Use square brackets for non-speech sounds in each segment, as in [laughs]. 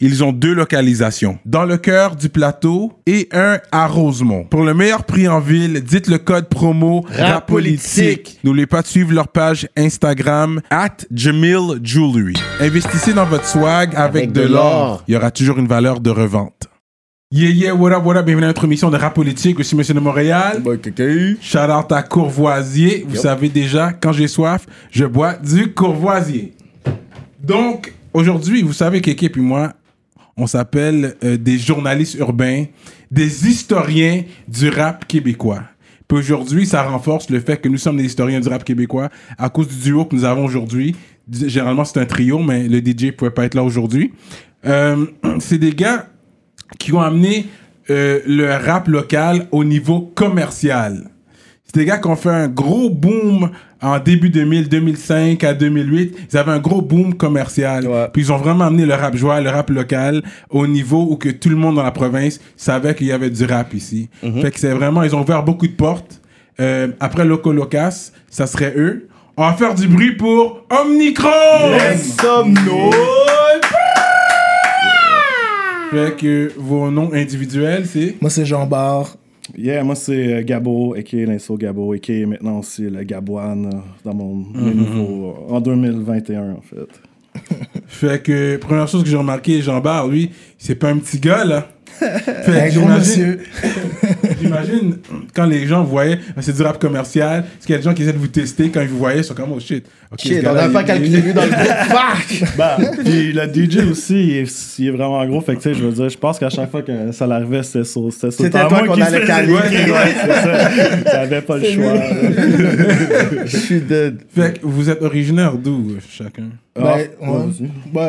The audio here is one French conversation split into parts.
ils ont deux localisations. Dans le cœur du plateau et un à Rosemont. Pour le meilleur prix en ville, dites le code promo RAPOLITIQUE. N'oubliez pas de suivre leur page Instagram at Jamil Jewelry. Investissez dans votre swag avec, de, l'or. Il y aura toujours une valeur de revente. Yeah, yeah, what up, what up, bienvenue à notre émission de rap politique, suis Monsieur de Montréal. Shout out à Courvoisier. Vous savez déjà, quand j'ai soif, je bois du Courvoisier. Donc, aujourd'hui, vous savez qu'équipe et moi, on s'appelle euh, des journalistes urbains, des historiens du rap québécois. Puis aujourd'hui, ça renforce le fait que nous sommes des historiens du rap québécois à cause du duo que nous avons aujourd'hui. Généralement, c'est un trio, mais le DJ pouvait pas être là aujourd'hui. Euh, [clears throat] c'est des gars qui ont amené euh, le rap local au niveau commercial. C'est des gars qui ont fait un gros boom en début 2000, 2005 à 2008. Ils avaient un gros boom commercial. Puis ils ont vraiment amené le rap joie, le rap local au niveau où que tout le monde dans la province savait qu'il y avait du rap ici. Fait que c'est vraiment, ils ont ouvert beaucoup de portes. Euh, après Loco Locas, ça serait eux. On va faire du bruit pour Omnicron! Fait que vos noms individuels, c'est? Moi, c'est Jean Barre. Yeah, moi c'est euh, Gabo, a.k.a. l'Inso Gabo, a.k.a. maintenant aussi le Gaboine euh, dans mon mes nouveaux- en 2021 en fait. [laughs] Fait que, première chose que j'ai remarqué, Jean Barre, lui, c'est pas un petit gars, là. Fait Un gros j'imagine- monsieur. [laughs] J'imagine, quand les gens voyaient, ah, c'est du rap commercial, parce qu'il y a des gens qui essaient de vous tester, quand ils vous voyaient, ils sont comme, oh shit. Ok, ce Shit, on n'a pas calculé lui dans le groupe. [laughs] Fuck! Bah, puis le DJ aussi, il est, il est vraiment gros. Fait que, tu sais, je veux dire, je pense qu'à chaque fois que ça l'arrivait, c'était sur, c'était C'était toi qu'on allait ouais, c'est ça. J'avais pas le choix. [laughs] Je suis dead. Fait que vous êtes originaire d'où, chacun? Ben, Ah, ouais. ouais, vas-y.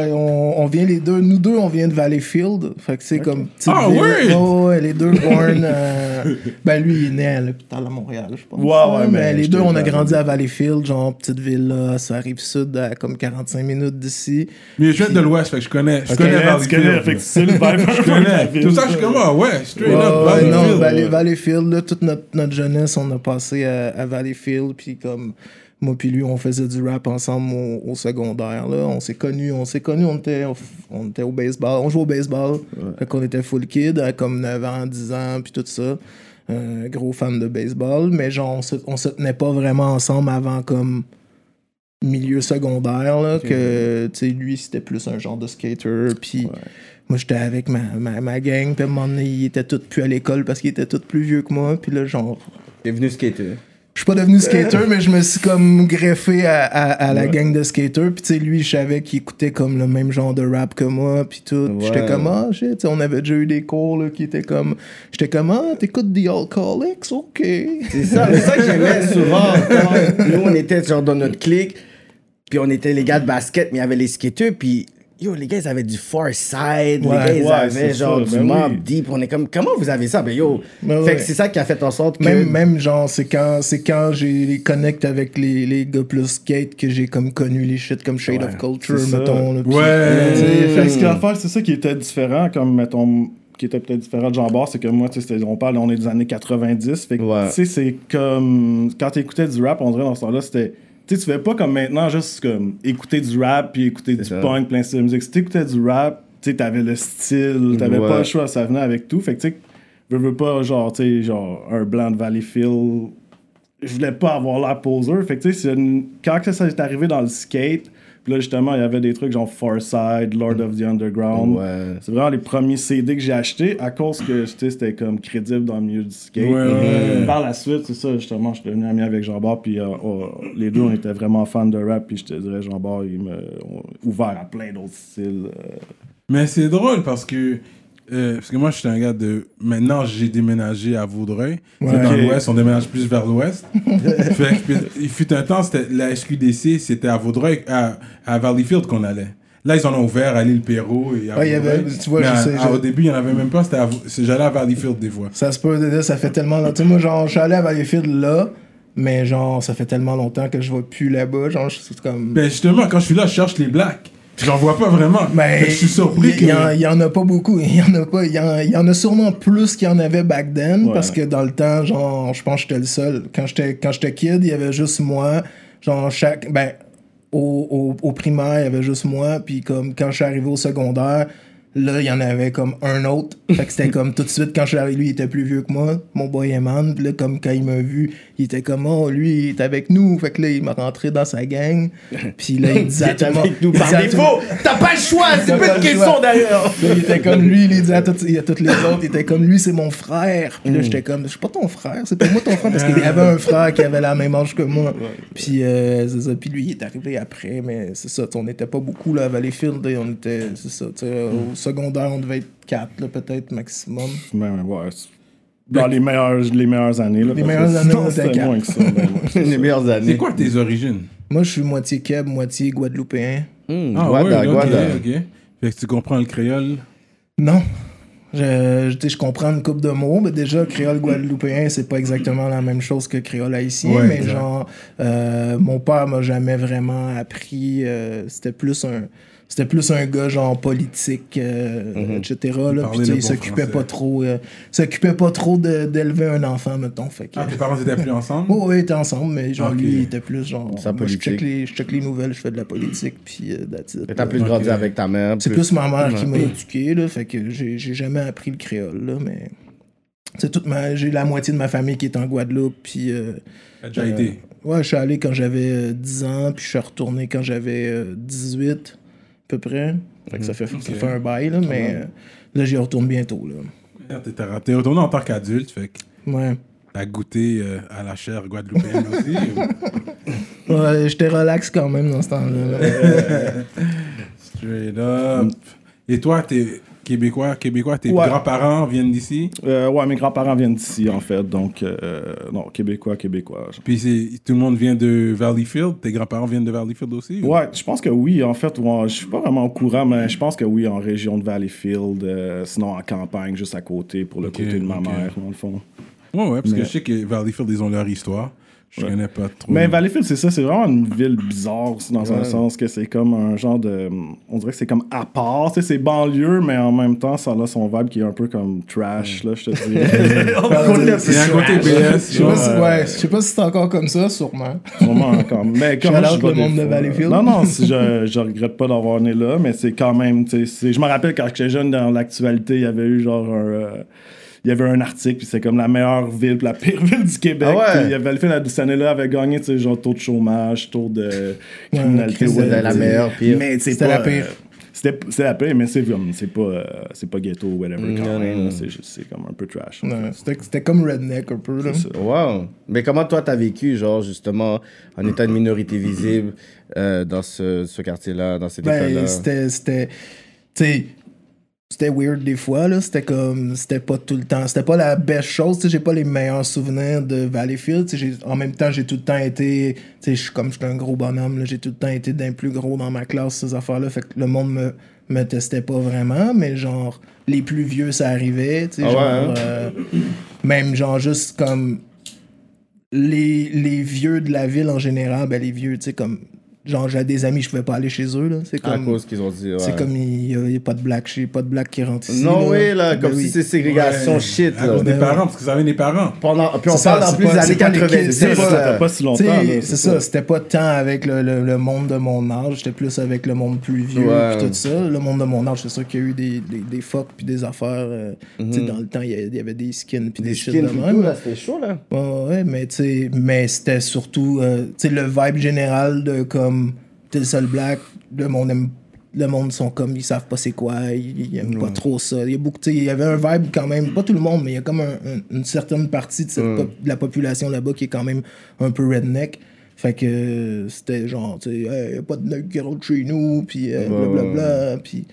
Ben, on, on vient les deux, nous deux, on vient de Valleyfield. Fait que c'est comme. petite Ah, ville. Ouais, ouais, les deux born. euh, ben, lui, il est né à l'hôpital à Montréal, je pense. Ouais, ouais, mais, mais les deux, on a grandi à Valleyfield, genre petite ville là, ça arrive sud à comme 45 minutes d'ici. Mais je viens de l'Ouest, fait que je connais. Je Tu connais Valleyfield. connais, fait que c'est le vibe. Je connais. Tout ça, je suis comme, ah ouais, straight Ouais, up, Valleyfield. non, Valley-. Valleyfield, là, toute notre, notre jeunesse, on a passé à, à Valleyfield, puis comme moi puis lui, on faisait du rap ensemble au, au secondaire, là. On s'est connus, on s'est connus, on était, au- on était au baseball, on jouait au baseball, fait qu'on était full kid, à comme 9 ans, 10 ans, puis tout ça. Euh, gros fan de baseball, mais genre, on se, on se tenait pas vraiment ensemble avant comme milieu secondaire, là, que, tu sais, lui, c'était plus un genre de skater, puis moi, j'étais avec ma, ma, ma gang, puis à un moment donné, ils étaient tous plus à l'école parce qu'ils étaient tous plus vieux que moi, puis là, genre, T'es venu skater. Je suis pas devenu skater, mais je me suis comme greffé à, à, à la gang de skaters. Puis tu sais, lui, je savais qu'il écoutait comme le même genre de rap que moi, puis tout. J'étais comme, ah, shit, on avait déjà eu des cours là, qui étaient comme... J'étais comme, ah, t'écoutes The Alcoholics? OK. C'est ça, c'est ça que j'aimais [laughs] souvent. Quand nous, on était genre dans notre clique, puis on était les gars de basket, mais il y avait les skateurs, puis yo, les gars, ils avaient du far side, les Ouais, gars, ils ouais, avaient c'est genre ça, du ben mob oui. deep. On est comme, comment vous avez ça? Ben yo, Ben fait ouais. que c'est ça qui a fait en sorte que. Même, même genre, c'est quand, c'est quand j'ai les connects avec les, les gars plus skate que j'ai comme connu les shit comme Shade of Culture, mettons. là, Ouais. Sais, fait que ce qu'il y a à faire, c'est ça qui était différent, comme mettons qui était peut-être différent de Jean Bart, c'est que moi, tu sais, on parle, on est des années 90. Fait que, Ouais. tu sais, c'est comme. Quand tu écoutais du rap, on dirait dans ce temps-là, c'était. Tu sais, tu fais pas comme maintenant, juste comme écouter du rap puis écouter du ça. punk, plein de musique. Si t'écoutais du rap, tu sais, t'avais le style, t'avais Ouais. pas le choix, ça venait avec tout. Fait que, tu sais, je veux pas, genre, tu sais, genre, un blanc de Valleyfield. Je voulais pas avoir l'air poseur. Fait que, tu sais, une- quand ça est arrivé dans le skate, puis là, justement, il y avait des trucs genre Farside, Lord of the Underground. Ouais. C'est vraiment les premiers CD que j'ai achetés à cause que tu sais, c'était comme crédible dans le milieu du skate. Ouais, ouais. Par la suite, c'est ça, justement, je suis devenu ami avec Jean-Bart, puis euh, oh, les deux, on était vraiment fans de rap, puis je te dirais, Jean-Bart, il m'a ouvert à plein d'autres styles. euh. Mais c'est drôle parce que. Euh, parce que moi, je suis un gars de. Maintenant, j'ai déménagé à Vaudreuil. C'est Ouais. dans l'ouest, on déménage plus vers l'ouest. [laughs] il fut un temps, c'était la SQDC, c'était à Vaudreuil, à, à Valleyfield qu'on allait. Là, ils en ont ouvert à l'île Perrault. Et à Ouais, y avait- tu vois, je à- sais, à- je- Au début, il n'y en avait même pas. C'était à- c'est- J'allais à Valleyfield des fois. Ça se peut, là, ça fait tellement longtemps. Moi, genre, je suis allé à Valleyfield là, mais genre, ça fait tellement longtemps que je vais plus là-bas. Genre, je suis comme. Ben justement, quand je suis là, je cherche les blacks. J'en vois pas vraiment. Mais je suis surpris il que. y, en- il y en a pas beaucoup. Il [laughs] y en a pas. Il y en, il y en a sûrement plus qu'il y en avait back then Ouais. parce que dans le temps, genre, je pense que j'étais le seul. Quand j'étais quand j'étais kid, il y avait juste moi. Genre chaque ben au, au, au primaire, il y avait juste moi. Puis comme quand je suis arrivé au secondaire, là, il y en avait comme un autre. [laughs] Fait que c'était comme tout de suite quand je suis arrivé, lui, il était plus vieux que moi, mon boy Eman. Puis là, comme quand il m'a vu, il était comme oh lui, il est avec nous. Fait que là, il m'a rentré dans sa gang. [laughs] Puis là, il disait à tout le monde- avec nous par défaut. T'as pas le choix, c'est pas une question d'ailleurs. [laughs] Il était comme lui, il disait à toutes, les autres, il était comme lui, c'est mon frère. Puis là, j'étais comme, je suis pas ton frère, c'est pas moi ton frère, parce qu'il y avait un frère qui avait la même âge que moi. Puis, euh, c'est ça. Puis lui, il est arrivé après, mais c'est ça, on n'était pas beaucoup là, à Valleyfield, on était, c'est ça, tu sais, au secondaire, on devait être 4, là, peut-être, maximum. Ouais, ouais, Dans les meilleures, les meilleures années. Là, Les meilleures que années, sinon, on était c'était quatre. moins que ça. ben, ouais. [laughs] Les meilleures années. C'est quoi tes origines? Moi, je suis moitié Keb, moitié Guadeloupéen. Hum, Ah Guada, ouais, ok, Guada. ok. Fait que tu comprends le créole? Non. Je, comprends une coupe de mots, mais déjà, créole guadeloupéen, c'est pas exactement la même chose que créole haïtien, Ouais, mais exact. genre, euh, mon père m'a jamais vraiment appris, euh, c'était plus un... C'était plus un gars genre politique, euh, etc. Là, puis tu sais, le il s'occupait pas trop, euh, s'occupait pas trop de- d'élever un enfant, mettons. Fait que, Ah, tes parents étaient plus ensemble? [laughs] Oh, ouais, ils étaient ensemble, mais genre, lui, il était plus genre. Ça, moi, je politique. check, les, je check les nouvelles, je fais de la politique, puis euh, that's it, Et T'as plus grandi avec ta mère. C'est plus ma mère qui m'a éduqué, là, fait que j'ai j'ai jamais appris le créole, là, mais. C'est toute ma. J'ai la moitié de ma famille qui est en Guadeloupe, puis. euh, T'as déjà euh, été. Ouais, je suis allé quand j'avais euh, 10 ans, puis je suis retourné quand j'avais euh, 18, à peu près. Fait que ça, fait, ça Ok. fait un bail, là, mais euh, là, j'y retourne bientôt, là. T'es retourné en tant qu'adulte, fait que Ouais. t'as goûté euh, à la chair guadeloupéenne aussi. ou- [laughs] Ouais, j'étais relax quand même dans ce temps-là. là. [laughs] Straight up. Et toi, t'es québécois, québécois, tes Ouais. grands-parents viennent d'ici? Euh, ouais, mes grands-parents viennent d'ici, en fait. Donc, euh, non, québécois, québécois. Puis c'est- tout le monde vient de Valleyfield. Tes grands-parents viennent de Valleyfield aussi. ou- Ouais, je pense que oui, en fait. Ouais, je suis pas vraiment au courant, mais je pense que oui, en région de Valleyfield. euh, sinon, en campagne, juste à côté, pour le côté de ma mère, dans le fond. Ouais, ouais, parce que je sais que Valleyfield, ils ont leur histoire. Je Ouais. connais pas trop. Mais Valleyfield, c'est ça, c'est vraiment une ville bizarre, c'est dans un sens que c'est comme un genre de. On dirait que c'est comme à part, tu sais, c'est banlieue, mais en même temps, ça a son vibe qui est un peu comme trash, là, je te [laughs] [laughs] y a un côté BS. Je sais pas si, Ouais. ouais, je sais pas si c'est encore comme ça, sûrement. Vraiment encore. Mais comme je le monde de Valleyfield. Non, non, si je, je regrette pas d'avoir né là, mais c'est quand même, c'est- je me rappelle quand j'étais jeune dans l'actualité, il y avait eu genre un. euh, il y avait un article, puis c'est comme la meilleure ville, puis la pire [laughs] ville du Québec. Ah ouais? Puis il y avait le fait de cette année-là avait gagné, tu sais, genre taux de chômage, taux de criminalité. Ouais, c'était la meilleure, pire. Mais c'est C'était pas, la pire. euh, C'était c'est la pire, mais c'est comme- c'est pas, euh, c'est pas ghetto, whatever, Mm, quand non, même. C'est juste- c'est comme un peu trash. C'était c'était comme redneck un peu. Là. Ça. Wow. Mais comment toi t'as vécu, genre justement, en état de minorité visible euh, dans ce, ce quartier-là, dans cette école-là? Ben, c'était. C'était. Tu sais. C'était weird des fois, là. C'était comme. C'était pas tout le temps. C'était pas la best chose. Tu sais, j'ai pas les meilleurs souvenirs de Valleyfield. Tu sais, j'ai- en même temps, j'ai tout le temps été. Tu sais, je suis comme j'étais un gros bonhomme, là. J'ai tout le temps été d'un plus gros dans ma classe, ces affaires-là. Fait que le monde me, me testait pas vraiment. Mais genre, les plus vieux, ça arrivait. Tu sais, Ah ouais, hein? euh, même genre, juste comme les, les vieux de la ville en général, ben les vieux, tu sais, comme. Genre, j'ai des amis, je pouvais pas aller chez eux, là. C'est À comme. cause qu'ils ont dit. C'est ouais. comme il n'y a, pas de black chez pas de black qui rentre ici. Non, oui, là, Ben comme oui. si c'est ségrégation Ouais. shit, À là. cause des Ben parents, parce que vous avez des parents. Pendant, puis on C'est ça, parle en c'est plus des années c'est pas les 90. kids, c'est Ça pas- pas si longtemps. Là, C'est ça, c'était pas tant avec le, le, le monde de mon âge, j'étais plus avec le monde plus vieux Ouais. pis tout ça. Le monde de mon âge, c'est sûr qu'il y a eu des, des, des fucks puis des affaires. euh, t'sais, Dans le temps, il y, a- avait des skins puis des, Des shit de même. là, c'était chaud, là. Ouais, ouais, mais tu sais, mais c'était surtout, euh, tu sais, le vibe général de comme, t'es le seul black, le monde aime, le monde sont comme, ils savent pas c'est quoi, ils, ils aiment pas trop ça. Il y a beaucoup, il y avait un vibe quand même, pas tout le monde, mais il y a comme un- un- une certaine partie de, cette pop- de la population là-bas qui est quand même un peu redneck. Fait que c'était genre, tu sais, Hey, y a pas de nègre qui rentre chez nous, puis euh, Ouais, blablabla, puis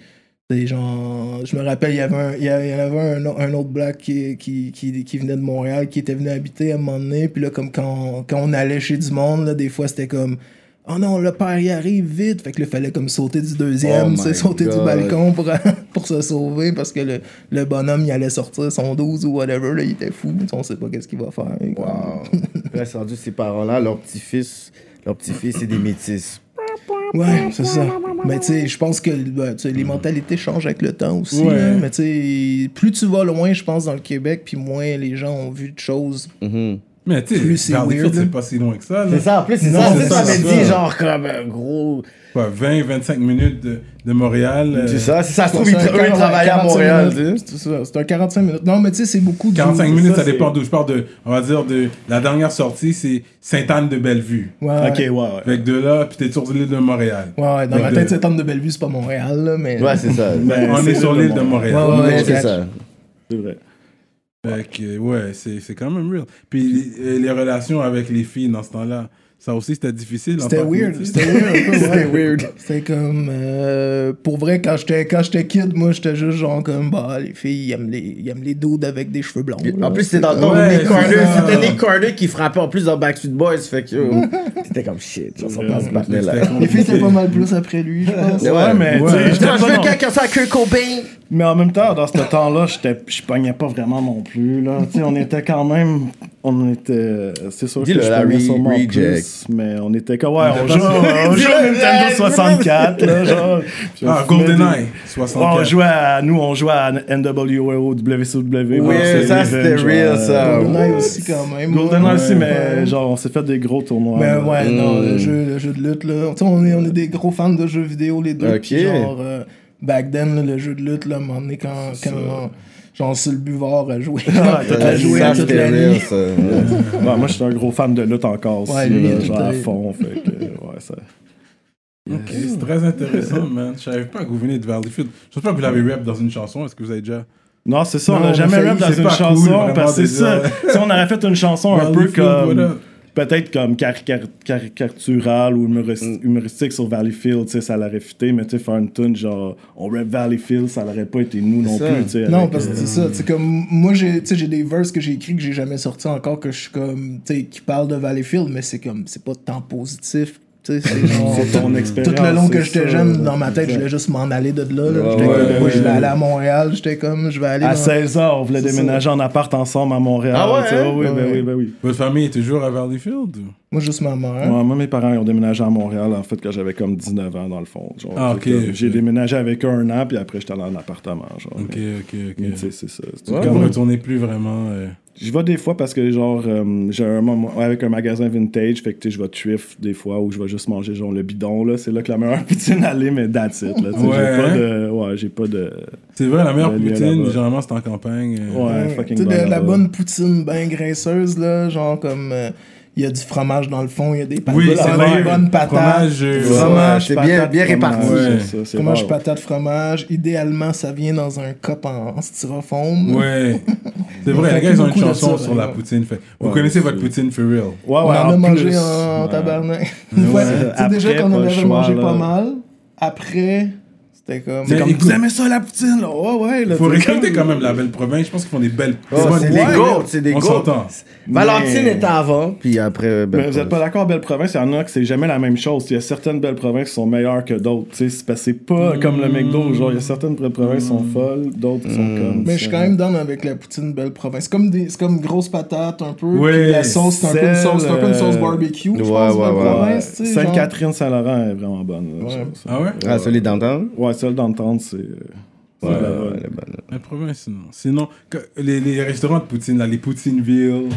c'est genre, je me rappelle, il y avait un, il y avait un, au- un autre black qui, qui, qui, qui venait de Montréal, qui était venu habiter à un moment donné. Puis là, comme quand, quand on allait chez du monde, là, des fois, c'était comme, Oh non, le père il arrive vite. Fait que là, fallait comme sauter du deuxième, Oh sauter du balcon pour, [laughs] pour se sauver parce que le, le bonhomme il allait sortir son 12 ou whatever. Là, il était fou. On sait pas qu'est-ce qu'il va faire. Wow. [laughs] Rendu ces parents-là, leur petit-fils, leur petit-fils, c'est des métis. Ouais, c'est ça. Mais tu sais, je pense que ben, les mentalités changent avec le temps aussi. Ouais. là. Mais tu sais, plus tu vas loin, je pense, dans le Québec, puis moins les gens ont vu de choses. Mais tu sais, c'est pas si loin que ça. C'est ça, en plus, c'est ça. c'est C'est ça, ça, avait c'est dit, ça. genre, comme un gros. Quoi, 20, 25 minutes de, de Montréal. euh, C'est ça, si ça se trouve, C'est ils un tra- eux, ils 40 travaillaient à 45 Montréal, tu. C'est ça, c'est un 45 minutes. Non, mais tu sais, c'est beaucoup de 45 c'est minutes, ça, c'est- dépend d'où. Je parle de, on va dire, de la dernière sortie, c'est Sainte-Anne-de-Bellevue. Ouais, Ok, ouais, ouais. Fait que de là, puis t'es sur l'île de Montréal. ouais, ouais, dans ma tête, cette de Bellevue, c'est pas Montréal, là, mais. Ouais, c'est ça. [laughs] Ben, On c'est est sur l'île de de Montréal. Ouais, c'est ça. C'est vrai. Fait que, ouais, c'est c'est quand même real. Puis les, les relations avec les filles dans ce temps-là, ça aussi c'était difficile. C'était weird, [laughs] c'était weird. C'était weird. C'était comme. euh, pour vrai, quand j'étais quand kid, moi, j'étais juste genre comme. Bah, les filles, ils aiment les, ils aiment les dudes avec des cheveux blonds. là. En plus, c'était dans le Ouais, Nick Carter, c'est c'était Nick Carter qui frappait en plus dans Backstreet Boys. Fait que, [laughs] yo, t'étais comme shit, genre, ça Ouais, passe ouais, battre là. C'était Les filles étaient pas mal plus après lui, je pense. Ouais, mais Ouais. tu sais, Putain, je veux quelqu'un ça Kurt Cobain. Mais en même temps, dans ce temps-là, j'étais- je pognais pas vraiment non plus. Là. Tu sais, on était quand même. On était. C'est sûr que Dis-le, je la pognais re- sûrement plus. Mais on était comme. Ouais, on joue, joue au Nintendo Ouais, 64. Là, genre. Ah, GoldenEye, des- 64. On jouait à, nous, on jouait à NWO, WCW. Oui, ça, c'était real, ça. GoldenEye aussi, quand même. GoldenEye ouais. aussi, mais Ouais. genre, on s'est fait des gros tournois. Mais là. ouais, non, Mm. le jeu, le jeu de lutte, là. On est, on est des gros fans de jeux vidéo, les deux. Ok. Puis genre, euh, back then, là, le jeu de lutte, là, à un moment donné, quand, quand genre, sur le buvard à jouer, [laughs] Ah, à jouer toute la real, nuit. ça. Ouais, moi, je suis un gros fan de lutte encore aussi. Ouais, lui, là, il est genre à fond. Fait que, ouais, ça. Ok, c'est très intéressant, man. Je savais pas que vous venez de Valleyfield. Je sais pas que vous l'avez rap dans une chanson. Est-ce que vous avez déjà. Non, c'est ça, Non, on on n'a jamais rap dans une chanson cool, parce que c'est ça. si on aurait fait une chanson un peu comme. Peut-être comme carica- caricaturale ou humoris- humoristique sur Valleyfield, tu sais, ça l'aurait fité, mais tu sais, faire une tune genre on rap Valleyfield, ça l'aurait pas été nous non ça. plus, tu sais. Non, parce que euh, c'est ça. C'est comme, moi, j'ai, tu sais, j'ai des verses que j'ai écrits que j'ai jamais sortis encore, que je suis comme, tu sais, qui parlent de Valleyfield, mais c'est comme, c'est pas tant positif. C'est ton Tout expérience. le long que j'étais jeune, dans ma tête, je voulais juste m'en aller de là. là. Ouais, J'étais ouais, comme, ouais, moi, je vais ouais. aller à Montréal. J'étais comme, je vais aller À dans- 16 ans, on voulait déménager en appart ensemble à Montréal. Ah ouais, hein? oui, ben oui, ben oui. Votre famille est toujours à Valleyfield? Ou? Moi, juste ma mère. Ouais, moi, mes parents ils ont déménagé à Montréal, en fait, quand j'avais comme 19 ans, dans le fond. Genre, Ah, ok, J'ai déménagé avec eux un an, puis après, j'étais allé en appartement. Genre, Ok, Mais- ok, mais ok. tu sais, c'est ça. Ouais, retournez plus vraiment. euh, Je vais des fois parce que, genre, euh, j'ai un moment avec un magasin vintage, fait que, tu sais, je vais thrift des fois où je vais juste manger, genre, le bidon, là. C'est là que la meilleure [laughs] poutine allait, mais that's it, là. Ouais, J'ai pas de. Ouais, j'ai pas de. C'est vrai, la meilleure poutine, généralement, c'est en campagne. euh, Ouais, Ouais, fucking tu sais, bonne de la bonne poutine bien graisseuse, là, genre comme euh, il y a du fromage dans le fond, il y a des patates, Oui, bonnes, c'est vrai. bonnes patates. Fromage, euh, Fromage, c'est bien- bien réparti. Ouais. c'est ça, c'est Fromage, patate, fromage. Idéalement, ça vient dans un cup en, en styrofoam. Ouais. [laughs] C'est vrai, les gars, ils ont une chanson ça, sur la poutine. Fait. Vous Ouais, connaissez c'est- votre poutine for real? Ouais, On ouais, en a en mangé en tabarnak. Ouais. [laughs] Après, déjà qu'on en avait mangé pas mal. Après, c'était comme. Mais Comme, écoute- vous aimez ça, la poutine, là? Ouais, ouais, là. Il faut comme- quand même la belle province. Je pense qu'ils font des belles. Oh, c'est des goats, c'est des On s'entend. Valentine Mais- était avant, puis après. ben, Mais vous êtes pas d'accord, Belle Province, il y en a que c'est jamais la même chose. Il y a certaines belles provinces qui sont meilleures que d'autres. tu sais, C'est parce que c'est pas comme le McDo. Genre, il y a certaines belles provinces qui sont folles, d'autres qui sont comme. Mais je suis quand même down avec la poutine belle province. C'est comme des, c'est comme grosse patate un peu. Puis la sauce, c'est un peu une sauce, c'est un peu une sauce euh, barbecue. je ouais, pense, ouais, belle ouais. Sainte-Catherine-Saint-Laurent est vraiment bonne. Ah ouais? Ah, celui d'entendre? Ouais, celle d'entente, c'est. euh, c'est Ouais, la ouais, bonne. elle est bonne. La province, sinon. Sinon, que- les, les restaurants de poutine, là, les Poutineville.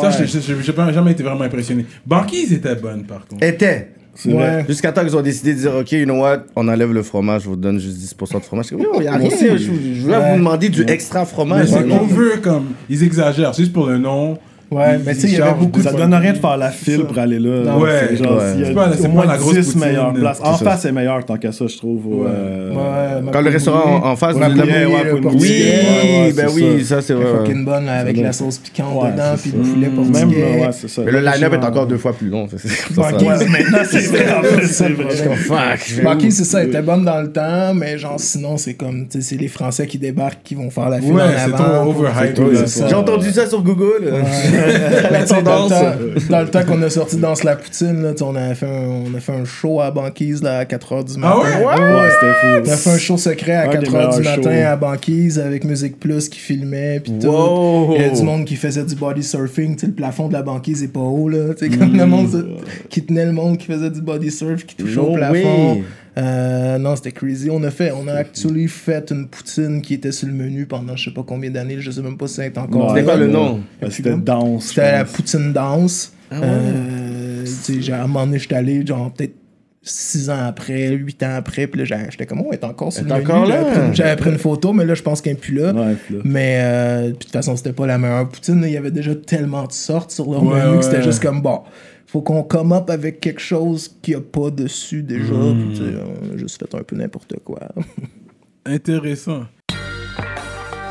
Ça, je- je- je- j'ai pas- jamais été vraiment impressionné. Banquise était bonne, par contre. Était. C'est. Ouais. Jusqu'à temps qu'ils ont décidé de dire, OK, you know what, on enlève le fromage, je vous donne juste 10% de fromage. Yo, y a rien, je, je voulais Ouais. vous demander du extra Mais fromage. c'est Ouais. qu'on veut, comme. Ils exagèrent, c'est juste pour le nom. Ouais, mais tu sais, il y avait beaucoup de- Ça donne rien de faire la file pour aller là. Non, ouais, C'est genre, ouais. C'est pas moins la grosse 10 poutine. meilleures places. En face, c'est meilleur tant qu'à ça, je trouve. au, euh, Ouais, ma Quand le restaurant en, en face Ouais, la ouais, ouais. Oui, Ouais, ouais, ben oui, ça. c'est C'est vrai. fucking bonne là, avec la sauce piquante Ouais, dedans, puis le poulet Même, portugais. ouais, c'est ça. Mais le Là, line-up est encore en- deux fois plus long. Ouais, maintenant, c'est vrai. c'est vrai. Je suis comme, fuck. c'est ça, elle était bonne dans le temps, mais genre sinon, c'est comme, tu sais, c'est les Français qui débarquent qui vont faire la file Ouais, c'est trop overhyped. J'ai entendu ça sur Google. Dans, le tendance. temps- dans le temps qu'on a sorti Danse la Poutine, là, on, a fait un, on a fait un show à Banquise là, à 4h du matin. Ah ouais? Ouais, c'était fou. On a fait un show secret à Un des 4h du matin shows. à Banquise avec Musique Plus qui filmait puis tout. Wow. Il y a du monde qui faisait du body surfing. Le plafond de la banquise est pas haut, là. Comme le monde se- qui tenait le monde qui faisait du body surf, qui touchait No au plafond. way. Euh, non, c'était crazy. On a fait, on a actually fait une poutine qui était sur le menu pendant je sais pas combien d'années. Je sais même pas si c'est encore C'était quoi le nom? ouais, C'était danse. C'était la je poutine danse. Ah ouais. Euh, tu sais, j'ai- à un moment donné, j'étais allé, genre, peut-être 6 ans après, 8 ans après, puis là, j'étais comme, oh, elle est encore sur le menu. encore là. pris- J'avais pris une photo, mais là, je pense qu'elle n'est plus là. Ouais, puis là. Mais euh, puis de toute façon, c'était pas la meilleure poutine. Il y avait déjà tellement de sortes sur leur Ouais, menu ouais. que c'était juste comme bon. Faut qu'on come up avec quelque chose qu'il n'y a pas dessus déjà. Mm. Puis, tu sais, on a juste fait un peu n'importe quoi. [laughs] Intéressant.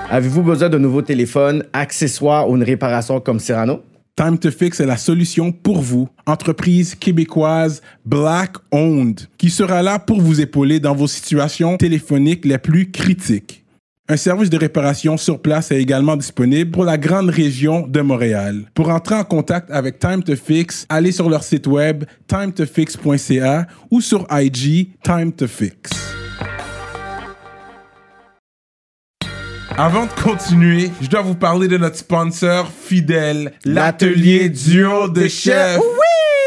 Avez-vous besoin de nouveaux téléphones, accessoires ou une réparation comme Cyrano? Time to Fix est la solution pour vous, entreprise québécoise Black Owned, qui sera là pour vous épauler dans vos situations téléphoniques les plus critiques. Un service de réparation sur place est également disponible pour la grande région de Montréal. Pour entrer en contact avec Time to Fix, allez sur leur site web timetofix.ca ou sur IG Time to Fix. Avant de continuer, je dois vous parler de notre sponsor fidèle, l'atelier duo de chef.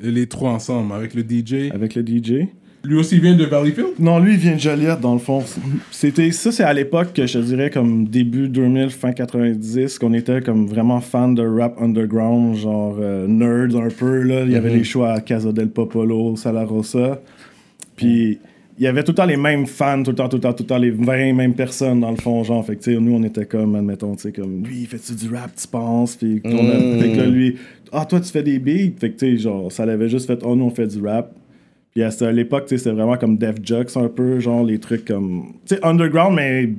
les trois ensemble avec le DJ Avec le DJ. Lui aussi vient de Valleyfield? Non, lui, il vient de Joliette, dans le fond. C'était, ça, c'est à l'époque que je dirais comme début 2000, fin 90, qu'on était comme vraiment fan de rap underground, genre euh, nerd un peu, là. Il y avait les shows à Casa del Popolo, Sala Rosa. Puis, il y avait tout le temps les mêmes fans, tout le temps, tout le temps, tout le temps, les 20 mêmes personnes, dans le fond, genre. Fait que, tu sais, nous, on était comme, admettons, tu sais, comme, lui, il fait-tu du rap, tu penses? Puis, on a- fait que là, lui, ah, toi, tu fais des beats? Fait que, tu sais, genre, ça l'avait juste fait, oh, nous, on fait du rap. Puis à l'époque, tu sais, c'était vraiment comme Def Jux un peu, genre les trucs comme. Tu sais, underground, mais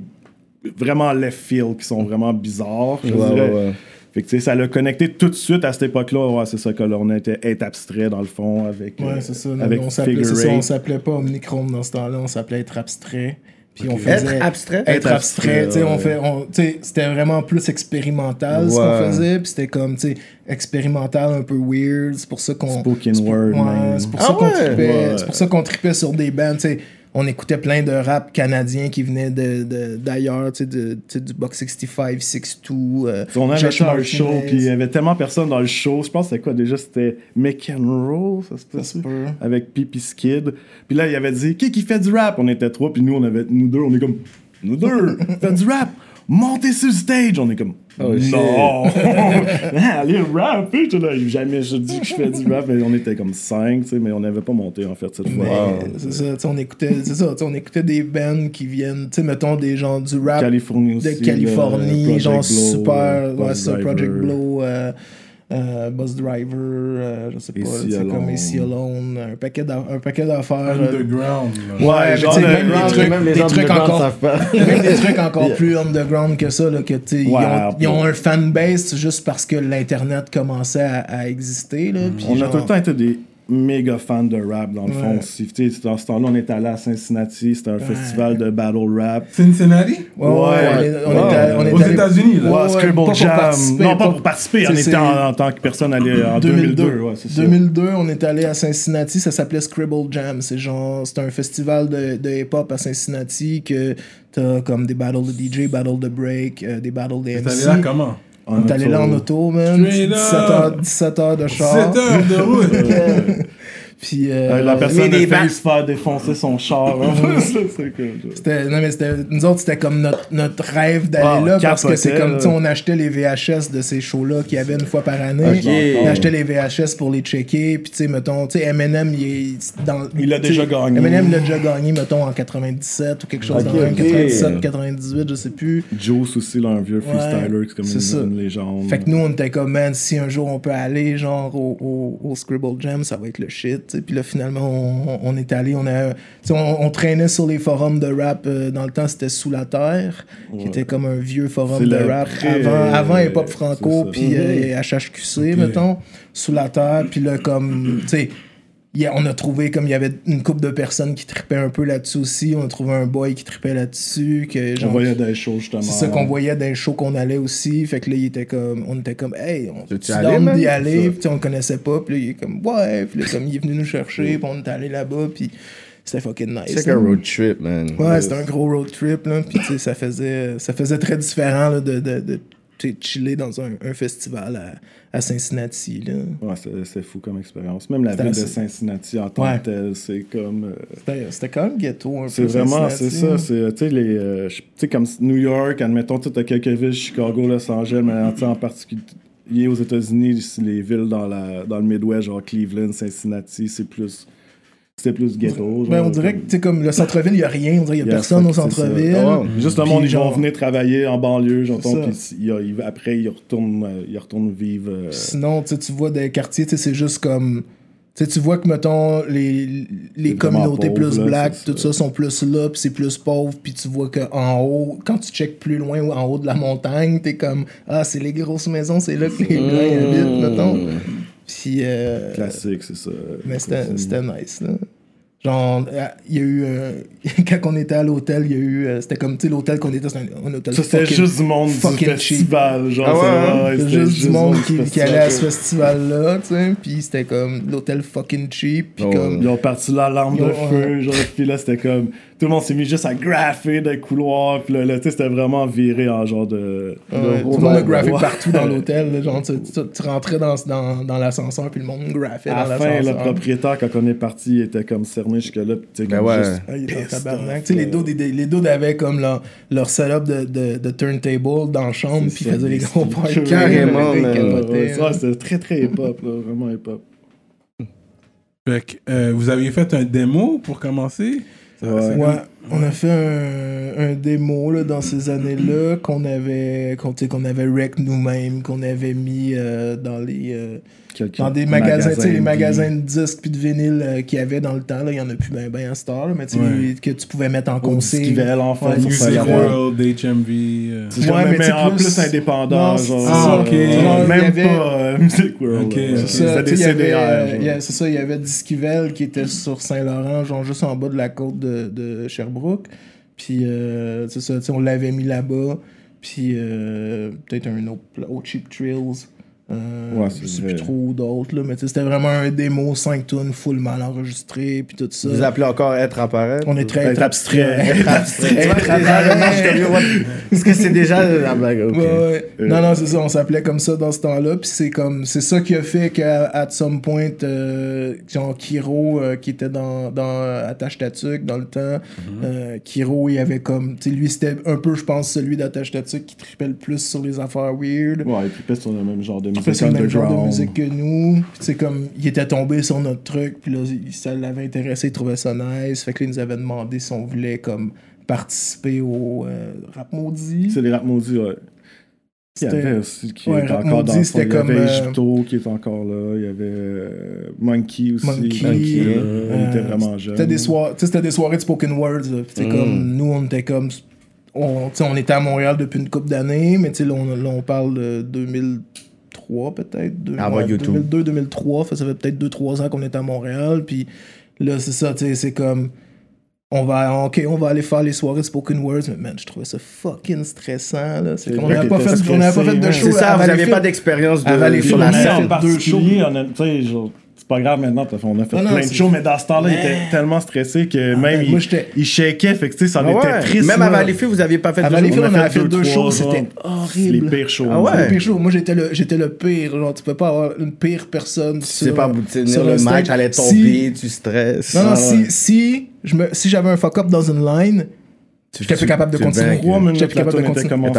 vraiment left field, qui sont vraiment bizarres, je Ouais, dirais. ouais, ouais. Fait que tu sais, ça l'a connecté tout de suite à cette époque-là. Ouais, c'est ça que là, on était être abstrait dans le fond avec. Ouais, euh, c'est ça. Avec on s'appelait pas Omnichrome dans ce temps-là, on s'appelait être abstrait. Puis on Être faisait abstrait? Être Être abstrait, abstrait, tu sais, on fait on tu sais, c'était vraiment plus expérimental ce qu'on faisait, puis c'était comme tu sais expérimental un peu weird, c'est pour ça qu'on Spoken c'est pour- word, ouais, même. c'est pour Ah ça qu'on ouais? tripait, c'est pour ça qu'on tripait sur des bands, tu sais on écoutait plein de rap canadien qui venait de- d'ailleurs, tu sais, de, tu sais, du Box 65, 62, euh, On avait Josh un Martinez. show, puis il y avait tellement personne dans le show. Je pense que c'était quoi déjà C'était McEnroe, ça se peut Ça se peut. Avec Pipi Skid. Puis là, il avait dit Qui qui fait du rap? On était trois, puis nous, on avait, nous deux, on est comme Nous deux, [laughs] fait du rap Montez sur le stage On est comme Oh. Non [laughs] Allez rapper Jamais je dis que je fais du rap, mais on était comme cinq, tu sais, mais on n'avait pas monté en fait cette fois. c'est ça, tu sais, on écoutait, c'est ça, on écoutait des bands qui viennent, tu sais, mettons des gens du rap Californie de aussi. Californie, le genre Blow, super, ouais, ça, Project. Blow, euh, euh, Buzz Driver, euh, je sais pas, c'est comme Alone. AC Alone, un paquet d'affaires. euh, Underground. là. Ouais, mais genre même des trucs, même les des gens trucs encore, savent pas. [laughs] même des trucs encore [laughs] plus underground que ça, là, que tu ils, Ouais, ont, ils ont puis- un fanbase juste parce que l'internet commençait à, à exister, là. puis On a genre- tout le temps été des méga fans de rap, dans le Ouais. fond. sais, Dans ce temps-là, on était allé à Cincinnati, c'était un festival de battle rap. Cincinnati? Ouais, ouais, on est- on Ouais. était- on est Aux allé- États-Unis, là. Ouais, Ouais, ouais, Scribble Jam. non, pas pour participer, on était en, en tant que personne allé en 2002. ouais, c'est ça. 2002, on est allé à Cincinnati, ça s'appelait Scribble Jam. C'est genre, c'est un festival de, de hip-hop à Cincinnati que t'as comme des battles de DJ, battles de break, euh, des battles de T'es MC. allé là comment? On est allé là en auto, man. Straight 17 up. heures, 17 heures de char. 7 heures de route. [laughs] Puis, euh, Euh, la personne a failli se faire défoncer son char. hein. [laughs] C'était, non, mais c'était, nous autres, c'était comme notre, notre rêve d'aller là parce que c'est comme, tu sais, on achetait les VHS de ces shows-là qu'il y avait une fois par année. On achetait les VHS pour les checker. Puis, tu sais, mettons, tu sais, Eminem, il est dans. Il l'a déjà gagné. Eminem l'a déjà gagné, mettons, en 97 ou quelque chose Ok, dans le même, ok. 97, 98, je sais plus. Juice aussi, là, un vieux freestyler, c'est comme c'est ça. une, une légende. Fait que nous, on était comme, man, si un jour on peut aller, genre, au, au, au Scribble Jam, ça va être le shit. Puis là, finalement, on, on est allé, on, a, on, on traînait sur les forums de rap. euh, dans le temps, c'était Sous la Terre, qui était comme un vieux forum de rap. pré- avant, avant Hip Hop Franco, puis euh, HHQC, mettons. Sous la Terre, puis là, comme, tu sais. Il y a- on a trouvé comme il y avait une couple de personnes qui tripaient un peu là-dessus aussi. On a trouvé un boy qui tripait là-dessus. Que, On genre, voyait des choses, justement. c'est ça qu'on voyait dans les shows qu'on allait aussi. Fait que là, il était comme, on était comme, hey, on tu d'y aller? Puis on le connaissait pas. Puis là, il est comme, ouais. Puis là, [laughs] comme, il est venu nous chercher. Puis on est allé là-bas. Puis c'était fucking nice. C'est là. qu'un road trip, man. Ouais, c'était un gros road trip. Là. Puis tu sais, ça faisait, ça faisait très différent là, de, de, de tu sais, chiller dans un, un festival à, à Cincinnati. Là. Ouais, c'est- fou comme expérience. Même la ville de Cincinnati en tant Ouais. que telle, c'est comme. euh, C'était quand même ghetto un peu. C'est vraiment, c'est ça. là. C'est, tu sais, les, euh, je- tu sais, comme New York, admettons, tu as quelques villes, Chicago, Los Angeles, mais en particulier aux États-Unis, les villes dans, la, dans le Midwest, genre Cleveland, Cincinnati, c'est plus, c'est plus ghetto. Ben, genre, on dirait que, comme- tu sais, comme le centre-ville, il n'y a rien. On dirait qu'il n'y a Yeah, personne au centre-ville. Ah ouais. Juste le monde, ils genre- vont venir travailler en banlieue, j'entends, puis après, ils retournent, euh, ils retournent vivre. euh, Sinon, tu vois des quartiers, c'est juste comme. Tu vois que, mettons, les, les communautés pauvre, plus là, black, tout ça. ça, sont plus là, puis c'est plus pauvre, puis tu vois qu'en haut, quand tu checkes plus loin ou en haut de la montagne, t'es comme, ah, c'est les grosses maisons, c'est là que les blancs Mmh. habitent, mettons. Puis. euh, classique, c'est ça. mais c'était c'était nice, là. Genre, euh, il y a eu. euh, [laughs] quand on était à l'hôtel, il y a eu. euh, c'était comme, tu sais, l'hôtel qu'on était, c'était un, un hôtel Ça, c'était juste du monde du festival. Genre, Ah ouais, hein? ouais, c'était juste du monde qui, allait à ce festival-là, tu sais. Puis c'était comme l'hôtel fucking cheap. Puis Oh, comme. Ils ont parti l'alarme de feu, genre, puis là, c'était comme. Tout le monde s'est mis juste à graffer dans les couloirs, puis là, là, tu sais, c'était vraiment viré en genre de. Ouais, de- tout le monde a ouais, graffé ouais. partout dans [laughs] l'hôtel. Genre, tu, tu- tu rentrais dans, dans, dans l'ascenseur, puis le monde graffait À dans la fin, le l'ascenseur. propriétaire, quand on est parti, il était comme cerné jusque-là, puis tu sais, Ben comme ouais. juste. Ah, il était en pissed tabarnak. off, Tu sais, les dudes, les, les dudes avaient comme leur, leur setup de, de, de turntable dans la chambre, puis faisaient les des gros parties. Carrément, ça, c'était très très hip-hop, là, vraiment hip-hop. Fait que, euh, vous aviez fait un démo pour commencer? Ouais. On a fait un, un démo là, dans ces années-là qu'on avait, qu'on, tu sais, qu'on avait rec nous-mêmes, qu'on avait mis euh, dans les euh, Quelques dans des magasins, tu sais, les puis- magasins de disques puis de vinyle euh, qu'il y avait dans le temps. Là, il y en a plus ben ben heure, là, mais Ouais. que tu pouvais mettre en consigne. En Ouais. World, HMV. euh. Ouais, mais en plus- plus indépendant, Non, genre. c'est ça. euh, ok. genre, Genre, même avait- pas euh, Music World. Ça, il y avait, euh, c'est ça, il y avait Disquivel qui était sur Saint-Laurent, genre juste en bas de la côte de, de Puis, euh, c'est ça, on l'avait mis là-bas. Puis, euh, peut-être un autre, Cheap Trails. Euh, Ouais, je sais vrai. plus trop d'autres. Mais c'était vraiment un démo 5 tonnes full mal enregistré. Puis tout ça. Vous appelez encore être appareil? On est très Être être abstrait. Être Est-ce que c'est déjà la blague? Ok. Ouais, ouais. Euh. Non, non, c'est ça, on s'appelait comme ça dans ce temps-là. Puis c'est comme, c'est ça qui a fait qu'à at some point, euh, genre Kiro, euh, qui était dans, dans Attache Tatuc dans le temps, euh, Kiro, il avait comme, tu sais, lui, c'était un peu, je pense, celui d'Attache Tatuc qui tripait le plus sur les affaires weird. Ouais, et puis peut-être sur le même genre de C'est le même genre de musique que nous. C'est comme, il était tombé sur notre truc, puis là, il- ça l'avait intéressé, il trouvait ça nice. Fait que là, il nous avait demandé si on voulait, comme, participer au euh, rap maudit. C'est les rap maudits, ouais. Il y C'était- avait aussi qui Ouais, Rap encore dans le fond. Il y avait comme, euh, Egypto qui est encore là. Il y avait euh, Monkey aussi. Monkey, Monkey, là, euh, il était vraiment jeune. C'était des, soir- tu sais, c'était des soirées de spoken words. Mm. comme, nous, on était comme. On, tu sais, on était à Montréal depuis une couple d'années, mais tu sais, là, on, là, on parle de 2003 peut-être. deux- Avant ouais, YouTube. 2002, 2003. fait, ça fait peut-être 2-3 ans qu'on est à Montréal. Puis là, c'est ça, tu sais, c'est comme. On va, ok, on va aller faire les soirées de spoken words, mais man, je trouvais ça fucking stressant. Là. C'est on n'avait pas, fait, on n'avait pas stressé, fait de show C'est ça, vous n'aviez Valleyfield. pas d'expérience de, sur on la fait en particulier, on a- tu sais, genre, c'est pas grave maintenant, parce qu'on a fait Non, non, plein de c'est- shows, mais dans ce temps-là, il était tellement stressé que même ben, il, moi, j'étais- il shakeait, fait que tu sais, ça en Ah était ouais. triste. Même à là. Valleyfield, vous aviez pas fait À de Valleyfield, on a fait deux shows, c'était horrible. Les pires shows. Ah ouais? Le pire show. Moi, j'étais le, j'étais le pire. Genre, tu peux pas avoir une pire personne. Tu sais pas, sais, le match allait Si- tomber, tu stresses. Non, non, Ah si, ouais. si, je me, si j'avais un fuck-up dans une line, j'étais plus tu- capable de continuer. Trois minutes, la tune était commencée.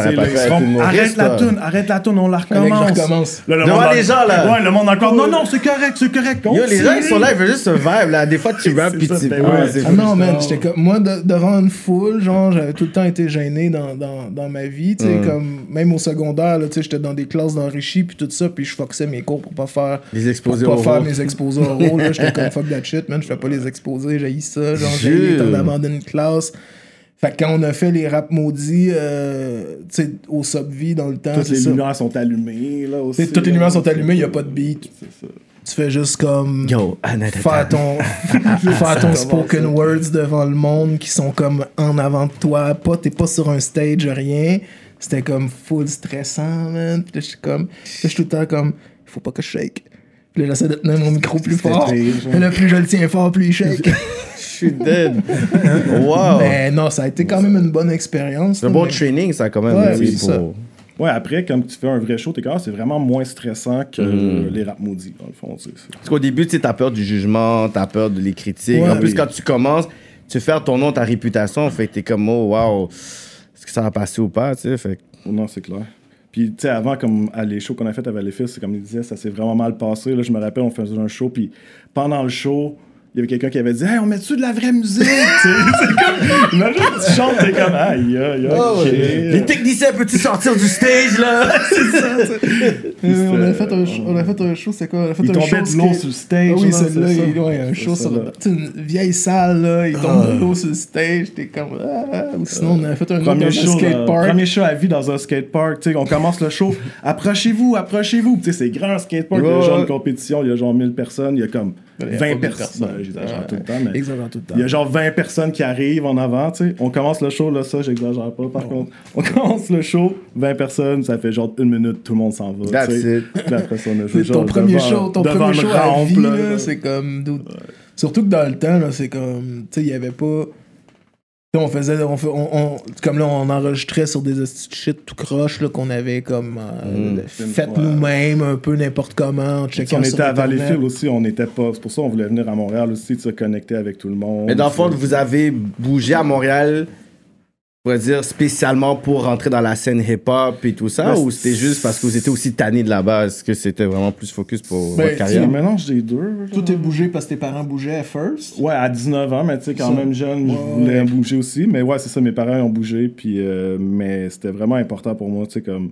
Arrête la tune, arrête la tune, on la recommence. Devant les gens, là. Ouais, le monde encore. Non, non, c'est correct, c'est correct. Yo, les gens, ils sont là, ils veulent juste un vibe, là. Des fois, tu rappes, [laughs] puis tu. ben Ah non, man, j'étais comme. Moi, de- devant une foule, genre, j'avais tout le temps été gêné dans, dans, dans ma vie, tu sais, comme. Même au secondaire, là, tu sais, j'étais dans des classes d'enrichi, puis tout ça, puis je foxais mes cours pour pas faire. Les exposés pour pas faire mes exposés oraux, là. [laughs] J'étais comme fuck that shit, man, je fais pas les exposés, j'ai ça, genre, j'ai Jure. été en avant d'une classe. Fait que quand on a fait les rap maudits, euh, tu sais, au Subvie dans le temps, Toutes les ça. lumières sont allumées, là aussi. Toutes les lumières sont allumées, il a pas de beat. C'est ça. Tu fais juste comme. Yo, faire ton, [laughs] faire ton spoken words devant le monde qui sont comme en avant de toi. Pas, t'es pas sur un stage, rien. C'était comme full stressant, man. Puis là, je suis comme, je suis tout le temps comme, il faut pas que je shake. Puis là, j'essaie de tenir mon micro plus fort. Et là, plus je le tiens fort, plus il shake. [laughs] Je suis dead. [laughs] Wow. Mais non, ça a été quand même une bonne expérience. C'est un bon mais- training, ça, quand même. Ouais, oui, ça. Ouais, après, comme tu fais un vrai show, t'es comme, ah, c'est vraiment moins stressant que Mhm. les rap maudits, dans le fond. c'est- c'est- Parce qu'au début, tu sais, t'as peur du jugement, t'as peur de les critiques. Ouais, en plus, oui. quand tu commences, tu fais ton nom, ta réputation, fait que t'es comme, oh, wow, est-ce que ça va passer ou pas, tu sais. Fait Oh non, c'est clair. Puis, tu sais, avant, comme à les shows qu'on a fait avec les fils, c'est comme il disait, ça s'est vraiment mal passé. Là, je me rappelle, on faisait un show, puis pendant le show, il y avait quelqu'un qui avait dit Hey, on met-tu de la vraie musique? [laughs] C'est comme. Imagine, tu chantes, t'es comme Aïe, aïe, aïe. Ah ok. Les techniciens, peux-tu sortir du stage, là? [laughs] Euh, on, a fait un show, on a fait un show, c'est quoi? On a fait Il un tombait show de l'eau sur le stage. Ah oui, là, celui-là, c'est il ça. ouais, un C'est show ça, sur une vieille salle, là, il tombe de l'eau sur le stage, t'es comme ah, ou sinon on a fait un dans show, skatepark. premier show à vie dans un skatepark. Tu sais, on commence le show. Approchez-vous, approchez-vous. Tu sais, c'est grand un skatepark. Il y a genre une compétition. Il y a genre 1000 personnes. Il y a comme 20 pas mille personnes. J'exagère tout le temps, mais. Exagère tout le temps. Il y a genre 20 personnes qui arrivent en avant, tu sais. On commence le show, là, ça, j'exagère pas, par contre. On [laughs] commence le show, 20 personnes, ça fait genre une minute, tout le monde s'en va. That's tu sais. it. Puis après ça, on a joué C'est ton premier devant- show, ton premier show à rampe, vie, là, là, là. c'est comme... Surtout que dans le temps, là, c'est comme... Tu sais, il y avait pas... On faisait... On, fait- on- on- comme là, on enregistrait sur des shit tout croche, là, qu'on avait comme... euh, Mmh. fait nous-mêmes, un peu n'importe comment, on était à. Valleyfield aussi, on n'était pas. C'est pour ça qu'on voulait venir à Montréal aussi, de se connecter avec tout le monde. Mais dans le fond, vous avez bougé à Montréal, on pourrait dire, spécialement pour rentrer dans la scène hip-hop et tout ça, Ben, ou c'était juste parce que vous étiez aussi tanné de là-bas? Est-ce que c'était vraiment plus focus pour Ben, votre C'est carrière? un mélange des deux. Tout est bougé parce que tes parents bougeaient à first. Ouais, à 19 ans, mais tu sais, quand Ça. même jeune, je voulais bouger aussi. Mais ouais, c'est ça, mes parents ont bougé, puis, euh, mais c'était vraiment important pour moi, tu sais, comme,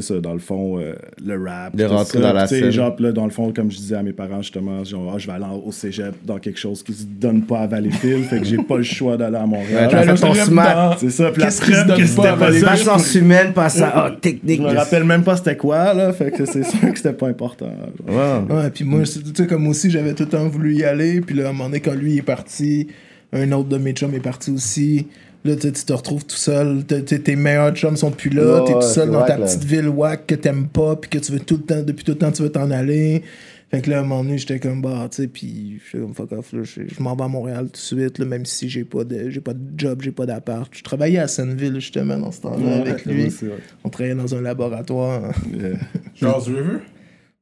c'est ça, dans le fond, euh, le rap. De tout rentrer ça. dans la scène. Genre, là, dans le fond, comme je disais à mes parents, justement, genre, ah, je vais aller au cégep dans quelque chose qui se donne pas à Valleyfield, fait que j'ai pas le choix d'aller à Ouais, Montréal. fait ton smart. c'est ça, puis la Qu'est-ce qui se donne pas pas humaine, passe à [laughs] technique. Je me rappelle même pas c'était quoi, là, fait que c'est sûr que c'était pas important. genre. Ouais. Ouais, puis moi, c'est- tu sais, comme aussi, j'avais tout le temps voulu y aller. Puis là, à un moment donné, quand lui est parti, un autre de mes chums est parti aussi. Là, tu te retrouves tout seul. T'es- meilleurs chums sont plus là. T'es tout seul dans ta là. petite ville wack que t'aimes pas. Puis que tu veux tout le temps, depuis tout le temps, tu veux t'en aller. Fait que là, à un moment donné, j'étais comme, bah, tu sais, puis je suis comme, fuck off, là, je, m'en vais à Montréal tout de suite, là, même si j'ai pas de, j'ai pas de job, j'ai pas d'appart. Je travaillais à Senneville, justement, dans ce temps-là, Ouais, avec lui. aussi, ouais. On travaillait dans un laboratoire. [laughs] Charles River?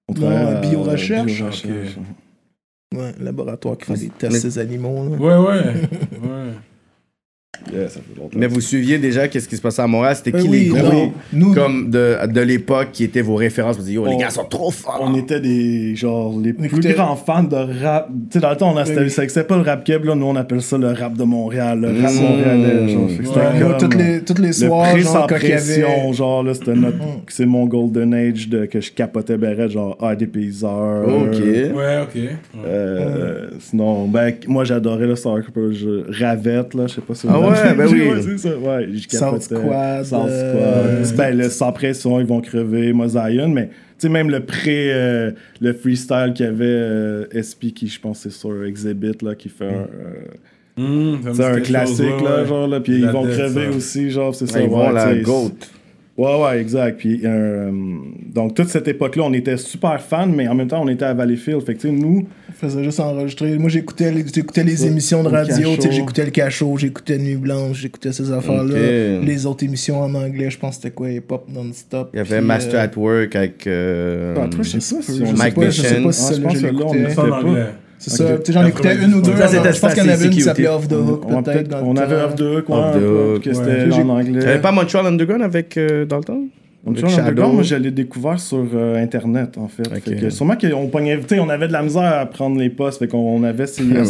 on à à biorecherche. biorecherche. Ouais, un laboratoire qui fait des tests Mais- ces animaux, là. Ouais, ouais. ouais. [laughs] Yeah, ça fait longtemps. Mais vous suiviez déjà qu'est-ce qui se passait à Montréal? C'était Ben qui oui, les gros non, nous- comme de, de l'époque qui étaient vos références? Vous dites, yo, les gars sont trop forts. On était des, genre, les plus écoutait- grands fans de rap. Tu sais, dans le temps, on a, c'était, Oui. ça existait pas le rap keb, là. Nous, on appelle ça le rap de Montréal, le rap Mmh. montréalais, genre. C'était Ouais, comme, toutes les, toutes les le soirs, pré genre, quand pression, avait... genre, là, c'était notre, c'est mon golden age de, que je capotais beret, genre, ah, des payseurs. Ok. Ouais, ok. Ouais. Euh, Sinon, ben, moi j'adorais le Star Cooper, je... Ravette, là, je sais pas si vous Ah ouais, ben [laughs] oui. Ouais, c'est ça, ouais, capotais. Squad, South euh, Squad. Ben, le Sans Pression, ils vont crever, moi Zion, mais tu sais, même le pré, euh, le freestyle qu'il y avait, euh, SP, qui je pense c'est sur Exhibit, là, qui fait un. euh, Mmh, ça me c'est un classique, chose, ouais, là, ouais. genre, là, puis ils vont crever ça. aussi, genre, c'est ça. ils vont ouais, la GOAT. Ouais, ouais, exact. Puis, euh, donc, toute cette époque-là, on était super fans, mais en même temps, on était à Valleyfield. Fait que, tu sais, nous, faisait juste enregistrer. Moi, j'écoutais les, j'écoutais les émissions de le radio. J'écoutais le cachot, j'écoutais Nuit Blanche, j'écoutais ces affaires-là. Les autres émissions en anglais, je pense que c'était quoi Hip Hop Non-Stop. Il y avait Master euh, at Work avec. euh, Ah, je sais pas si je on sais Mike pas, je sais pas si Ah, je pense que C'est en pas. anglais. C'est Ok. ça. Tu sais, J'en écoutais une ou deux. Ça, c'était je pense qu'il y en avait une qui s'appelait. Off the Hook, on, peut-être. dans on le avait temps. Off the Hook, ouais, Off the Hook, c'était en anglais. T'avais pas Montreal Underground avec euh, Dalton? On Underground, moi, je l'ai découvert sur euh, Internet, en fait. Ok. Fait que sûrement qu'on pognait, tu sais, on avait de la misère à prendre les postes, fait qu'on on avait ces... [laughs]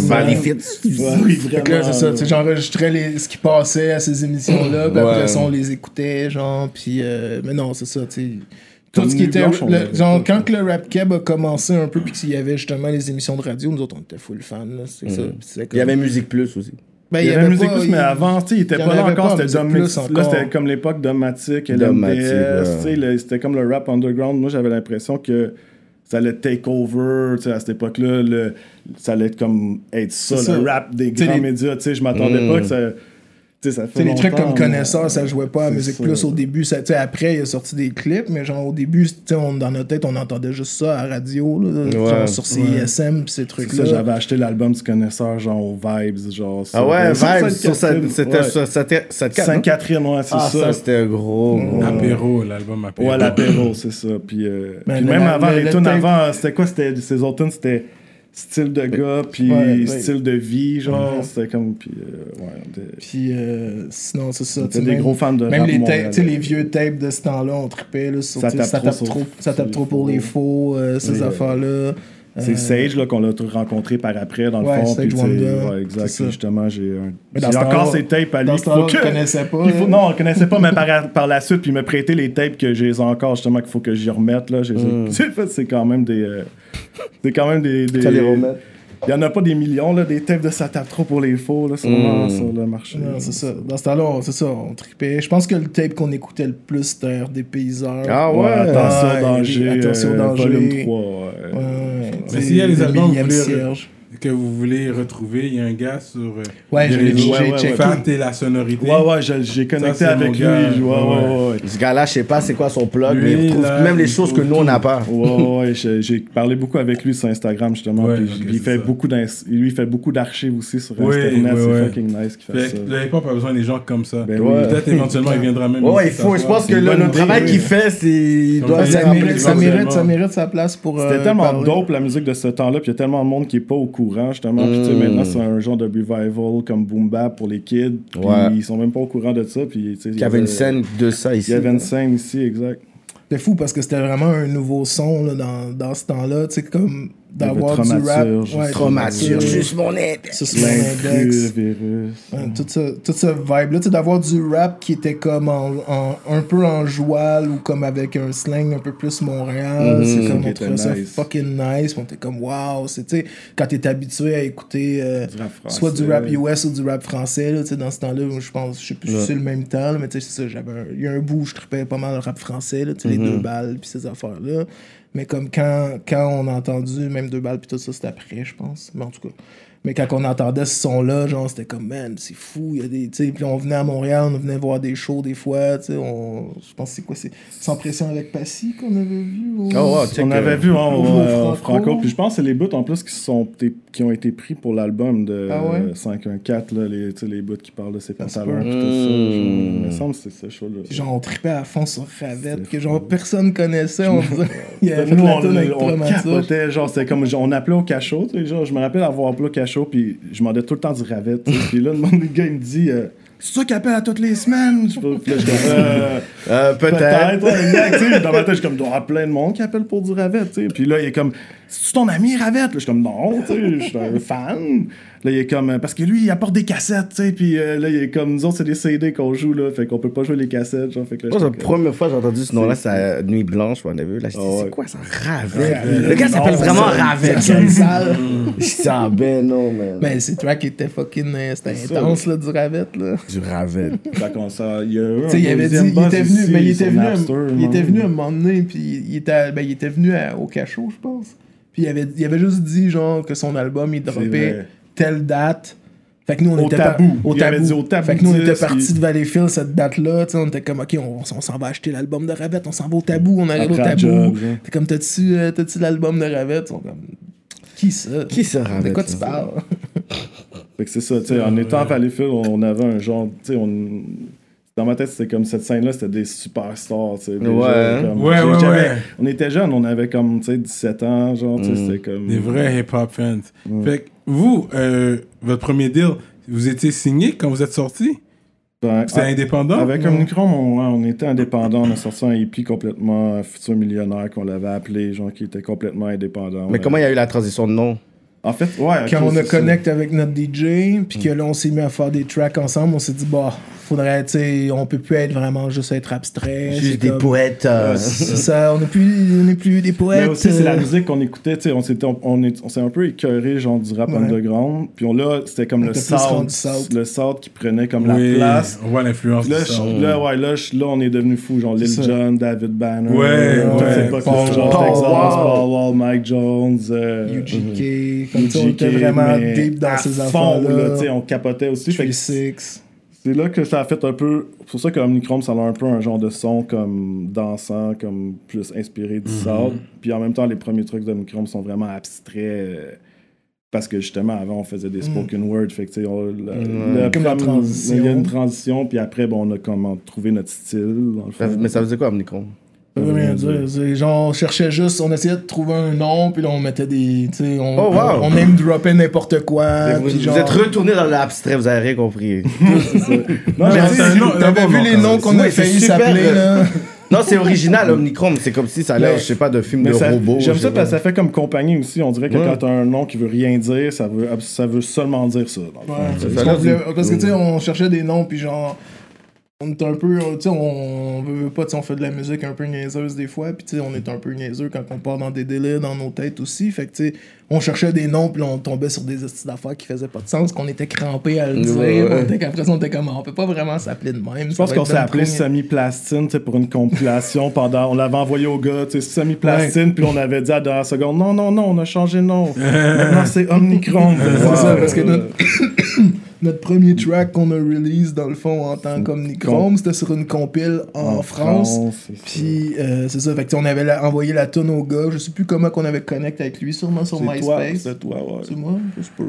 Ouais, oui, Fait que là, c'est ça, tu sais, vraiment. j'enregistrais les- ce qui passait à ces émissions-là, puis après ça, on les écoutait, genre, puis... euh, mais non, c'est ça, tu sais... Tout ce qui était... Blanche, le- genre, quand que le rap keb a commencé un peu, puis qu'il y avait justement les émissions de radio, nous autres, on était full fans, là, c'est ça. puis c'est Il y avait Musique Plus aussi. Ben, Il y avait Plus, mais avant, tu sais, il était y pas là encore, c'était Là, c'était comme l'époque Domatic, LMDS, ouais. tu sais, le- c'était comme le rap underground. Moi, j'avais l'impression que ça allait take over, tu sais, à cette époque-là, ça allait être comme être ça, le ça. rap des grands les- médias, tu sais, je m'attendais Mm. pas que ça... Ça sais, les trucs comme mais- connaisseurs, ça jouait pas à C'est Musique ça. Plus au début. Ça, tu sais, après, il a sorti des clips, mais genre au début, tu sais, on- dans notre tête, on entendait juste ça à la radio, là, genre sur CISM, pis ces C'est trucs-là. ça, j'avais acheté l'album du connaisseur, genre aux Vibes, genre... Ah sur- ouais, sur Vibes, Sainte-Catherine, sur cette- c'était non? Sainte-Catherine, ouais, c'est Ah, ça. ça, c'était gros. gros. Apéro, l'album Apéro. Ouais, l'apéro, c'est ça. Puis, euh, même avant, le- les le tunes avant, c'était quoi c'était, Ces autres tunes, c'était style de gars, puis Ouais, ouais. style de vie, genre. Mhm. C'était comme. Puis, euh, ouais, Puis euh, sinon, c'est ça. était des même- gros fans de Même les, tapes, tu sais, les vieux tapes de ce temps-là, on trippait. Là, sur, Ça tape ça trop tape sur- trop, ça tape trop pour les faux, euh, ces affaires-là. C'est Euh, Sage qu'on l'a rencontré par après, dans le Ouais, fond. Sage puis, Wonder, ouais, exact. ça. Justement, j'ai un. Encore ces tapes à lui. Dans Faut que- connaissait pas. il faut- hein. non, on le connaissait pas, mais par, par la suite, puis il m'a prêté les tapes que j'ai encore, justement, qu'il faut que j'y remette. Là. J'ai- [laughs] C'est quand même des. euh, c'est quand même des. les remettre. Il y en a pas des millions, là, des tapes de trop pour les faux, là, sûrement, Mm. sur le marché. Non, c'est ça. Dans ce temps-là, c'est ça, on trippait. Je pense que le tape qu'on écoutait le plus, c'était des payseurs. Ah ouais. Ouais, attention, danger. Attention, euh, danger. Volume 3, ouais. Mais s'il y a les le albums, vous voulez-. Que vous voulez retrouver, il y a un gars sur euh, Ouais, les je l'ai réseaux. Ouais, ouais. Fat et la sonorité. Ouais, ouais, j'ai- connecté avec lui. gars. Ouais, ouais, ouais. Ce gars-là, je sais pas c'est quoi son plug, Lui, mais il retrouve là, même les choses que trouve nous, on n'a pas. Ouais, ouais, ouais, j'ai parlé beaucoup avec lui sur Instagram, justement. Ouais, puis ok, il, fait beaucoup il fait beaucoup d'archives aussi sur Internet. oui, c'est ouais. fucking nice qu'il fasse Fait ça. le hip-hop a besoin des gens comme ça. Ben. Peut-être éventuellement il viendra même. Ouais, il faut. Je pense que le, travail qu'il fait, ça, mérite, sa place pour. C'était euh, tellement dope la musique de ce temps-là, puis il y a tellement de monde qui est pas au courant, justement. Puis tu sais, Mm. maintenant, c'est un genre de revival comme Boom Bap pour les kids. Puis Ouais. ils sont même pas au courant de ça. Puis Il y avait une scène de ça Il ici. y avait une scène ici, exact. C'était fou parce que c'était vraiment un nouveau son là, dans, dans ce temps-là. Tu sais, comme d'avoir du rap. Traumaturge, juste mon aide. Ça, c'est mon index. Ouais, tout ça, tout ce vibe-là, tu sais, d'avoir du rap qui était comme en, en- un peu en joual ou comme avec un slang un peu plus Montréal. Mhm. c'est comme on trouvait ça nice. fucking nice. On était comme wow. C'est, quand t'es habitué à écouter euh, Du rap soit du rap US ou du rap français, là, tu sais, dans ce temps-là, je pense, je sais plus si c'est le même temps, là, mais tu sais, c'est ça, j'avais un- il y a un bout où je trippais pas mal le rap français, là, tu sais, les deux balles puis ces affaires-là. Mais comme quand, quand on a entendu même deux balles puis tout ça, c'était après, je pense. Mais en tout cas. Mais quand on entendait ce son-là, genre, c'était comme, man, c'est fou. Il y a des, tu sais, puis on venait à Montréal, on venait voir des shows des fois, tu sais, on, je pense que c'est quoi, c'est Sans pression avec Passy qu'on avait vu. ou- Oh, wow, On euh, avait vu hein, au au, euh, au Franco. Franco, puis je pense que c'est les bouts en plus qui, sont, qui ont été pris pour l'album de Ah ouais? euh, 514, là, les, tu sais, les bouts qui parlent de ses pantalons tout ça. genre. Mm. Il me semble que c'est ce show-là. Genre, on trippait à fond sur Ravette, que genre, personne connaissait. On disait, [laughs] il y avait Nous, on, on capotait, genre, c'était comme, genre, on appelait au cachot, tu sais, genre, je me rappelle avoir appelé au cachot, puis je demandais tout le temps du sais, puis là, le monde, le gars, il me dit, euh, c'est toi qui appelle à toutes les semaines? Je, puis là, je dis, euh, Euh, Peut-être, Peut-être. ouais, dans ma tête, je suis comme, il doit y avoir plein de monde qui appelle pour du sais. Puis là, il est comme, c'est-tu ton ami Ravette? Là, je suis comme, non, tu sais, je suis un fan. Là, il est comme, parce que lui, il apporte des cassettes, tu sais, puis euh, là, il est comme, nous autres, c'est des CD qu'on joue, là, fait qu'on peut pas jouer les cassettes, genre, fait que là, Moi, c'est la première fois que j'ai entendu ce nom-là, c'est à Nuit Blanche, on a vu. Là, je dis, Ah ouais. c'est quoi ça? Ravet. Ravet. Le gars s'appelle vraiment c'est ça. Ravet. Ça sonne sale. Je dis, ah ben non, man. Ben, ces tracks étaient fucking. euh, C'était ça. intense, là, du Ravette, là. Du Ravet. Fait qu'on s'en- il y a eu Tu sais, il avait dit, il était venu, ici mais il sur était venu, il était venu à un moment donné, puis il était, ben, il était venu au cachot, je pense. Puis il avait, il avait juste dit, genre, que son album, il droppait telle date, Fait que nous, on Au était tabou. par- au Il avait tabou. dit au tabou Fait que nous, on était 10, partis de Valleyfield cette date-là. tu sais, On était comme, OK, on, on s'en va acheter l'album de Ravette. On s'en va au tabou. On arrive au tabou. job, hein. T'es comme, t'as-tu euh, t'as-tu l'album de Ravette? Sont comme, qui ça? Qui ça, De quoi tu ça? parles? Fait que c'est ça, tu sais, en étant à Valleyfield, on avait un genre, tu sais, on... Dans ma tête, c'était comme cette scène-là, c'était des superstars, tu sais. des Ouais. comme- Ouais, ouais. On était jeunes, on avait comme, tu sais, 17 ans, genre, tu sais, c'était comme... Des vrais hip-hop fans. Fait que vous, euh, votre premier deal, vous étiez signé quand vous êtes sorti? Ben, C'était indépendant? Avec Omnicron, on, on était indépendant. On a sorti un EP complètement futur millionnaire qu'on l'avait appelé, genre qui était complètement indépendant. Mais Ouais. comment il y a eu la transition de nom? En fait, ouais. Quand on a connecté avec notre DJ, puis que là, on s'est mis à faire des tracks ensemble, on s'est dit, bah, faudrait, tu sais, on peut plus être vraiment juste être abstrait. c'est Juste des comme- poètes. euh, ça, on n'est plus, on n'est plus des poètes. Mais aussi, c'est la euh, musique qu'on écoutait, tu sais, on s'était on, est- on s'est un peu écœuré, genre, du rap Ouais. underground. Puis on, là, c'était comme On le South. le qui prenait comme oui, la place. on voit l'influence Là, là, ouais, là, là, on est devenu fou, genre Lil. Jon, David Banner, Ouais, euh, ouais. Paul genre Wall. Texas. Paul Wall, Mike Jones, euh, UGK, comme ça, on était vraiment deep dans ces affaires-là. on capotait aussi. Fait que 36. C'est là que ça a fait un peu. C'est pour ça que Omnichrome, ça a un peu un genre de son comme dansant, comme plus inspiré du South. Puis en même temps, les premiers trucs d'Omnichrome sont vraiment abstraits. euh, parce que justement, avant, on faisait des spoken word. Fait que, tu sais, on- le- le Comme la prom- transition. Il y a une transition, puis après, bon, on a comment trouvé notre style. Dans le Ça- fond. Mais ça faisait quoi, Omnicron Ça veut rien dire. C'est genre, on cherchait juste, on essayait de trouver un nom, puis là, on mettait des. Tu sais, on, Oh, wow. on name droppait n'importe quoi. vous, êtes retourné dans l'abstrait, vous avez rien compris. [laughs] Non, Mais t'avais bon vu nom, les noms qu'on a failli s'appeler, euh, là. non, c'est original, Omnichrome. C'est comme si ça a l'air, Mais- je sais pas, de film de ça- robot. J'aime ça parce que ça fait comme compagnie aussi. On dirait que Ouais. quand t'as un nom qui veut rien dire, ça veut, ça veut seulement dire ça. Ouais, Ça parce que tu sais, on cherchait des noms, puis genre, on est un peu, tu sais, on, veut veut pas, tu sais, on fait de la musique un peu niaiseuse des fois, puis tu sais, on est un peu niaiseux quand on part dans des délais dans nos têtes aussi, fait que tu sais, on cherchait des noms, puis on tombait sur des astuces d'affaires qui faisaient pas de sens, qu'on était crampés à le dire, Ouais, ouais. on était qu'après ça, on était comme, on peut pas vraiment s'appeler de même. Je pense qu'on s'est appelé Semi-Plastine tu sais, pour une compilation pendant. On l'avait envoyé au gars, tu sais, Semi-Plastine, puis on avait dit à la dernière seconde non, non, non, on a changé de nom. Maintenant c'est Omnicron. [laughs] C'est ça, parce que notre, [laughs] notre premier track qu'on a release dans le fond en tant qu'Omnichrome, c'était sur une compile en, France. Puis euh, c'est ça, fait que on avait la- envoyé la tonne au gars, je sais plus comment qu'on avait connecté avec lui, sûrement sur MySpace. c'est toi, ouais. C'est moi, je sais pas.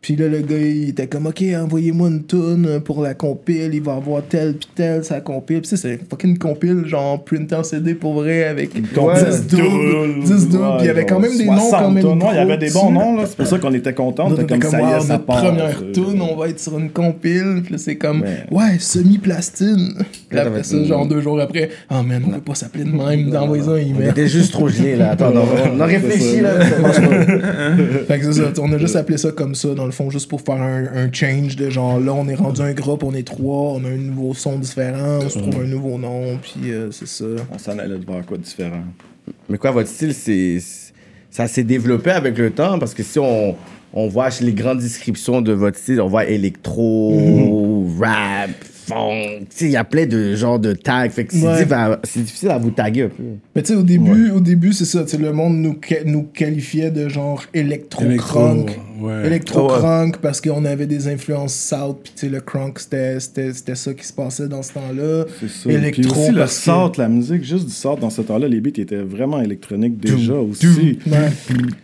Puis là, le gars, il était comme, OK, envoyez-moi une tune pour la compile, il va avoir tel puis tel, sa compile. Puis ça, c'est fucking compile, genre printé en CD pour vrai, avec 10 doubles, 10 doubles. Puis il y avait quand même des noms quand même. Non, il y avait des bons noms, là. C'est pour ça qu'on était contents. On On était était comme comme, ça, y wow, est, ça notre part. première euh, tune, on va être sur une compile. Puis là, c'est comme, Mais- ouais, semi-plastine. Puis Là, après ça, genre deux jours après, oh man, on peut pas s'appeler de même, d'envoyer un On email. était juste trop gelé, là. Attends, on a [laughs] réfléchi, là. Fait que c'est ça, on a juste appelé ça comme ça, dans le fond, juste pour faire un, un change de genre, là, on est rendu un groupe, on est trois, on a un nouveau son différent, on se trouve un nouveau nom, puis euh, c'est ça. On s'en allait de voir quoi de différent. Mais quoi, votre style, c'est. Ça s'est développé avec le temps? Parce que si on, on voit chez les grandes descriptions de votre style, on voit électro, rap, funk. Il y a plein de genres de tags. Fait que c'est Ouais. difficile à- c'est difficile à vous taguer un peu. Mais tu sais, au début, au début c'est ça, le monde nous, nous qualifiait de genre électro-crunk. ouais. Électro-crunk parce qu'on avait des influences south, puis tu sais, le crunk, c'était- c'était c'était ça qui se passait dans ce temps-là. C'est ça. Électro, Puis aussi, le que- sort, la musique, juste du sort dans ce temps-là, les beats étaient vraiment électroniques déjà aussi.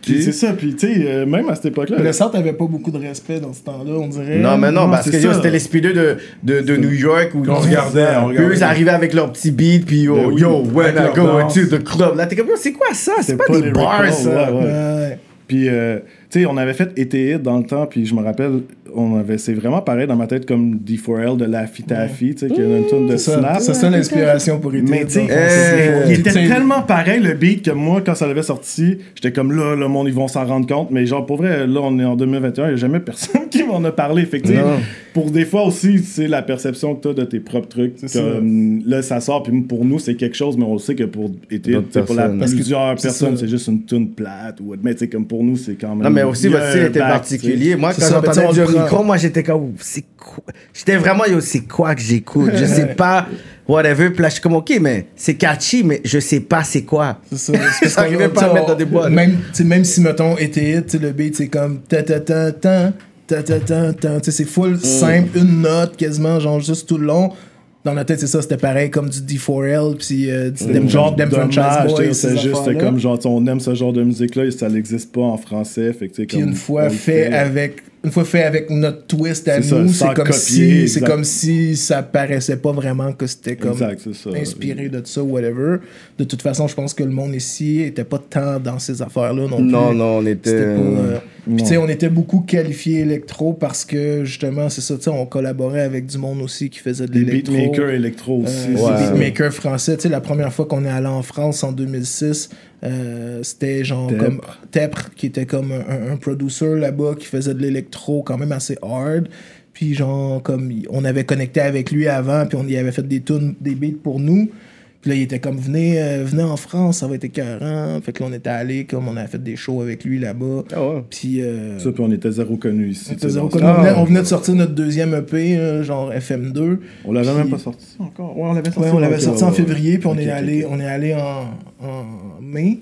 C'est ça, puis tu sais, euh, même à cette époque-là. Le south avait pas beaucoup de respect dans ce temps-là, on dirait. Non, mais non, non, parce que c'était les speeders de, de, de New York où On regardait, on eux, ils arrivaient avec leur petit beat, puis yo, Ben oui. yo, when I go into the club. Là, t'es comme, yo, c'est quoi ça? C'est pas, des bars, ça? ouais, ouais. Ouais. Puis, euh, sais, on avait fait ETH dans le temps, puis je me rappelle, on avait, c'est vraiment pareil dans ma tête comme D4L de Laffy Taffy, tu sais, qui a une tonne de snap. c'est ça l'inspiration pour Ethan. Mais tu sais, il était tellement pareil le beat que moi, quand ça avait sorti, j'étais comme là, le monde, ils vont s'en rendre compte. Mais genre, pour vrai, là, on est en 2021, il n'y a jamais personne [laughs] qui m'en a parlé. Non. pour des fois aussi, c'est la perception que tu as de tes propres trucs. Comme, là, ça sort, puis pour nous, c'est quelque chose, mais on sait que pour, sais, pour la personnes. Parce que plusieurs c'est personnes, c'est juste une tune plate. Ou, mais tu sais, comme pour nous, c'est quand même. Mais aussi, votre style un était particulier. Moi, C'est quand ça, ben, j'entendais du micro, moi, j'étais comme, c'est quoi? J'étais vraiment, yo, c'est quoi que j'écoute? Je sais pas, whatever. Puis là, je suis comme, ok, mais c'est catchy, mais je sais pas c'est quoi. C'est ça. [laughs] J'arrivais pas à mettre dans des boîtes. Même, si, mettons, était hit, le beat, c'est comme ta ta ta ta ta, ta, ta, ta. C'est full simple, une note quasiment, genre juste tout le long. Dans la tête, c'est ça, c'était pareil comme du D4L, puis euh, du Dem, genre Dem Franchise c'est juste comme genre, on aime ce genre de musique-là et ça n'existe pas en français. Fait que, Puis une fois fait avec une fois fait avec notre twist à nous, c'est comme copier, si c'est comme si ça paraissait pas vraiment que c'était comme Exact, c'est ça. inspiré de ça whatever. De toute façon, je pense que le monde ici était pas tant dans ces affaires-là non plus. Non, non, on était. pas, euh, Puis tu sais, on était beaucoup qualifiés électro parce que justement, c'est ça, tu sais, on collaborait avec du monde aussi qui faisait de Les l'électro. beatmakers électro aussi. Euh, c'est Ouais. les ça. beatmakers français, tu sais, la première fois qu'on est allé en France en 2006, euh, c'était genre Tepr. comme Tepr, qui était comme un, un producer là-bas qui faisait de l'électro quand même assez hard. Puis genre, comme on avait connecté avec lui avant, puis on y avait fait des tunes, des beats pour nous. Puis là, il était comme, venez, euh, venez en France, ça va être écœurant. Fait que là, on était allé, comme on a fait des shows avec lui là-bas. Ah ouais. Puis... euh, Ça, puis on était zéro connus ici. on était zéro connu. on, venait, on venait de sortir notre deuxième EP, euh, genre FM2. On l'avait Puis- même pas sorti encore? Ouais, on l'avait sorti. Ouais, on l'avait sorti ouais, en ouais. février, puis on est allé, on est allé en, en mai.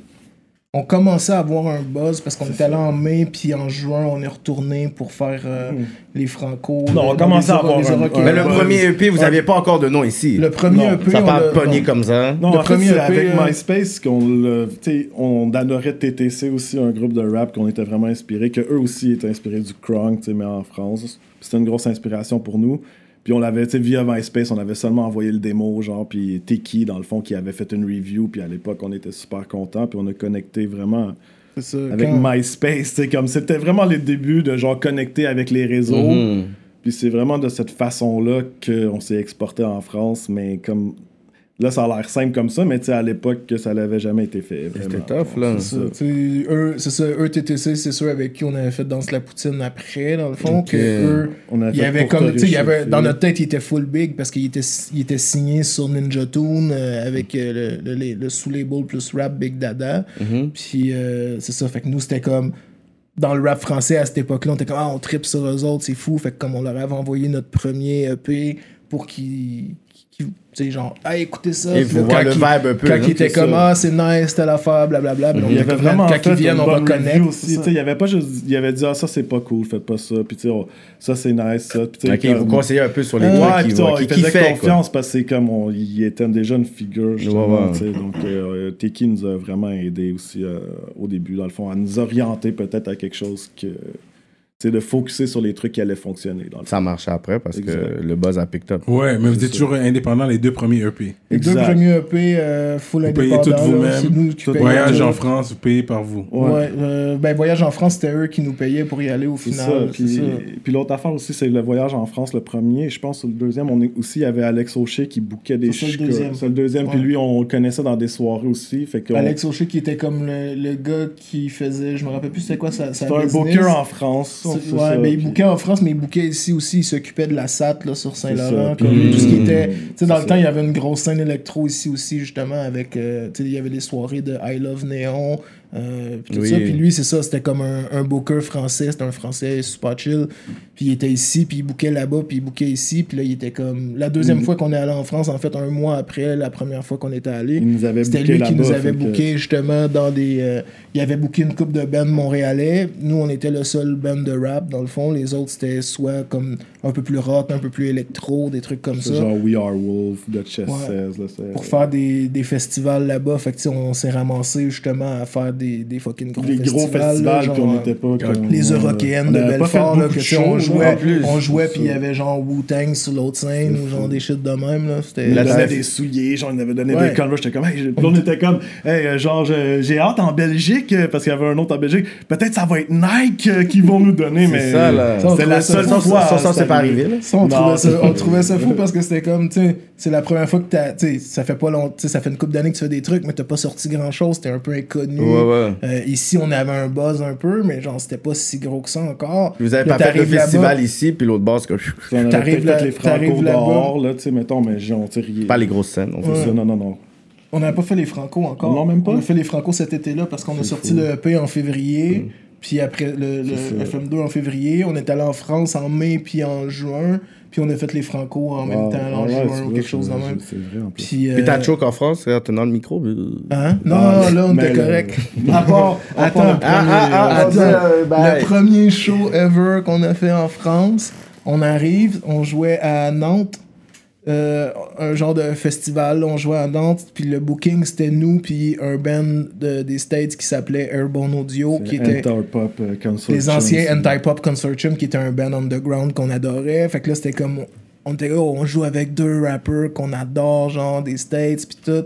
On commençait à avoir un buzz parce qu'on était allé en mai, puis en juin, on est retourné pour faire euh, les Franco. Non, on commençait à avoir les un-. Mais le premier EP, vous Ouais. n'aviez pas encore de nom ici. Le premier Non, EP, Ça pas pogné comme ça. Non, Le en premier c'est EP, avec euh, MySpace qu'on on adorait TTC aussi, un groupe de rap qu'on était vraiment inspiré, que eux aussi étaient inspirés du crunk, mais en France. C'était une grosse inspiration pour nous. Puis on l'avait, tu sais, via MySpace, on avait seulement envoyé le démo, genre, puis Teki, dans le fond, qui avait fait une review, puis à l'époque, on était super contents, puis on a connecté vraiment ça, avec quand- MySpace, tu sais, comme c'était vraiment les débuts de genre connecter avec les réseaux. Mhm. Puis c'est vraiment de cette façon-là qu'on s'est exporté en France, mais comme. Là, ça a l'air simple comme ça, mais tu sais, à l'époque, que ça n'avait jamais été fait. C'était vraiment. tough, là. C'est ça, sais, eux, c'est ça, eux, TTC, c'est ceux avec qui on avait fait Danse la Poutine après, dans le fond, Ok. que eux, On avait il y fait avait comme, tu sais, il y avait, dans notre tête, il était full big parce qu'il était, il était signé sur Ninja Tune euh, avec euh, le, le, le sous-label plus rap Big Dada. Mhm. Puis euh, c'est ça, fait que nous, c'était comme, dans le rap français à cette époque-là, on était comme, ah, on tripe sur eux autres, c'est fou. Fait que comme on leur avait envoyé notre premier EP pour qu'ils, tu sais, genre, ah, écoutez ça. Et vous quand le vibe un peu. quand il était comme, ça. ah, c'est nice, telle affaire, blablabla. Il y avait vraiment quand fait ils viennent, on va aussi. sais, Il avait pas juste, il avait dit ah ça c'est pas cool, faites pas ça. Puis tu sais, oh, ça c'est nice ça. Puis, tu sais, Ok, comme- vous conseillez un peu sur les Ouais, trucs puis qui, vont- on- qui, il qui faisait fait, quoi. confiance parce que c'est comme on, il était déjà une figure justement. Ouais, ouais. tu sais, Donc euh, Teki nous a vraiment aidé aussi euh, au début dans le fond à nous orienter peut-être à quelque chose que de focuser sur les trucs qui allaient fonctionner dans le fond. Ça marche après parce Exact. que le buzz a picked up. Ouais, mais vous C'est êtes ça. toujours indépendant les deux premiers EP. Les deux premiers EP, euh, full Vous payez tout vous-même. C'est Voyage en France, vous payez par vous. Ouais, euh, ben Voyage en France, c'était eux qui nous payaient pour y aller au C'est final. ça. c'est Puis, ça. puis l'autre affaire aussi, c'est le voyage en France, le premier. Je pense que le deuxième, on est aussi, il y avait Alex Aucher qui bouquait des C'est ça, le deuxième. C'est le deuxième. Puis Ouais. lui, on le connaissait dans des soirées aussi. Fait que Alex Aucher qui était comme le, le gars qui faisait, je me rappelle plus c'était quoi sa, sa C'était un business. booker en France. Ouais, ça. mais il Puis- bouquait en France, mais il bouquait ici aussi. Il s'occupait de la SAT là, sur Saint-Laurent. Comme Mmh. tout ce qui était. Tu sais, dans le ça. temps, il y avait une grosse scène électro ici aussi, justement, avec. euh, tu sais, il y avait des soirées de I Love Néon. Euh, puis tout Oui. ça. Puis lui, c'est ça, c'était comme un, un booker français. C'était un français super chill. Puis il était ici, puis il bouquait là-bas, puis il bouquait ici. Puis là, il était comme. La deuxième Mmh. fois qu'on est allé en France, en fait, un mois après la première fois qu'on était allé. C'était lui qui nous avait que- booké justement dans des. euh, il avait booké une coupe de band montréalais. Nous, on était le seul band de rap dans le fond. Les autres, c'était soit comme un peu plus rock, un peu plus électro, des trucs comme ça. genre We Are Wolf, Duchess Ouais. 16. Là, c'est- Pour faire des, des festivals là-bas. Fait que, on s'est ramassé justement à faire des, des fucking gros des festivals. gros festivals, là, genre, on n'était pas comme. les euh, Européennes on de avait Belfort, là, que on jouait, là, en plus. on jouait C'est puis il y avait genre Wu-Tang sur l'autre scène ou genre des shit de même. Là. C'était, donnait des souliers, genre, il nous avait donné Ouais. des Converse. J'étais comme, hey, on était comme, hey, euh, genre, je- j'ai hâte en Belgique, euh, parce qu'il y avait un autre en Belgique. Peut-être ça va être Nike euh, qui vont nous donner, mais. C'était la seule fois. Ça, c'est pas arrivé, là. Ça, on, Non, trouvait ça, c'est- on trouvait ça fou parce que c'était comme, tu sais, c'est la première fois que t'as, tu sais, ça fait pas longtemps, tu sais, ça fait une couple d'années que tu fais des trucs, mais t'as pas sorti grand chose, t'es un peu inconnu. Ouais, ouais. Euh, ici, on avait un buzz un peu, mais genre, c'était pas si gros que ça encore. Vous avez Là, pas fait le festival ici, puis l'autre boss, que avait [laughs] T'arrives peut-être là- les Franco dehors, là, tu sais, mettons, mais genre, tu sais, rien. pas les grosses scènes. on fait C'est ça. ça, non, non, non. On n'avait pas fait les Franco encore. Non, même pas? On a fait les Franco cet été-là parce qu'on a sorti le EP en février. Puis après le, le C'est ça. FM2 en février, on est allé en France en mai puis en juin. Puis on a fait les Franco en même temps en Ah, ouais, juin ou quelque chose de même. C'est vrai en plus. Puis, Puis t'as euh, choke en France, t'es dans le micro. mais- Hein? Non, Ah, là, on était le- correct. À part [laughs] le Attends. premier, Ah, ah, attends, euh, le premier show ever qu'on a fait en France, on arrive, on jouait à Nantes, euh, un genre de festival, on jouait à Nantes, puis le booking c'était nous, puis un band de, des States qui s'appelait Airborne Audio, qui était Anti-pop euh, Consortium. les anciens Anti-Pop Consortium, qui était un band underground qu'on adorait. Fait que là, c'était comme. On était là, on joue avec deux rappers qu'on adore, genre des States, pis tout.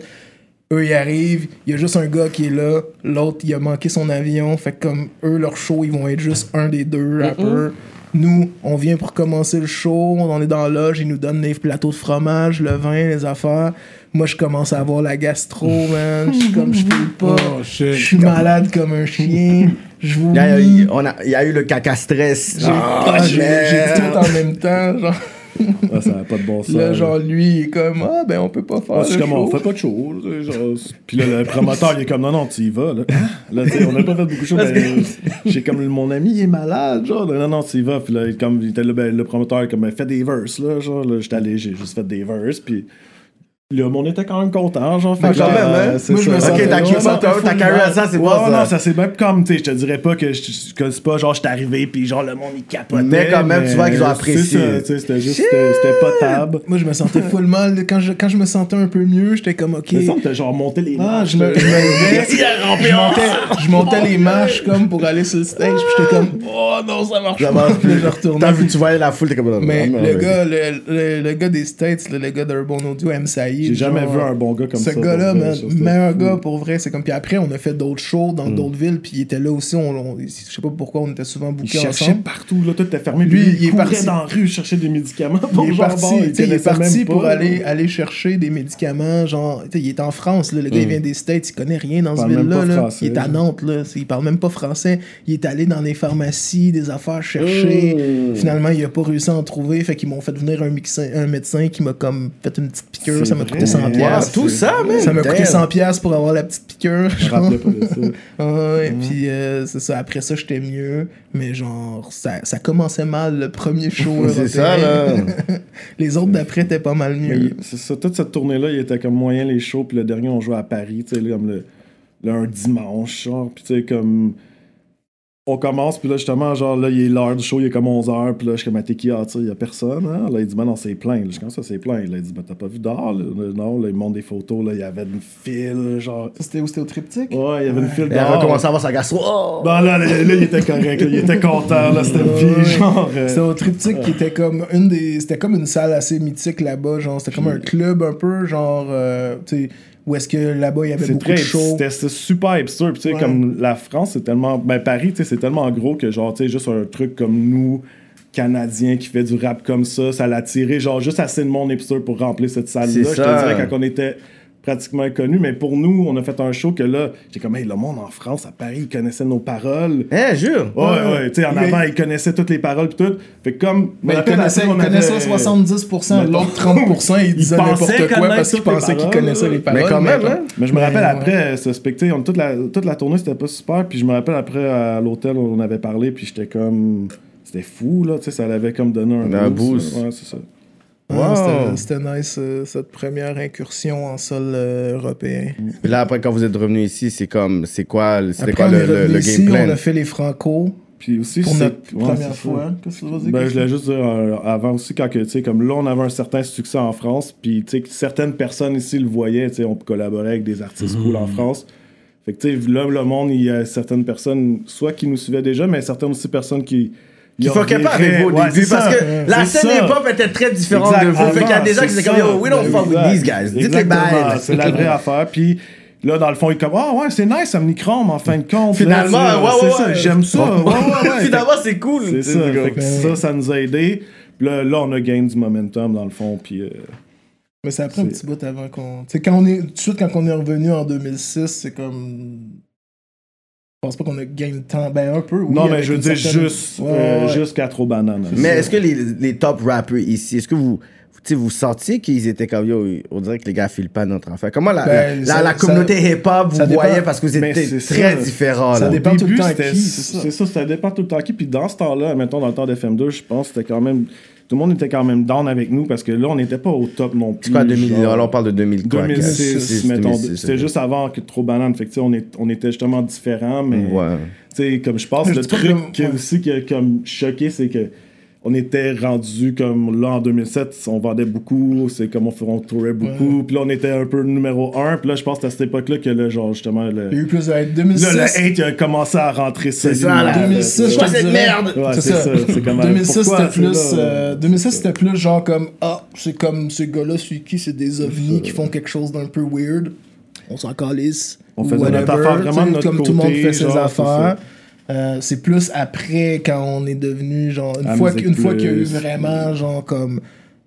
Eux, ils arrivent, il y a juste un gars qui est là, l'autre, il a manqué son avion. Fait que comme eux, leur show, ils vont être juste un des deux rappers. Nous, on vient pour commencer le show, on est dans la loge, ils nous donnent les plateaux de fromage, le vin, les affaires. Moi, je commence à avoir la gastro, [laughs] man. Je suis comme, je peux pas. Oh. Je suis malade comme un chien. Je vous Il y, a, il y a- on a- il y a eu le caca stress. j'ai Ah, tout en même temps. Genre, [laughs] Ah, ça n'a pas de bon sens. là, genre, lui, il est comme, ah, ben, on peut pas faire Ah, c'est comme, on show. fait pas de show. genre, Puis là, le promoteur, il est comme, non, non, tu y vas. Là, là tu sais, on n'a pas fait beaucoup de shows. Ben, j'ai comme, mon ami, il est malade. Genre, non, non, tu y vas. Puis là, comme, il était là, ben, le promoteur, comme, ben, fais des verses. Là, genre, là, j'étais allé, j'ai juste fait des verses. Puis là, on était quand même content. Genre, fait Ah, que, quand même, hein? c'est Moi, je me sentais- Ok, t'as Ouais, kick ouais, ça, t'as ouais, t'as full carré mal. ça, c'est Ouais, bon ça. non, ça c'est même comme, tu sais, je te dirais pas que, je- que c'est pas genre, je suis arrivé, puis genre, le monde, il capotait. Mais quand même, tu vois qu'ils ont apprécié. C'est ça, c'était juste, c'était potable. Moi, je me sentais [laughs] full mal. Quand je, quand je me sentais un peu mieux, j'étais comme, ok. C'est ça, t'as genre monté les Ah, marches. je me, [laughs] je me levais, je montais, je montais les marches comme pour aller sur le stage, puis j'étais comme, [laughs] oh non, ça marche Ça pas. Puis je retournais. T'as vu, tu voyais la foule, t'es comme. Mais Ah, le gars, le, gars des States, le, le gars d'Urban Audio, M. J'ai jamais vu un bon gars comme ce ça. gars-là, ça, c'était meilleur fou. gars pour vrai. C'est comme. Puis après, on a fait d'autres shows Mm. dans d'autres villes, puis il était là aussi. On, on- je sais pas pourquoi on était souvent Il bookés cherchait ensemble. partout, là, tout était fermé. Lui, Lui, il est il parti. dans la rue chercher des médicaments pour Il est parti, bon, il est parti pour pas, aller, là. aller chercher des médicaments. Genre, il est en France, là, le gars il vient des States, il connaît rien dans ce même ville-là. Il est à. Nantes, là. il parle même pas français. Il est allé dans les pharmacies, des affaires chercher. Finalement, il a pas réussi à en trouver. Fait qu'ils m'ont fait venir un, un médecin qui m'a comme fait une petite piqûre. Ça m'a. Coûté 100 Wow, Wow, piastres. tout ça, man. Ça m'a coûté Damn. 100 piastres pour avoir la petite piqûre. Je me rappelais pas de ça. [laughs] Ah puis euh, c'est ça. Après ça, j'étais mieux. Mais genre, ça, ça commençait mal le premier show. [laughs] C'est ça, là. [laughs] Les autres d'après étaient pas mal Mais mieux. c'est ça, toute cette tournée-là, il était comme moyen les shows, puis le dernier, on jouait à Paris, tu sais, là, comme le, le- un dimanche, genre, puis tu sais, comme. On commence, puis là, justement, genre, là, il est l'heure du show, il est comme 11h, puis là, je suis comme, à t'es qui, ah, tu sais, il y a personne, hein? Là, il dit, ben non, c'est plein. Là, je comme ça, c'est plein? Là, il dit, ben t'as pas vu? Là, Non, là, il montre des photos, là, il y avait une file, genre. C'était où? C'était au triptyque? Ouais, il y avait une file va dehors. commencer à avoir sa gastro. Oh! Non, là, là, là, il était correct, là, il était content, là, c'était ouais. genre. euh, C'était au triptyque qui était comme une des. C'était comme une salle assez mythique là-bas. Genre, c'était comme un club un peu, genre. euh, tu sais, où est-ce que là-bas il y avait beaucoup très de shows. c'était c'était super hipster puis tu sais Ouais. comme la France c'est tellement ben Paris tu sais c'est tellement gros que genre tu sais juste un truc comme nous canadiens qui fait du rap comme ça ça l'a attiré genre juste assez de monde hipster pour remplir cette salle là C'est je te dirais quand on était pratiquement inconnus mais pour nous on a fait un show que là j'ai comme hey le monde en France à Paris ils connaissaient nos paroles Eh, jure. Ouais, ouais, tu sais, en Mais- avant, ils connaissaient toutes les paroles pis tout. Fait que comme. Mais je me il rappelle, connaissait, après, il on connaissait avait- 70%, Mettons. l'autre 30%, [laughs] il disait pensait n'importe quoi parce qu'il toutes les pensait qu'il paroles, connaissait là. les paroles. Mais quand même, hein. Mais je me rappelle après ce spectacle, on- toute la, toute la tournée c'était pas super, puis je me rappelle après à l'hôtel on avait parlé, puis j'étais comme. C'était fou, là, tu sais, ça l'avait comme donné un, Un boost. boost. Ouais, c'est ça. Wow. c'était- C'était nice, euh, cette première incursion en sol euh, européen. Puis là, après, quand vous êtes revenu ici, c'est comme. C'est quoi, c'était Après, quoi le, le, revenu le ici, game on a fait les Franco Puis aussi, pour notre ouais, première fois. Qu'est-ce que tu vas dire? Ben, je voulais juste dire euh, avant aussi, quand que, tu sais, comme là, on avait un certain succès en France, puis tu sais, certaines personnes ici le voyaient, tu sais, on collaborait avec des artistes cool en France. Fait que, tu sais, là, le monde, il y a certaines personnes, soit qui nous suivaient déjà, mais certaines aussi personnes qui. Qui fuckaient pas avec vous au début parce que la scène hip-hop était très différente Exact. de vous. Fait qu'il y a des gens qui c'est disaient comme yo, we don't fuck with these guys. Dites les bails. C'est la vraie [laughs] affaire. Puis là, dans le fond, il est comme Ah ouais, c'est nice, Omnichrome en fin de compte. Finalement, Là, ouais, c'est ouais, ça, ouais. J'aime ça. Ouais, ouais, ouais. Finalement, c'est cool. C'est ça. Fait que ça, ça nous a aidé. Puis là, là, on a gagné du momentum dans le fond. Puis euh, Mais ça a pris un petit bout avant qu'on. Tu sais, quand on est. Tout de suite, quand on est revenu en 2006, c'est comme. Je pense pas qu'on a gagné le temps. Ben, un peu. oui, non, mais je veux dire certaine- juste, Ouais, euh, ouais. juste 4 bananes. Mais est-ce que les, les top rappers ici, est-ce que vous, tu sais, vous sentiez qu'ils étaient comme yo, on dirait que les gars filent pas notre affaire? Comment la, Ben, la, ça- la communauté ça- hip-hop vous ça dépend- voyait parce que vous étiez c'est très ça. différents. Ça là. dépend tout le temps qui, c'est c'est ça, ça dépend tout le temps qui. Puis dans ce temps-là, mettons dans le temps d'FM2, je pense, c'était quand même. Tout le monde était quand même down avec nous parce que là, on n'était pas au top non plus. C'est quoi, 2000, genre. là, on parle de 2000 quoi, 2006, 2006, mettons. 2006, C'était juste avant que Trop Banane. Fait que, tu sais, on, est, on était justement différents, mais. Ouais. Tu sais, comme je pense, [laughs] le truc que- qui a ouais. aussi qui a comme choqué, c'est que on était rendu comme là en 2007, on vendait beaucoup, c'est comme on, on tourait beaucoup, puis là on était un peu numéro un, puis là je pense que à cette époque-là que là, genre justement le, Il y a eu plus de là, 2006. le hate a commencé à rentrer C'est ça, là. 2006, je te cette dirais- merde? Ouais, c'est c'est ça. ça, c'est comme, 2006, pourquoi c'était plus, c'est là, euh, 2006, c'était plus genre comme, ah, c'est comme ces gars-là, celui qui, c'est des ovnis qui font quelque chose d'un peu weird. On s'en calisse. On faisait notre affaire vraiment de notre Comme tout le monde fait ses genre, affaires. Euh, c'est plus après quand on est devenu genre une fois Musique qu'une fois qu'il y a eu Plus. vraiment genre comme euh,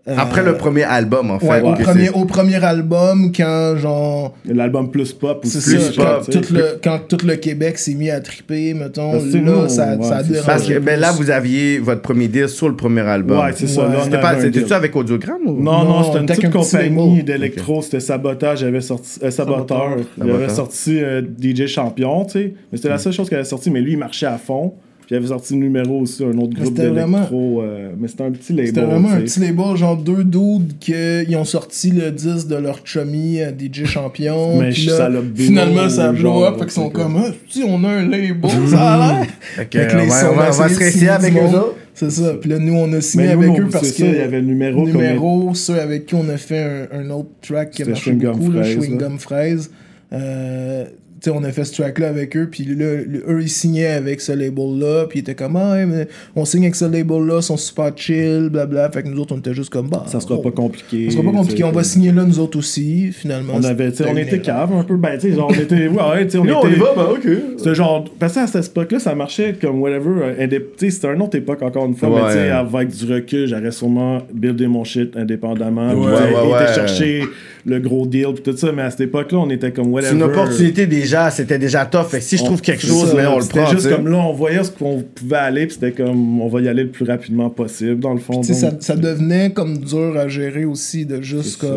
Après le premier album, en fait. ouais, au premier au premier album quand genre L'album plus pop c'est aussi. ça genre, quand tout le quand tout le Québec s'est mis à triper mettons là nous, ça ouais, ça a dérangé Parce que ben, là, plus. vous aviez votre premier deal sur le premier album. Ouais, c'est ça. Ouais. C'était ça avec Audiogramme ou? Non, non, Non, c'était une petite compagnie d'électro, c'était Sabotage, il avait sorti, euh, Saboteur, il avait Saboteur. sorti euh, DJ Champion, tu sais, mais c'était la seule chose qu'il avait sorti, mais lui, il marchait à fond, puis il avait sorti le numéro aussi, un autre groupe c'était vraiment- d'électro, euh, mais c'était un petit label, C'était vraiment un petit label, genre deux dudes qui ont sorti le 10 de leur chummy euh, DJ [laughs] Champion. Mais puis là, finalement, ça a blow up. Fait qu'ils sont comme, ah, si on a un label, ça a l'air. Fait que, Fait que là, on va, sont on va- on va essayés se avec eux autres. C'est ça. Puis là, nous, on a signé nous, avec eux parce c'est que. ça, il y avait le numéro comme- numéro, ceux avec qui on a fait un, un autre track qui a marché beaucoup, Fraise, Chewing. Gum Fraise. Euh, sais, on a fait ce track-là avec eux, puis là, le- eux, ils signaient avec ce label-là, puis ils étaient comme, ah, mais on signe avec ce label-là, ils sont super chill, blabla. Fait que nous autres, on était juste comme, bah. Ça sera on- pas compliqué. ça sera pas compliqué, on va signer là, nous autres aussi, finalement. On avait, tu sais, on était cave un peu, ben, tu sais, genre, on était, ouais, tu sais, on Là, on y était... va, bah, ok. C'était genre, parce que à cette époque-là, ça marchait comme whatever. euh, indép- tu sais, c'était une autre époque encore une fois, mais tu sais, avec du recul, j'aurais sûrement buildé mon shit indépendamment. Ouais, ouais, été ouais. chercher le gros deal, puis tout ça, mais à cette époque-là, on était comme whatever. C'est une opportunité déjà, c'était déjà tough. Fait que si je trouve quelque chose, ça, mais on le C'était prend. juste comme là, on voyait ce qu'on pouvait aller, puis c'était comme, on va y aller le plus rapidement possible, dans le fond. Sais, ça, donc, ça devenait comme dur à gérer aussi de juste ça.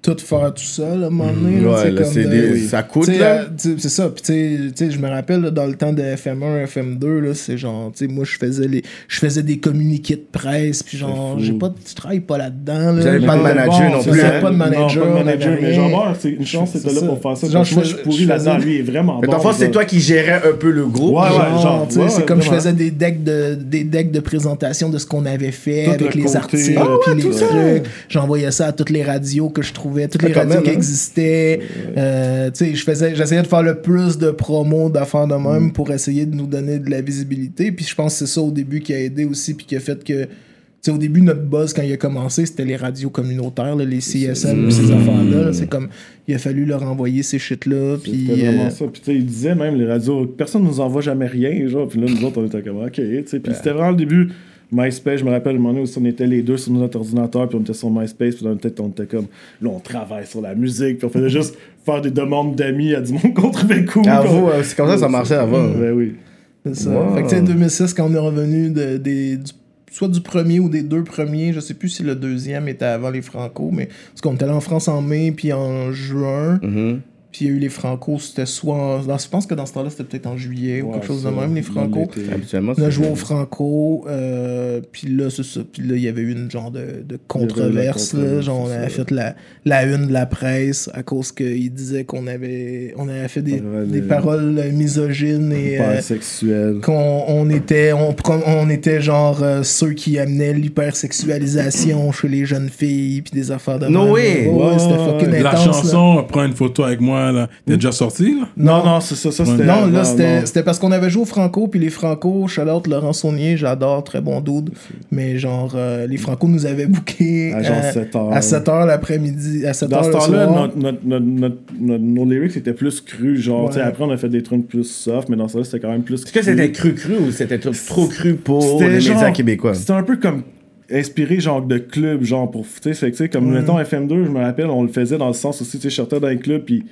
Tout faire tout seul à un moment donné. là, Ouais, c'est là, comme de- oui. ça coûte, Tu là. euh, tu C'est ça. Puis tu sais- tu sais, je me rappelle là, dans le temps de FM1, FM2, là, c'est genre, tu sais, moi je faisais les, je faisais des communiqués de presse, puis genre, j'ai pas, de- je travaille pas là-dedans. Là, avez J'ai pas de pas- manager non plus, hein? pas de Non, manager, pas de manager, mais genre, c'est une chance, c'était là ça. pour faire ça. Genre, Genre, je moi, je suis pourri je là-dedans, lui, est vraiment Mais bon. fond, c'est toi qui gérais un peu le groupe. Ouais, ouais, Genre, tu sais, c'est comme je faisais des decks de des decks de présentation de ce qu'on avait fait avec le les articles Ah puis ouais, les trucs. J'envoyais ça à toutes les radios que je trouvais, toutes les radios même, qui hein. existaient. Euh, je faisais j'essayais de faire le plus de promos d'affaires de même Mm. pour essayer de nous donner de la visibilité. Puis je pense que c'est ça au début qui a aidé aussi puis qui a fait que au début, notre buzz, quand il a commencé, c'était les radios communautaires, là, les CSM, ces affaires-là. C'est comme, il a fallu leur envoyer ces shit-là. Puis, C'était vraiment euh, ça. Puis, il disait même, les radios, personne nous envoie jamais rien, genre. Puis là, nous autres, on était comme, OK, tu sais. Puis c'était vraiment le début. MySpace, je me rappelle, un moment donné où on était les deux sur notre ordinateur, puis on était sur MySpace, puis dans notre tête, on était comme, là, on travaille sur la musique, puis on faisait juste faire des demandes d'amis à du monde qu'on trouvait cool. On- euh, c'est comme ça que ça marchait avant. Ben oui. C'est ça. Wow. Fait que, tu sais, 2006, quand on est revenu de, des, du- soit du premier ou des deux premiers, je sais plus si le deuxième était avant les Franco, mais parce qu'on était allé en France en mai puis en juin, Mhm. Puis il y a eu les Franco, c'était soit. en- je pense que dans ce temps-là, c'était peut-être en juillet ou quelque chose ça, de même, les Franco. Habituellement, On a joué au Franco, euh, puis là, c'est ça. Puis là, il y avait eu une genre de, de controverse. Là, genre, on avait fait la, la une de la presse à cause qu'ils disaient qu'on avait, on avait fait des, Ouais, des paroles misogynes et. Euh, qu'on on était on, on était genre euh, ceux qui amenaient l'hypersexualisation chez les jeunes filles puis des affaires de No way! Ouais, ouais, c'était fucking La intense chanson, prends une photo avec moi, là. T'es déjà sorti, là? Non, non, c'est ça, ça c'était. non, là, c'était parce qu'on avait joué au Franco, puis les Franco, Charlotte, Laurent Saunier, j'adore, très bon dude. Mais genre, euh, les Franco nous avaient booké À genre 7 heures. à 7 h l'après-midi, à 7 Dans ce temps-là, notre, notre, notre, nos lyrics étaient plus crus. Genre, Ouais. tu sais, après, on a fait des trucs plus soft, mais dans ce temps-là, c'était quand même plus Est-ce que c'était cru-cru ou c'était trop cru pour C'était les genre- médias québécois? C'était un peu comme inspiré genre de club genre pour tu sais fait que, tu sais comme mettons FM2 je me rappelle on le faisait dans le sens aussi tu sais je sortais dans un club puis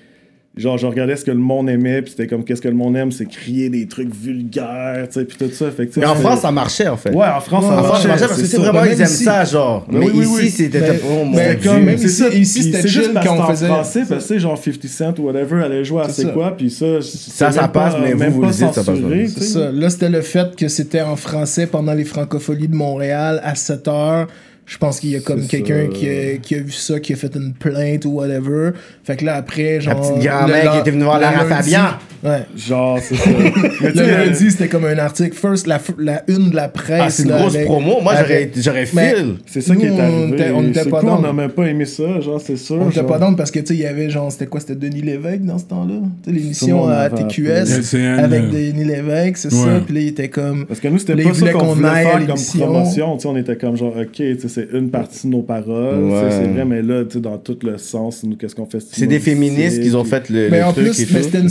genre, je regardais ce que le monde aimait, puis c'était comme, qu'est-ce que le monde aime, c'est crier des trucs vulgaires, tu sais, puis tout ça. Fait que, Mais en France, ça marchait, en fait. Ouais, en France, Ouais, ça En France, marchait. ça marchait parce que c'est vraiment, ils aiment ici. ça, genre. Mais Mais oui, oui, ici, c'était. Mais- oh, mon mais Dieu. comme- même C'est ici- ça, ici, c'était juste quand on faisait- français, parce que c'est genre 50 Cent ou whatever allait jouer à C'est quoi, puis ça, Ça, ça passe, mais vous, même vous dites, ça passe C'est ça. Là, c'était le fait que c'était en français pendant les francopholies de Montréal à 7 heures. Je pense qu'il y a comme quelqu'un qui a, qui a vu ça, qui a fait une plainte ou whatever. Fait que là, après, genre. petite le grand-mère la- qui était venue voir Lara Fabian. Ouais. Genre, c'est ça. [laughs] Mais tu Le lundi, c'était comme un article. First, la, la une de la presse. Ah, c'est une là, grosse avec- promo. Moi, j'aurais j'aurais fil. c'est ça qui est on arrivé. était- on était C'est pas cool. On n'a même pas aimé ça, genre, c'est sûr. On était genre. pas dans parce que, tu sais, il y avait genre, c'était quoi? C'était Denis Lévesque dans ce temps-là? Tu sais, l'émission à TQS LCN, avec euh. Denis Lévesque, c'est Ouais. ça. Puis là, il était comme. Parce que nous, c'était pas ça qu'on voulait faire comme promotion. Tu sais, on était comme genre, OK, tu sais, c'est une partie de nos paroles. C'est vrai, mais là, tu sais, dans tout le sens, nous, qu'est-ce qu'on fait? C'est des féministes qui ont fait le, Mais en truc plus, c'était une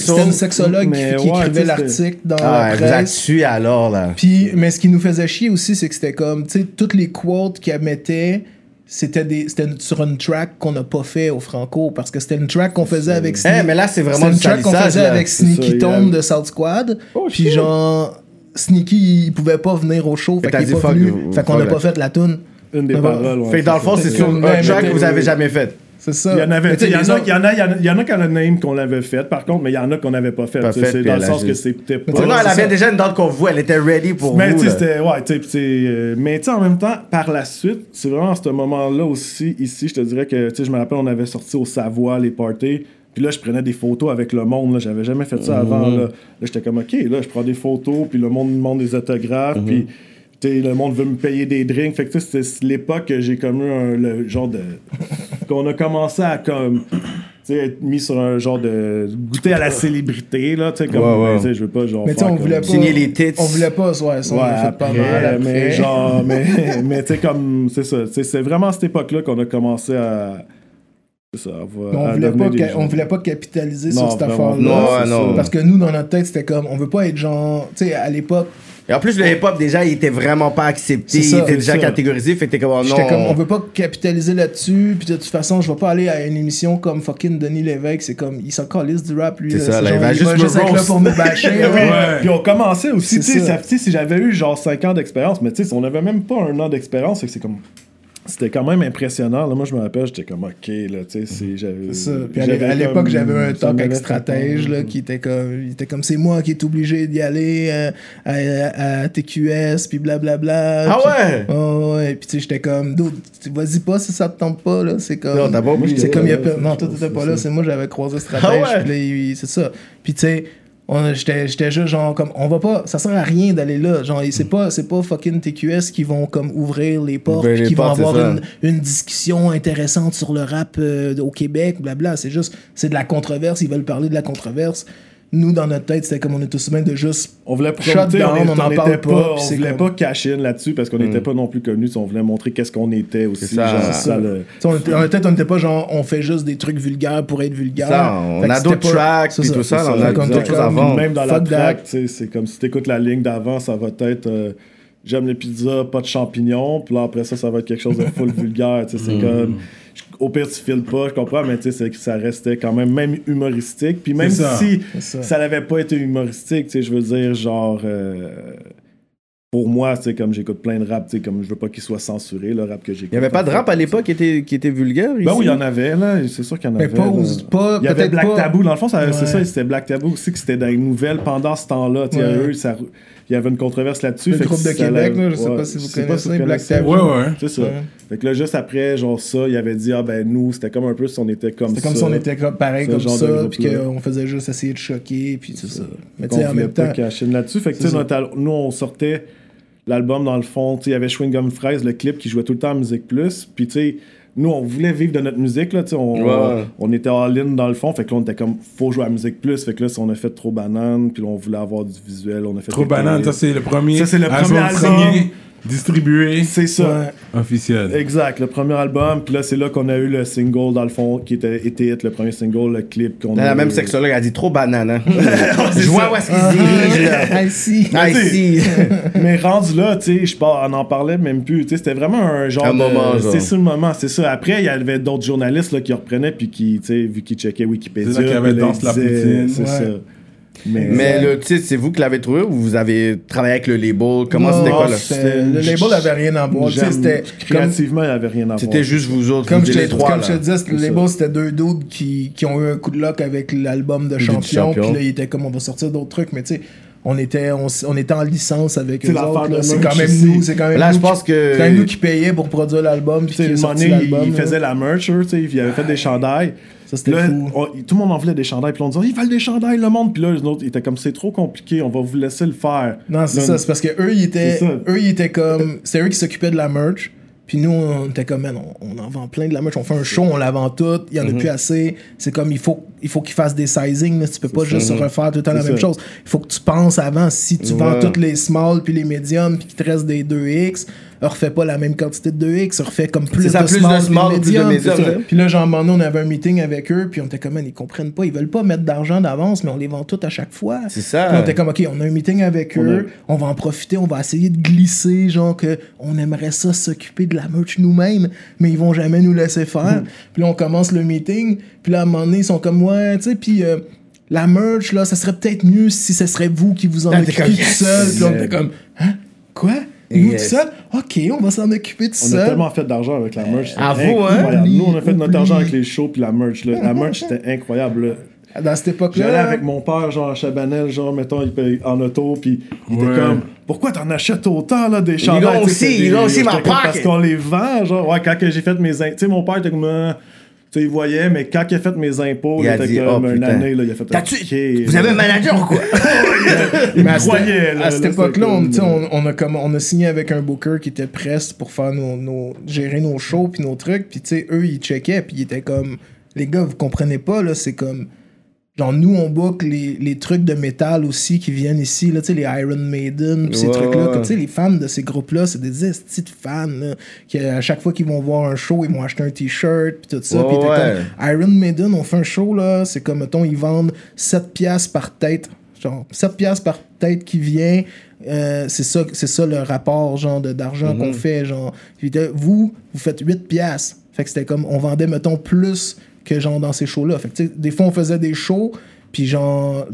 C'était une sexologue qui, Mais qui ouais, écrivait l'article dans Ah, la vous presse. alors, là. Puis, mais ce qui nous faisait chier aussi, c'est que c'était comme, tu sais, toutes les quotes qu'elle mettait, c'était des c'était sur une track qu'on n'a pas fait au Franco, parce que c'était une track qu'on faisait avec Eh, Sneak- mais là, c'est vraiment c'était une track qu'on faisait là. avec Sneaky de South Squad. Oh, puis shit. genre, Sneaky, il pouvait pas venir au show, fait qu'il est pas venu. Fait qu'on n'a pas fait la tune. Une des paroles. ouais, Fait que dans le fond, c'est sur Ouais, un mais track que vous avez jamais fait. C'est ça. Il y en avait, il y en a, autres- il y en a, il y en a, il y en a qui en a name qu'on l'avait fait, par contre, mais il y en a qu'on n'avait pas fait. Pas fait, dans le sens que c'était pas. Non, elle avait ça. déjà une date qu'on vous, elle était ready pour Mais vous. tu sais, là. c'était. Ouais, tu sais, puis tu sais, euh, mais tu sais, en même temps, par la suite, c'est vraiment à ce moment-là aussi, ici, je te dirais que, tu sais, je me rappelle, on avait sorti au Savoie les parties. Puis là, je prenais des photos avec le monde. Là. J'avais jamais fait ça avant. Là, là j'étais comme, OK, là, je prends des photos. Puis le monde me demande des autographes. Puis tu sais, le monde veut me payer des drinks. Fait que tu sais, c'était l'époque que j'ai comme eu un, le genre de. [laughs] qu'on a commencé à comme. tu sais, être mis sur un genre de. goûter à la célébrité, là. Tu sais, comme. Ouais, ouais. je veux pas, genre. Mais tu sais, faire on comme- voulait pas. Signer les tits. On voulait pas, ouais, ça, on Ouais, a fait pas après, mal. Après. mais genre, [laughs] mais, mais tu sais, comme, c'est ça, c'est vraiment à cette époque-là qu'on a commencé à, ça, on à voulait, pas ca- on voulait pas capitaliser Non, sur cette vraiment. affaire-là. Non, non. Parce que nous, dans notre tête, c'était comme, on veut pas être genre, tu sais, à l'époque, Et en plus, le hip-hop, déjà, il était vraiment pas accepté. Ça, il était déjà ça. catégorisé. Fait que t'es comme, oh, non. comme, on veut pas capitaliser là-dessus, puis de toute façon, je vais pas aller à une émission comme fucking Denis Lévesque, c'est comme, il s'en calisse du rap, lui. C'est ça, là, genre, il va juste me être là pour nous bâcher. [laughs] Ouais. ouais. Puis on commençait aussi, C'est tu sais, si j'avais eu genre 5 ans d'expérience, mais tu sais, on avait même pas un an d'expérience, c'est comme. C'était quand même impressionnant. Là, moi, je me rappelle, j'étais comme, OK, là, tu sais, c'est- j'avais. C'est ça. Puis à l'époque, j'avais un talk avec stratège là, qui était comme, il était comme c'est moi qui est obligé d'y aller euh, à, à TQS puis blablabla. Ah Puis- ouais? Oh, ouais. Puis tu sais, j'étais comme, vas-y pas si ça te tente pas là. C'est comme. Non, t'as pas. C'est comme il y a Non, toi t'étais pas là. C'est moi j'avais croisé stratège. Ah? Puis il- c'est ça. Puis tu sais. On- J'étais j'étais juste genre comme on va pas ça sert à rien d'aller là genre c'est pas c'est pas fucking TQS qui vont comme ouvrir les portes les qui vont portes, avoir une, une discussion intéressante sur le rap euh, au Québec, blabla. C'est juste, c'est de la controverse, ils veulent parler de la controverse. Nous, dans notre tête, c'était comme on est tous humains de juste. On voulait Shut promoter, down, on, on on en était parle pas, pas, on c'est voulait comme- pas cacher là-dessus parce qu'on n'était pas non plus connus, on voulait montrer qu'est-ce qu'on était aussi. C'est ça. genre, ça, le- on était, dans notre tête, on n'était pas genre, on fait juste des trucs vulgaires pour être vulgaire. Ça, on a d'autres pas- tracks, c'est puis tout ça, on a d'autres était choses comme- vendre. Même dans la track, c'est comme si t'écoutes la ligne d'avant, ça va être euh, j'aime les pizzas, pas de champignons, puis là après ça, ça va être quelque chose de full [laughs] vulgaire, c'est comme je- au pire tu files pas, je comprends, mais tu sais, c'est que ça restait quand même même humoristique, puis même C'est ça. si C'est ça. n'avait pas été humoristique, tu sais, je veux dire genre euh, pour moi, tu sais, comme j'écoute plein de rap, tu sais, comme je veux pas qu'il soit censuré, le rap que j'écoute. Il y avait pas de rap à l'époque qui était, qui était vulgaire ici? Ben oui, il y en avait, là, c'est sûr qu'il y en Mais avait. aux- pas Il y avait peut-être Black pas- Tabou. Dans le fond, c'est ça, c'était Black Tabou aussi, que c'était dans les nouvelles pendant ce temps-là. Tu sais, Ouais. eux, ça- il y avait une controverse là-dessus. Le fait que groupe de Québec, là, je sais ouais, pas si vous connaissez, Black. Tabou. Ouais, ouais. C'est ça. Ouais. Fait que là, juste après, genre ça, il avait dit, ah ben nous, c'était comme un peu si on était comme C'était ça. comme si on était comme, pareil comme ça, puis qu'on faisait juste essayer de choquer, puis c'est ça. Mais tu sais, en même temps. là-dessus. Fait que nous, on sortait l'album dans le fond. tu sais, Il y avait Chewing Gum Fraise, le clip qui jouait tout le temps à Musique Plus. Puis tu sais, nous, on voulait vivre de notre musique. Là, tu sais, on, Ouais. on était all-in dans le fond. Fait que là, on était comme, faut jouer à Musique Plus. Fait que là, si on a fait Trop Banane, puis là, on voulait avoir du visuel. On a fait Trop banane, ça c'est le premier. Ça, c'est le premier album. Distribué, C'est ça. Ouais. officiel. Exact, le premier album, puis là c'est là qu'on a eu le single dans le fond qui était été hit, le premier single, le clip qu'on a la même sexologue a dit trop banane. Hein? [laughs] Je vois où est-ce qu'il. Ah, tu sais, ici. Mais rendu là, tu sais, je par- on en parlait même plus. Tu sais, c'était vraiment un genre. Un de- moment, genre. C'est ça le moment, c'est ça. Après, il y avait d'autres journalistes là, qui reprenaient, puis qui, tu sais, vu qu'ils checkaient Wikipédia. C'est là qu'il y avait Danse la poutine. C'est Ouais. ça. Mais, Mais le titre, c'est vous qui l'avez trouvé ou vous avez travaillé avec le label? Comment Non, c'était quoi là Le label avait rien à voir. C'était créativement, il avait rien à voir. C'était juste vous autres, Comme vous je, te, les trois. comme là. je te disais, le label, c'était deux dudes qui, qui ont eu un coup de luck avec l'album de Champion. Puis là, ils étaient comme, on va sortir d'autres trucs. Mais tu sais, on était, on, était en licence avec eux autres. C'est quand même nous. C'est quand même Là, nous je pense qui- que- C'est quand même nous qui payaient pour produire l'album. Puis il là. faisait la merch, eux, tu sais, il avait fait des chandails. Ça, c'était tout le monde en voulait des chandails. Puis on disait, ils veulent des chandails, le monde. Puis là, les autres, ils étaient comme, c'est trop compliqué, on va vous laisser le faire. Non, c'est ça. C'est parce que eux, ils étaient, eux, ils étaient comme. C'est eux qui s'occupaient de la merch. Puis nous, on était comme, man, on, on en vend plein de la merch. On fait un show, on la vend toute. Il y en a plus assez. C'est comme, il faut, il faut qu'ils fassent des sizing. Tu peux pas juste refaire tout le temps la même chose. Il faut que tu penses avant. Si tu vends toutes les small puis les medium puis qu'il te reste des 2X, refais pas la même quantité de 2X. Refais comme plus de ça, de small, plus de. Puis là, genre, un moment donné, on avait un meeting avec eux. Puis on était comme, ils comprennent pas. Ils veulent pas mettre d'argent d'avance, mais on les vend toutes à chaque fois. C'est ça. Puis on était comme, OK, on a un meeting avec On eux, on va en profiter, on va essayer de glisser, genre que on aimerait ça s'occuper de la merch nous-mêmes, mais ils vont jamais nous laisser faire. Puis là, on commence le meeting, puis là, à un moment donné, ils sont comme, ouais, tu sais, puis euh, la merch, là, ça serait peut-être mieux si ce serait vous qui vous en occupiez tout seul. Puis là, on était comme, hein, quoi? Nous Yes. tout seul? OK, on va s'en occuper tout On a seul. tellement fait d'argent avec la merch. c'était À vous, hein? Nous, on a fait notre argent avec les shows puis la merch. là. La merch, c'était [laughs] incroyable. là. Dans cette J'allais époque-là, avec mon père, genre à Chabanel, genre, mettons, il paye en auto, puis il Ouais. était comme, pourquoi t'en achètes autant, là, des chandails? l'ont Tu sais, aussi, ils l'ont des- aussi, ma pocket. Parce qu'on les vend, genre, ouais, quand j'ai fait mes tu sais, mon père était comme, euh, tu sais, il voyait, mais quand il a fait mes impôts, Il il, a était dit, comme oh, une putain. année, là, il a fait T'as-tu- OK, Vous là. avez un manager ou quoi? [laughs] Il me à cette- croyait, là. à cette là, époque-là, on, comme- on, on a comme, on a signé avec un booker qui était presse pour faire nos, nos- gérer nos shows puis nos trucs. Puis, tu sais, eux, ils checkaient. Puis, ils étaient comme, les gars, vous comprenez pas, là, c'est comme. Genre, nous, on book les, les trucs de métal aussi qui viennent ici, là, tu sais, les Iron Maiden, ces Ouais, trucs-là. comme, Tu sais, les fans de ces groupes-là, c'est des de fans, là, qui, à chaque fois qu'ils vont voir un show, ils vont acheter un t-shirt, puis tout ça. Ouais, comme, Iron Maiden, on fait un show, là, c'est comme, mettons, ils vendent 7 piastres par tête. Genre, 7 piastres par tête qui vient. euh, c'est ça, c'est ça le rapport, genre, de- d'argent qu'on fait, genre. Vous, vous faites 8 piastres. Fait que c'était comme, on vendait, mettons, plus que, genre, dans ces shows-là. Fait que, des fois, on faisait des shows, puis genre,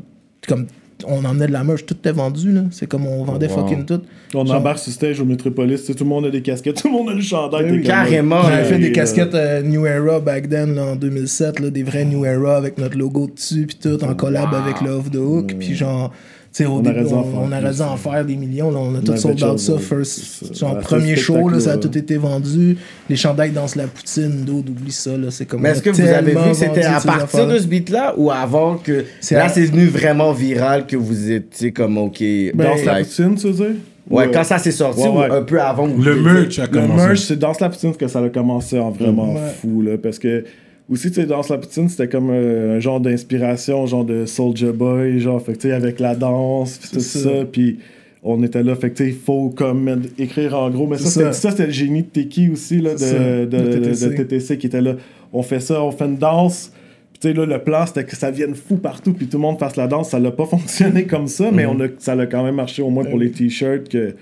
comme, on emmenait de la merch, tout était vendu, là. C'est comme, on vendait Wow. fucking tout. On Genre- embarque sur stage au Metropolis, tout le monde a des casquettes, [laughs] tout le monde a le chandail. Oui, t'es oui. Carrément. J'avais fait des euh, casquettes euh, New Era back then, là, en 2007, là, des vrais New Era avec notre logo dessus, puis tout, en collab avec le Off the Hook, puis genre, tu sais, au On début, aurait dû en on, faire on des millions, là, on a tout sold out ça, first, premier show, là, ça a spectacle-là. tout été vendu, les chandails dansent la poutine, d'autres, oublie ça, là, c'est comme... Mais est-ce a que vous avez vu que c'était à partir de ce beat-là ou avant que. C'est Là, à- c'est devenu vraiment viral que vous étiez comme, OK. Danse la like- poutine, tu veux dire? Ouais, quand ça s'est sorti Ouais, ouais. ou un peu avant vous Le merch a Le commencé. merch, c'est Danse la poutine que ça a commencé en vraiment Ouais. fou, là, parce que aussi, tu sais, Danse la poutine, c'était comme euh, un genre d'inspiration, genre de Soulja Boy, genre, fait que, tu sais, avec la danse, puis tout ça, ça. puis on était là, fait que, tu sais, il faut comme écrire en gros, mais ça, c'était le génie de Teki aussi, là, de, de, TTC. de TTC qui était là. On fait ça, on fait une danse, puis tu sais, là, le plan, c'était que ça vienne fou partout, puis tout le monde fasse la danse. Ça l'a pas [laughs] fonctionné comme ça, mais on a, ça a quand même marché au moins pour les t-shirts que.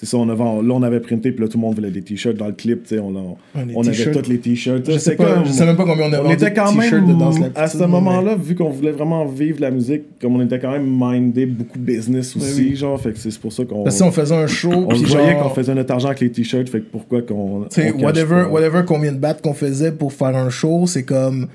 C'est ça, on avait, là, on avait printé, puis là, tout le monde voulait des t-shirts dans le clip, tu sais, on, on avait tous les t-shirts. Je sais, C'était pas, comme- je sais même pas combien on a on était quand t-shirts même, de Danse à ce moment-là, vu qu'on voulait vraiment vivre la musique, comme on était quand même mindé beaucoup business aussi, oui. genre, fait que c'est pour ça qu'on... Parce que on faisait un show, On voyait genre... qu'on faisait notre argent avec les t-shirts, fait que pourquoi qu'on... Tu sais, whatever, pas. whatever combien de battes qu'on faisait pour faire un show, c'est comme.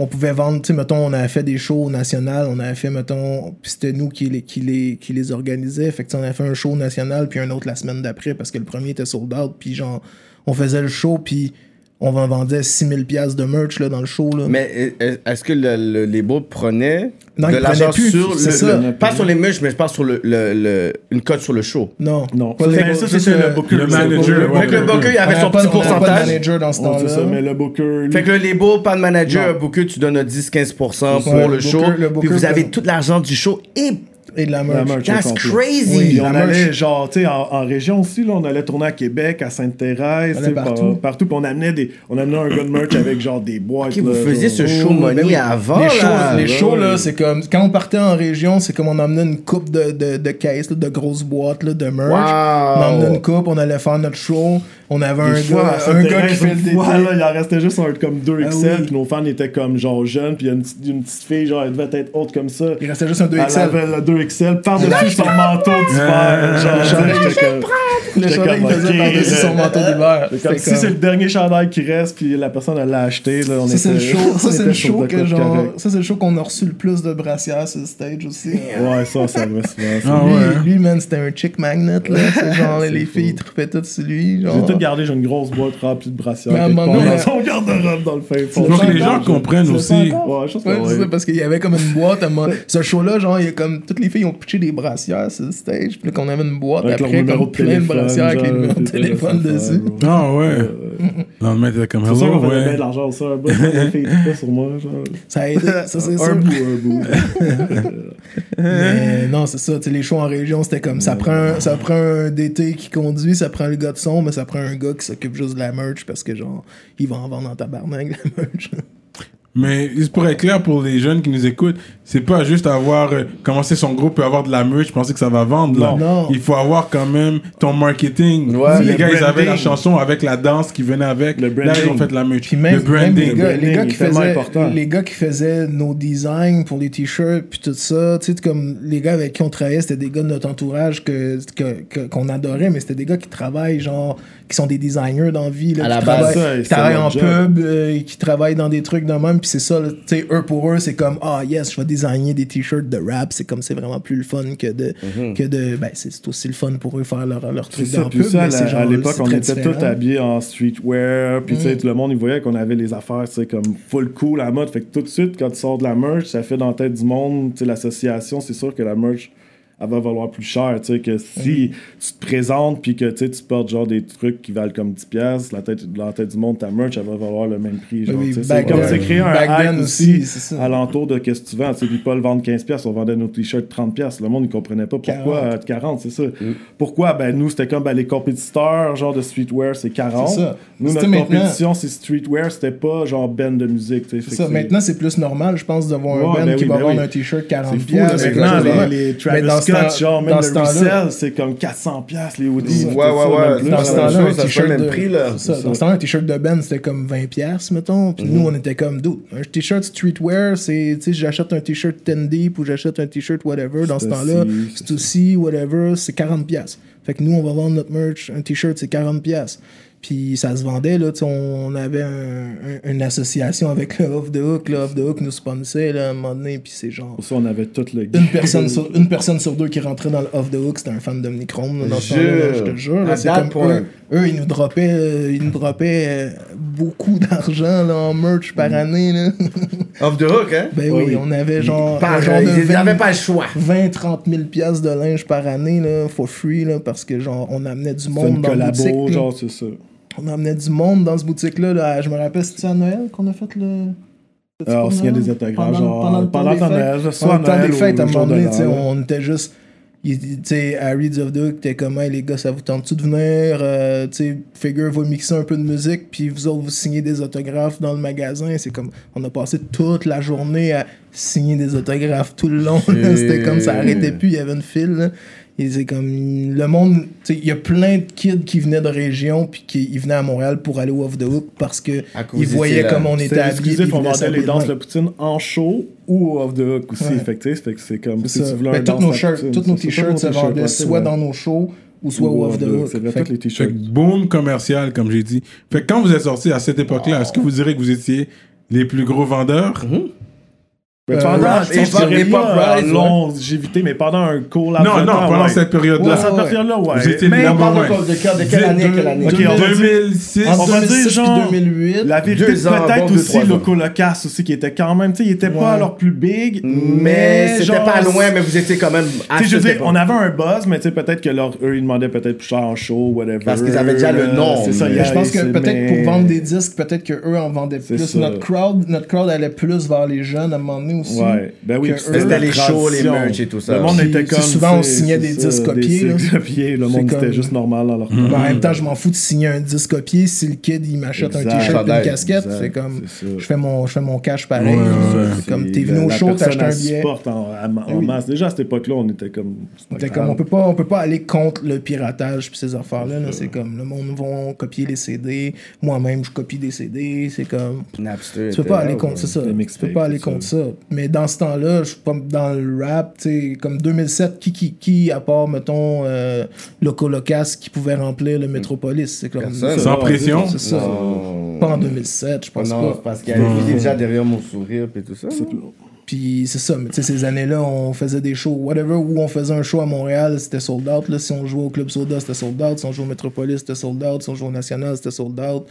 On pouvait vendre, tu sais, mettons, on avait fait des shows au national, on avait fait, mettons, puis c'était nous qui les, qui, les, qui les organisait. Fait que, on avait fait un show national, puis un autre la semaine d'après, parce que le premier était sold out, puis genre, on faisait le show, puis on en vendait 6000 pièces de merch, là, dans le show, là. Mais euh, est-ce que le, le label prenait Non, de l'argent sur le, c'est ça. le- Pas sur les merch, mais je parle sur le, le, le- une cote sur le show. non. Non, ça, mais c'était le booker. le le manager, booker. ouais. Fait que le booker, il avait son pas- petit avait pas de pourcentage. manager dans ce temps-là. ça, mais le booker... lui- Fait que le label, pas de manager, Non. booker, tu donnes un 10-15% pour Ouais, le, show. puis vous avez tout l'argent du show et Et de la La merch. merch. That's crazy. Puis on La merch. allait, genre, tu sais, en, en région aussi, là, on allait tourner à Québec, à Sainte-Thérèse, On tu sais, allait par- partout. partout. Puis on amenait, des, on amenait un gars de merch avec, genre, des boîtes. Ok, vous là, faisiez genre. ce show Oh, money ben oui. avant, les shows, là. les shows là, c'est comme quand on partait en région, c'est comme on emmenait une coupe de, de, de caisses, là, de grosses boîtes là, de merch. Wow. On emmenait une coupe, on allait faire notre show. On avait un Des gars, un gars qui fait le fois, là, il en restait juste un comme 2 Ah XL, oui. puis nos fans étaient comme genre jeunes, puis il y a une, petite- une petite fille, genre, elle devait être haute comme ça. Il restait juste un 2 Elle XL. Avait le 2 XL par-dessus son manteau d'hiver. Genre, chandail, j'étais comme- Le chandail, il faisait par-dessus son manteau d'hiver. Comme si c'est le dernier chandail qui reste, puis la personne l'a acheté. Là, on Ça, c'est le était- show, ça, c'est le show que genre. Ça, c'est le show qu'on a reçu le plus de brassières sur le stage aussi. Ouais, ça, ça va souvent. Ah lui, ouais. lui, man, c'était un chick magnet, là. C'est genre, [laughs] les filles trippaient toutes sur lui. J'ai tout gardé, j'ai une grosse boîte remplie de brassières. Mais à un quelque moment part donné, dans son garde-robe dans le fin fond. Faut que C'est les gens comprennent aussi. Ouais, je pense que parce qu'il y avait comme une boîte. à un moment- Ce show-là, genre, il y a comme. Toutes les filles ont pitché des brassières sur le stage. Puis là, qu'on avait une boîte Avec après, comme de plein de brassières avec les numéros de téléphone dessus. Ah ouais. Le lendemain, t'étais comme C'est sûr hello, qu'on faisait bien ouais. de l'argent ça, un bout. Les filles trippaient sur moi, genre. Ça a aidé, ça c'est [laughs] Un sûr. bout, un bout. [laughs] Mais non, c'est ça. tu sais, Les shows en région, c'était comme. Ça prend, un- ça prend un DT qui conduit, ça prend le gars de son, mais ça prend un gars qui s'occupe juste de la merch parce que, genre, il va en vendre en tabarnak, la merch. Mais pour être clair pour les jeunes qui nous écoutent, c'est pas juste avoir euh, commencé son groupe et avoir de la merch, penser que ça va vendre. Là. Non. Non. Il faut avoir quand même ton marketing. Ouais. les Le gars, ils avaient la branding. chanson avec la danse qui venait avec. Le Là, ils ont branding. fait la merch. Même, le branding. même les, gars, Le les, gars branding qui faisaient, important. les gars qui faisaient nos designs pour les t-shirts puis tout ça, tu sais, comme les gars avec qui on travaillait, c'était des gars de notre entourage que, que- que- qu'on adorait, mais c'était des gars qui travaillent, genre, qui sont des designers dans la vie, là, À qui, la travaillent, base, ça, qui travaillent en job. pub, euh, qui travaillent dans des trucs de même, puis c'est ça, tu sais, eux pour eux, c'est comme, ah yes, je vais designer des t-shirts de rap, c'est comme, c'est vraiment plus le fun que de, que de, ben, c'est c'est aussi le fun pour eux faire leur, leur C'est truc ça, dans pub, ça, mais à c'est la- genre, à l'époque, c'est on était tous habillés en streetwear, puis tu sais, Mm. tout le monde, il voyait qu'on avait les affaires, sais, comme full cool la mode. Fait que tout de suite, quand tu sors de la merch, ça fait dans la tête du monde, tu sais, l'association, c'est sûr que la merch, elle va valoir plus cher, tu sais, que si tu te présentes, puis que tu sais, tu portes genre des trucs qui valent comme 10$, piastres, la tête, la tête du monde, ta merch, elle va valoir le même prix. Genre, Oui, tu sais. c'est comme c'est créer un back hype then aussi, aussi, c'est ça. alentour de qu'est-ce que tu vends. Tu sais, puis pas le vendre 15$, piastres, on vendait nos t-shirts 30$. piastres. Le monde, il comprenait pas pourquoi 40. euh, 40, c'est ça. Pourquoi? Ben, nous, c'était comme ben, les compétiteurs, genre de streetwear, c'est 40. C'est ça. Nous, notre maintenant- compétition, c'est streetwear, c'était pas genre band de musique. C'est ça, maintenant c'est plus normal, je pense, de voir un band ben qui va ben vendre un t-shirt 40 C'est fou, là, piastres, maintenant, les, ce Scott, temps- genre, même le ce temps-là- resell, c'est comme 400$, piastres, les hoodies. Ouais, ouais, ouais. Dans ce temps-là, un t-shirt de... même prix, là. Dans ce temps-là, un t-shirt de band, c'était comme 20 piastres, mettons. Puis nous, on était comme, dude, un t-shirt streetwear, c'est, tu sais, j'achète un t-shirt 10 deep ou j'achète un t-shirt whatever. Dans ce temps-là, c'est aussi whatever, c'est 40 piastres. Fait que nous, on va vendre notre merch, un t-shirt, c'est 40 piastres. Puis ça se vendait, là, on avait un- un- une association avec le Off the Hook. Le Off the Hook nous sponsait, là, à un moment donné, puis c'est genre... Pour ça, on avait tout le Une personne, sur, une personne sur deux qui rentrait dans le off the hook, c'était un fan là, Dans ce là, je te jure. là, À C'est comme point. eux, eux, ils nous droppaient, euh, ils nous droppaient euh, beaucoup d'argent là, en merch par année. Là. [laughs] Off the hook, hein? ben oui, oui. on avait genre, Par- ils 20 n'avaient pas le choix. 20-30 000 piastres de linge par année là, for free là, parce que genre on amenait du C'est monde une dans la collabo, boutique. là. genre, c'est ça. On amenait du monde dans ce boutique-là. Là. Je me rappelle, c'était à Noël qu'on a fait le. Alors, on pour signait des autographes, Pendant- genre, pendant le pendant des temps fêtes. Pendant le temps des fêtes, à un moment donné, on était juste. Harry était comme, hey, les gars, ça vous tente-tu de venir? Euh, tu sais, Figure va mixer un peu de musique, puis vous autres, vous signez des autographes dans le magasin. C'est comme, on a passé toute la journée à signer des autographes tout le long. C'était comme, ça arrêtait plus, il y avait une file. là. C'est comme, le monde, tu sais, il y a plein de kids qui venaient de région, puis qui ils venaient à Montréal pour aller au Off the Hook parce que ils voyaient comme on était habillés. puis on vendait les danses de poutine en show ou off the hook aussi. Ouais. Fait que, c'est comme C'est si ça. tu voulais Ben, un tous nos shirts, tous nos c'est ça, t-shirts se vendaient soit c'est dans nos shows ou soit Ou au Off the Hook. C'est Fait les t-shirts. boom commercial, comme j'ai dit. Fait que quand vous êtes sorti à cette époque-là, est-ce que vous direz que vous étiez les plus gros vendeurs? Mais Euh, pendant rap, pas rap, longévité, mais pendant un court laps Non, non, pendant ouais. cette période-là. Ouais, cette période-là, ouais. Vous étiez Mais On parle de, quelle- de quelle année, quelle année? Ok, on va dire- 2006. Entre On va dire 2006 genre- puis 2008. La vérité, peut-être aussi. Loco Locas aussi, qui était quand même, tu sais, il était pas Ouais. alors plus big, Mais c'était genre, pas loin, mais vous étiez quand même à Tu sais, je veux dire, on avait un buzz, mais tu sais, peut-être que leur, eux, ils demandaient peut-être plus cher en show, whatever. Parce qu'ils avaient déjà le Euh, nom, C'est ça, mais- il y a- je pense que peut-être mais- pour vendre des disques, peut-être qu'eux en vendaient plus. Notre crowd, notre crowd allait plus vers les jeunes à un moment donné aussi. Ouais, ben oui, c'était les shows, les merch et tout ça. Le monde Puis, était tu sais, comme. souvent, on signait des disques copiés, Des là. disques copiés, le monde comme- était juste normal dans leur Ben, en même temps, je m'en fous de signer un disque copié si le kid il m'achète un t-shirt et une casquette. C'est comme, je fais mon, je fais mon cash pareil. Ouais, C'est ouais. comme, t'es venu au show, acheté un billet. en, oui. masse. Déjà, à cette époque-là, on était comme. on peut pas, on peut pas aller contre le piratage puis ces affaires-là. là. C'est comme, le monde va copier les CD. Moi-même, je copie des CD. C'est comme, tu peux pas aller contre c'est ça. Tu peux pas aller contre ça. Mais dans ce temps-là, je suis pas dans le rap, tu sais, comme 2007, qui, qui, qui, à part, mettons, euh, Loco Locas, qui pouvait remplir le Metropolis. C'est comme, Personne. Sans pression. c'est ça. Non. Pas en 2007, je pense Non, pas. parce qu'il y avait déjà derrière mon sourire et tout ça. Puis c'est ça, mais tu sais, ces années-là, on faisait des shows, whatever, où on faisait un show à Montréal, c'était sold out. Là. Si on jouait au Club Soda, c'était sold out. Si on jouait au Metropolis, c'était sold out. Si on jouait au National, c'était sold out.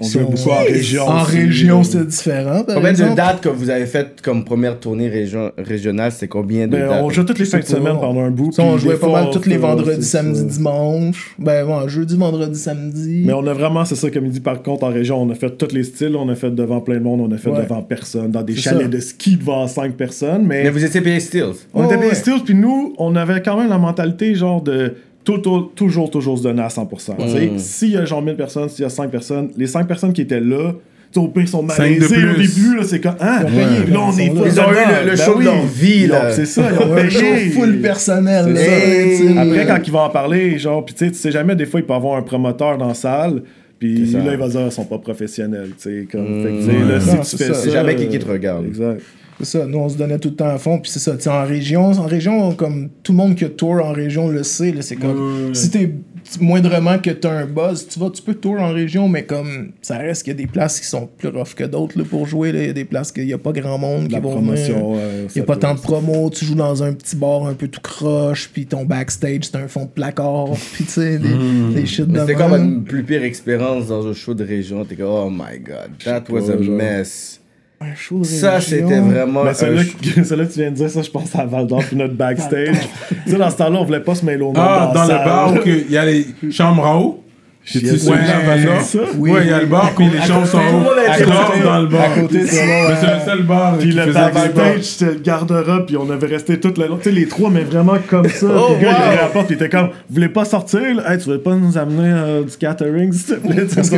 On beaucoup en région En aussi. région, c'était différent. par Combien de dates que vous avez faites comme première tournée région, régionale C'est combien de Ben, dates? on jouait toutes les fins de C'est pas- semaine pendant un bout. Ça, on jouait pas mal tous les vendredis, c'est samedi, ça. dimanche. Ben, bon, jeudi, vendredi, samedi. Mais on a vraiment, c'est ça, comme il dit, par contre, en région, on a fait tous les styles. On a fait devant plein de monde, on a fait Ouais. devant personne, dans des C'est chalets ça. de ski devant cinq personnes. Mais, Mais vous étiez payé Stills. on était bien ouais. styles, puis nous, on avait quand même la mentalité, genre, de tout- tout- toujours, toujours se donner à 100%. Tu sais, S'il y a genre 1000 personnes, s'il y a 5 personnes, les 5 personnes qui étaient là, au pire, ils sont de malaisés au début, là, c'est comme, hein? Ils là, on ils est. Ils ont eu le- le Ben show de oui. leur vie, Ils ont- là. C'est ça, ils ont un show full personnel. Là, sais. Après, quand il va en parler, genre, puis tu sais, tu sais jamais, des fois, il peut avoir un promoteur dans la salle, puis là, il va dire, ils sont pas professionnels, tu sais, comme, Mm. fait que, tu sais, là, Ouais. si Non, tu c'est fais ça. ça. C'est jamais euh, qui te regarde. Exact. C'est ça, nous on se donnait tout le temps à fond, puis c'est ça, tu sais, en région, en région, comme tout le monde qui a tour en région le sait, là, c'est comme, si t'es moindrement que t'as un buzz, tu vas, tu peux tour en région, mais comme, ça reste qu'il y a des places qui sont plus rough que d'autres, là, pour jouer, là, il y a des places qu'il y a pas grand monde qui La vont promotion, venir. ouais, Il y ça a pas tant de promos, tu joues dans un petit bar un peu tout croche, puis ton backstage c'est un fond de placard, [laughs] puis tu sais, des, des shit de c'était quoi votre plus pire expérience dans un show de région? T'es comme, oh my god, that was a mess. Un show de Ça, c'était vraiment. Mais show- celle-là, tu viens de dire ça, je pense à Val d'Or, puis notre backstage. tu sais, dans ce temps-là, on voulait pas se mêler au monde. Ah, dans la le bar où il y a les chambres en haut. Yes, celui-là, ouais, Val d'Or? c'est ça. Oui, Ouais, il y a le bar, puis les chambres sont à dans le bar. À côté, c'est le seul bar Puis le backstage, c'était le garde-robe, puis on avait resté toute la Tu sais, les trois, mais vraiment comme ça. Oh, puis le gars, il ouvrait la porte, puis il était comme, vous voulez pas sortir? là? Hey, tu veux pas nous amener euh, du catering, s'il te plaît? C'est ça,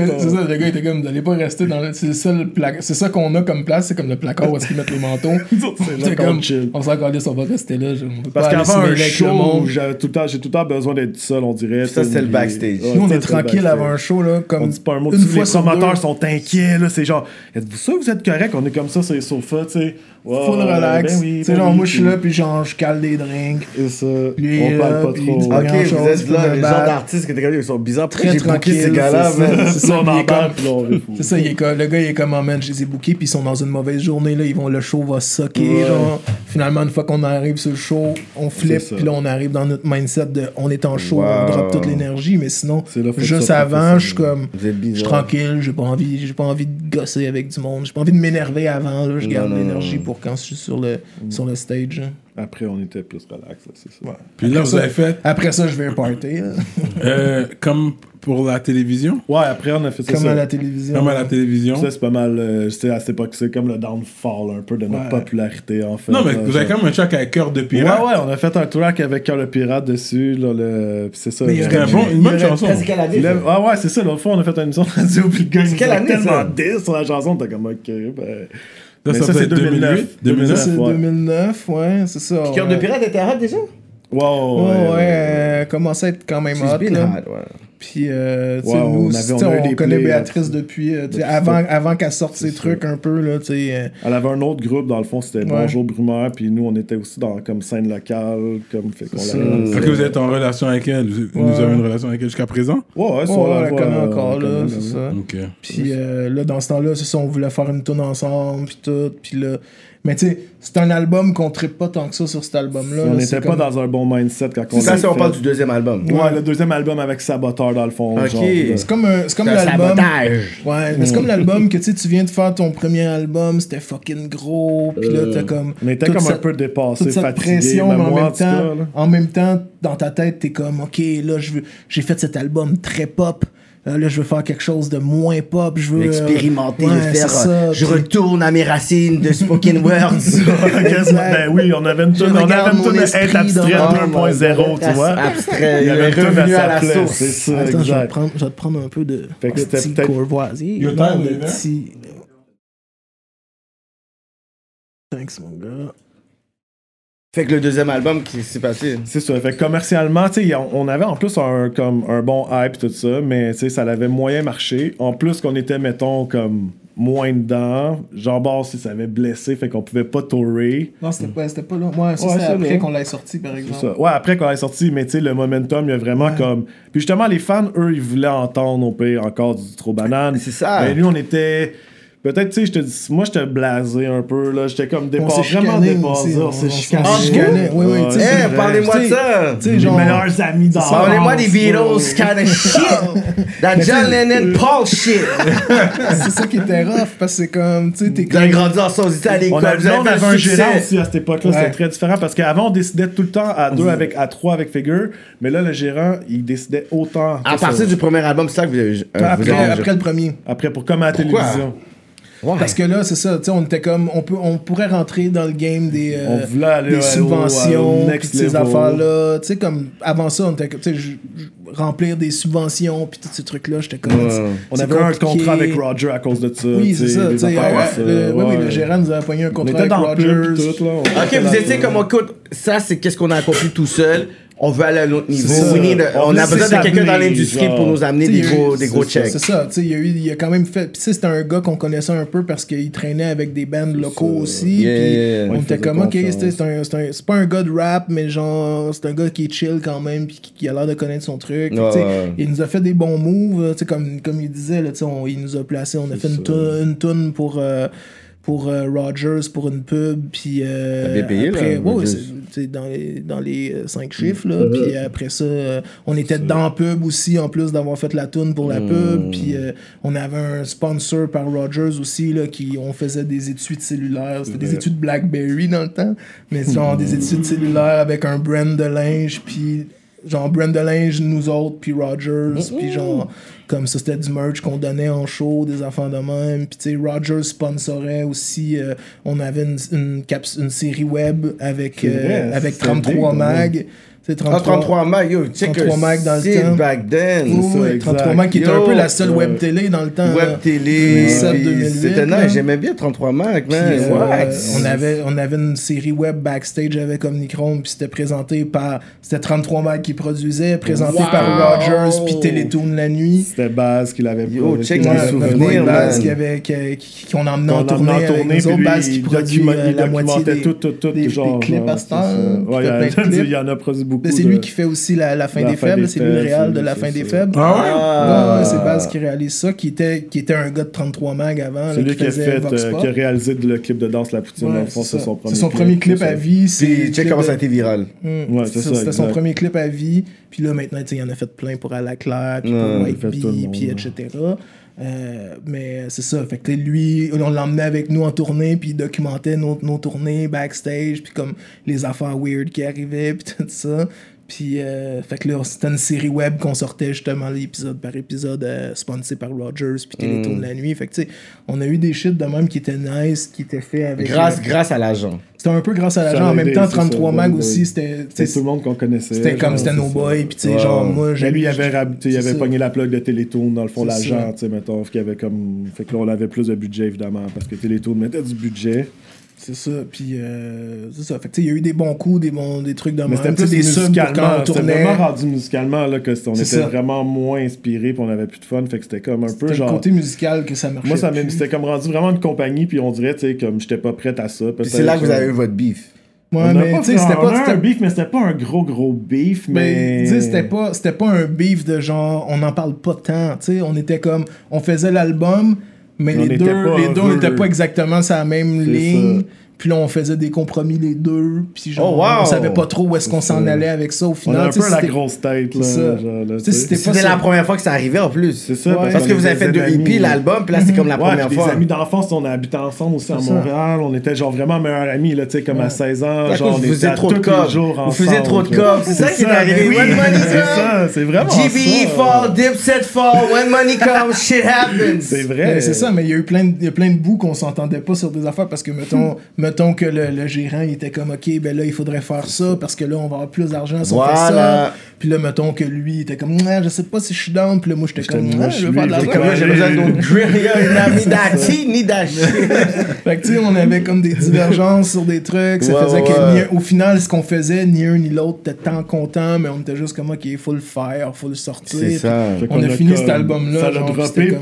le gars était comme, vous allez pas rester dans le. C'est le seul pla- C'est ça qu'on a comme place, c'est comme le placard où est-ce qu'ils mettent les manteaux. [laughs] C'est comme, chill. on s'en calisse, on va rester là. Parce qu'avant un show, j'ai tout le temps besoin d'être seul, on dirait. Ça, c'était le backstage. Nous, on est tranquille avant un show, là, comme On dit pas un mot. une fois les promoteurs sont inquiets, là. C'est genre, êtes-vous sûr que vous êtes correct? On est comme ça sur les sofas, tu sais. Ouais, Full relax. ben oui, tu sais, ben genre, oui, moi, je suis puis- là, puis genre, je cale des drinks. Et ça, Lui, on là, parle pas puis trop. Ok, vous êtes faut là, les gens d'artistes que t'es comme, ils sont bizarres. Très j'ai tranquille. ces gars-là, c'est ça. man? [laughs] C'est ça, on puis il en parle, puis. C'est ça, il est comme- le gars il est comme, oh man, je les ai bookés, puis ils sont dans une mauvaise journée, là, ils vont, le show va sucker, Ouais. genre. Finalement, une fois qu'on arrive sur le show, on flippe, puis là, on arrive dans notre mindset de, on est en show, Wow. on drop toute l'énergie, mais sinon, juste avant, je suis comme, êtes je suis tranquille, j'ai pas envie, j'ai pas envie de gosser avec du monde, j'ai pas envie de m'énerver avant, là, je garde l'énergie non. Pour quand je suis sur le, sur le stage. hein. Après, on était plus relax, là, c'est ça. Puis là, vous avez fait Après ça, je vais party, là. [laughs] euh, comme pour la télévision? Ouais, après, on a fait ça. comme ça. à la télévision. Comme à la télévision. Ça, c'est pas mal. euh, c'est à cette époque, c'est comme le downfall un peu de notre Ouais. popularité, en fait. Non, mais là, vous avez genre. même un track avec cœur de Ouais, pirate. ouais, on a fait un track avec Cœur le Pirate dessus, là, le... puis c'est ça. Mais un bon- une bonne chanson. Ça, c'est quelle année? Ça? Ah ouais, c'est ça, l'autre fois, on a fait une [laughs] émission de radio, puis le gars, il tellement ça? diss sur la chanson, t'es comme, ok, ben... Ça, ça ça, c'est 2009. 2008, Ça, 2009. c'est ouais. 2009, ouais, c'est ça. Cœur ouais. de pirate était arabe déjà? Wow, Ouais, ouais, ouais. euh, commençait à être quand même hot. là. hot, ouais. Puis, euh, tu sais, Ouais, nous, on tu avait- sais, on connaît plays Béatrice depuis, euh, avant, avant qu'elle sorte ses trucs un peu, là, tu sais. euh, Elle avait un autre groupe, dans le fond, c'était Ouais. Bonjour Brumeur, puis nous, on était aussi dans comme scène locale, comme fait lancé. Ok, vous êtes en relation avec elle. Vous, avez une relation avec elle jusqu'à présent? Ouais, ouais, ouais, on la connaît euh, encore, là, c'est ça. Ok. Puis euh, là, dans ce temps-là, c'est ça, on voulait faire une tune ensemble, puis tout. Puis là, mais tu sais, c'est un album qu'on trippe pas tant que ça sur cet album-là. On n'était c'est pas comme- dans un bon mindset quand on Ça, l'a c'est on parle du deuxième album. Ouais, le deuxième album avec Saboteur dans le fond. Ok. C'est comme, un- c'est comme C'est un l'album. sabotage. Ouais, mais c'est comme l'album que tu viens de faire ton premier album, c'était fucking gros, puis là, t'as comme. On était comme un peu dépassé, toute cette fatigué. pression, même mais en moi, même cas, temps, en même temps, dans ta tête, t'es comme, OK, là, je veux- j'ai fait cet album très pop. Euh, là, je veux faire quelque chose de moins pop. Je veux. euh, Expérimenter, ouais, faire. ça, euh, je puis- retourne à mes racines de spoken [laughs] words. [laughs] Ben oui, on avait une tune, on avait une esprit être abstrait dans- 2.0, tu vois. Abstrait. Il y avait Il une revenu à la source. C'est ça, Attends, je vais, te prendre, je vais te prendre un peu de, Fait que de petit courvoisier. Petit- Thanks, mon gars. Fait que le deuxième album, qui s'est passé? C'est ça. Fait que commercialement, tu sais, on on avait en plus un, comme, un bon hype, tout ça, mais tu sais, ça avait moyen marché. En plus qu'on était, mettons, comme moins dedans. Genre, bon, si ça avait blessé, fait qu'on pouvait pas tourer. Non, c'était pas, c'était pas là. Moi, Ouais, c'était ça, après qu'on l'ait sorti, par C'est exemple. ça. Ouais, après qu'on est sorti, mais tu sais, le momentum, il y a vraiment comme. Puis justement, les fans, eux, ils voulaient entendre au pire encore du trop banane. C'est ça. Mais lui, on était. Peut-être, tu sais, je te dis, moi, j'étais blasé un peu, là. J'étais comme On dépassé, s'est vraiment chicané dépassé. aussi, On s'est chicané. on s'est chicané. Oui, oui, tu sais, Eh, parlez-moi de ça! Tu sais, genre. meilleurs amis dans Parlez-moi des Beatles kind of shit! [laughs] That John Lennon Paul shit! [laughs] c'est ça qui était rough, parce que c'est comme, tu sais, t'es Vous avez comme. grandi ensemble à On l'école, avait, vous avez on avait un gérant aussi à cette époque-là, Ouais. c'était très différent parce qu'avant on décidait tout le temps à deux avec à trois avec Figure, mais là le gérant il décidait autant. À partir du premier album, c'est ça que vous avez. euh, Après, le premier. après pour comme à la télévision. Ouais. Parce que là, c'est ça, tu sais, on était comme, on, peut, on pourrait rentrer dans le game des, euh, On voulait aller des subventions, de ces affaires-là. Tu sais, comme, avant ça, on était comme, remplir des subventions, puis tous ces trucs-là, j'étais comme. Ouais. On avait un contrat avec Roger à cause de ça. Oui, c'est ça, des tu sais, affaires ouais, comme ça, le- oui, oui, ouais. le gérant nous avait pogné un On contrat était avec Rogers. pis tout là. on Ok, vous étiez comme, écoute, ça c'est qu'est-ce qu'on a accompli tout seul. On veut aller à un autre niveau. a- On a besoin de quelqu'un dans l'industrie pour nous amener des gros, eu- des gros checks. C'est ça, tu sais, il y a eu, il a quand même fait. Puis tu sais, c'était un gars qu'on connaissait un peu parce qu'il traînait avec des bands locaux aussi. Yeah, puis yeah, on était comme, ok, c'est c'est un- c'est un- c'est pas un gars de rap, mais genre, c'est un gars qui est chill quand même, puis qui, qui a l'air de connaître son truc. Ouais. Il nous a fait des bons moves, tu sais, comme, comme il disait, là, tu sais, on- il nous a placé, on a fait une toune pour. euh, pour euh, Rogers, pour une pub, puis euh, après, là, ouais, c'est- dans les, dans les euh, cinq chiffres, là, puis après ça, euh, on était dans la pub aussi, en plus d'avoir fait la toune pour la pub, puis euh, on avait un sponsor par Rogers aussi, là, qui, on faisait des études cellulaires, c'était des études BlackBerry dans le temps, mais [laughs] genre des études cellulaires avec un brand de linge, puis genre Brendelinge, nous autres, puis Rogers, mmh. puis genre, comme ça, c'était du merch qu'on donnait en show, des enfants de même. Puis tu sais, Rogers sponsorait aussi, euh, on avait une, une, une série web avec, euh, avec 33 Mag. 33, 33 Mac, yo, check 33 Mac dans le temps. back then. Ouh, ça, 33 Mac qui était un peu la seule web télé dans le temps. Web télé. C'était nice, j'aimais bien 33 Mac, man. Puis, euh, on, avait, on avait une série web backstage avec Omnicron, puis c'était présenté par. C'était 33 Mac qui produisait, présenté wow. par Rogers, puis Télétoon la nuit. C'était Baz qui l'avait Yo, check les souvenirs, Baz qui avait. Qui, qui, qui emmenait en tournée. Avec tournée nous Baz qui produit euh, la moitié. Des, tout, tout, tout, des, genre, des clips à ce temps. [laughs] Il y en a produit beaucoup. Mais c'est de- lui qui fait aussi la, la fin La des fin faibles, c'est lui le réal c'est- de la c'est fin des faibles. Ah ouais? Ah. Ouais, c'est Baz qui réalise ça, qui était, qui était un gars de 33 mag avant. C'est lui qui a fait, euh, Pop. qui a réalisé le clip de Danse la Poutine. Ouais, dans le fond, c'est c'est son premier C'est son premier clip c'est à vie. c'est Puis check comment ça a été viral. Mm, c'est C'était son premier clip à vie. Puis là, maintenant, tu sais, il en a fait plein pour Ala Claire, puis pour White puis etc. Euh, mais c'est ça. Fait que lui, on l'emmenait avec nous en tournée, puis il documentait nos, nos tournées backstage, puis comme les affaires weird qui arrivaient, puis [laughs] tout ça. Puis, euh, fait que là, c'était une série web qu'on sortait justement l'épisode par épisode, euh, sponsorisé par Rogers, puis Télétoon Mm. la nuit. Fait que tu sais, on a eu des shit de même qui étaient nice, qui étaient faits avec. Grâce, euh, grâce à l'agent. c'était un peu grâce à l'agent. En même temps, c'est 33 ça, mag aussi, c'était. C'est tout le monde qu'on connaissait. C'était comme c'était nos boys, puis tu sais, Ouais. genre, moi, Mais j'avais. lui, il avait, rab- tu sais, il avait pogné la plug de Télétoon, dans le fond, C'est l'agent, tu sais, mettons, qu'il y avait comme... Fait que là, on avait plus de budget, évidemment, parce que Télétoon mettait du budget. C'est ça, puis euh, c'est ça. Fait que tu sais, il y a eu des bons coups, des, bons, des trucs de Mais c'était plus des subs pour quand musicalement, on c'était vraiment rendu musicalement, là, que on était ça. vraiment moins inspiré, puis on avait plus de fun, fait que c'était comme un peu C'était le genre... côté musical que ça marchait. Moi, ça c'était comme rendu vraiment une compagnie, puis on dirait, tu sais, comme j'étais pas prête à ça. C'est là que vous genre. avez eu votre beef. Ouais, On mais tu sais, c'était pas. un beef, mais c'était pas un gros, gros beef, Mais mais... tu sais, c'était pas, c'était pas un beef de genre, on n'en parle pas tant. Tu sais, on était comme, on faisait l'album, mais On les deux, pas les deux, on heureux. n'était pas exactement sur la même ligne. ça. Puis là, on faisait des compromis les deux. Puis genre, Oh, wow! on savait pas trop où est-ce qu'on s'en allait avec ça au On a final. un peu la c'était- grosse tête, là. c'était la première fois que ça arrivait en plus. C'est ça, Ouais. parce, Parce que vous avez fait deux amis. l'album, puis là, c'est comme la Ouais, première fois. des amis d'enfance, on a habité ensemble aussi à. Montréal. On était genre vraiment meilleurs amis, là, tu sais, comme à 16 ans. Genre, on vous était trop tous de les jours Vous faisiez trop de là. cob. C'est ça qui est arrivé. When money C'est comes, ça, c'est vraiment GBE fall, Dipset fall, when money comes, shit happens. C'est vrai. c'est ça, mais il y a eu plein de, il y a plein de bouts qu'on s'entendait pas sur des affaires parce que, mettons, [laughs] mettons que le, le gérant il était comme, OK, ben là, il faudrait faire ça parce que là, on va avoir plus d'argent si on fait Voilà. ça. Puis là, mettons que lui, il était comme, Ah, je sais pas si je suis down. Puis là, moi, j'étais comme, moi, Ah, je je veux faire de l'argent. J'ai besoin d'autres grilles. Ni d'ati, ni d'acheter. Fait que, tu sais, on avait comme des divergences sur des trucs. Ça Ouais, faisait ouais, que, au final, ce qu'on faisait, ni un ni l'autre était tant content, mais on était juste comme, OK, il faut le faire, faut le sortir. Ça. On a fini cet album-là, Ça l'a droppé,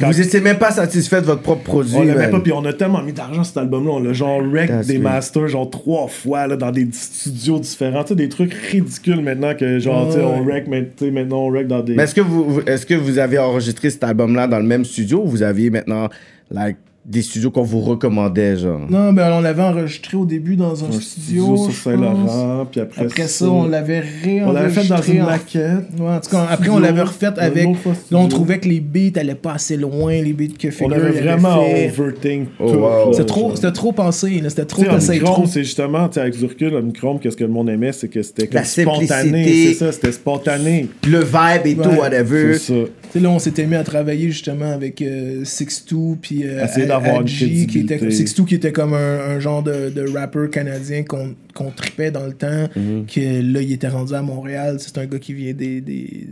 Vous étiez même pas satisfait de votre propre produit. On pas, puis on a tellement mis d'argent cet album-là. On l'a genre wreck That's des great. masters, genre trois fois, là, dans des studios différents. Tu sais, des trucs ridicules maintenant que, genre, tu sais, on wreck, mais maintenant, on wreck dans des. Mais est-ce que vous, vous- est-ce que vous avez enregistré cet album-là dans le même studio ou vous aviez maintenant like, des studios qu'on vous recommandait, genre? Non, ben on l'avait enregistré au début dans un, un studio, sur je pense. Saint-Laurent, puis après, Après ça, on l'avait réenregistré. on l'avait fait dans une en- maquette. Ouais, en tout cas, après, Studio, on l'avait refait avec. Là, studio. on trouvait que les beats allaient pas assez loin, les beats que Figure On avait avait vraiment fait. overthink Oh, tout. wow. C'était trop, genre. c'était trop pensé, c'était trop pensé c'est justement, tu sais, avec du recul, Omicron, qu'est-ce que le monde aimait, c'est que c'était spontané. C'est ça, c'était spontané. Le vibe et tout, Ouais. whatever. C'est ça. Sais, là, on s'était mis à travailler justement avec euh, Six2 puis euh, d'avoir qui était crédibilité. Six2 qui était comme un, un genre de, de rapper canadien qu'on qu'on tripait dans le temps, Mhm. que là, il était rendu à Montréal. C'est un gars qui vient des, des,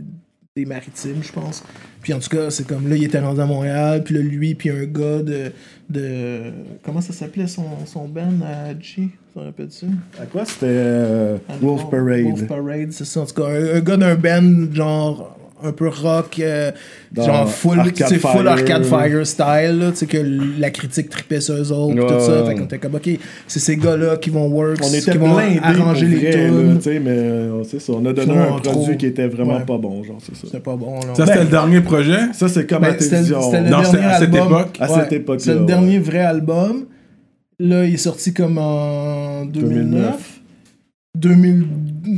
des maritimes, je pense. Puis en tout cas, c'est comme là, il était rendu à Montréal, puis là, lui, puis un gars de. de comment ça s'appelait son, son band à Adji Ça rappelle-tu À quoi c'était euh, Wolf Wolf Parade? Parade, c'est ça. En tout cas, un, un gars d'un band genre un peu rock, euh, genre full, Arcade tu sais, full Fire. Arcade Fire style, tu sais, que la critique tripait sur eux autres, Ouais, tout ça. Fait qu'on était comme, ok, c'est ces gars-là qui vont work, On qui était vont blindés arranger les tunes. tu sais, mais euh, c'est ça. On a donné un trop. produit qui était vraiment Ouais. pas bon, genre, c'est ça. C'était pas bon, là. Ça, c'était le dernier projet? Ça, c'est comme Ben, à c'était télévision. c'était le Non, dernier c'était à cette époque? À cette époque-là, C'est le dernier vrai album. Là, il est sorti comme en 2009. 2009. 2000,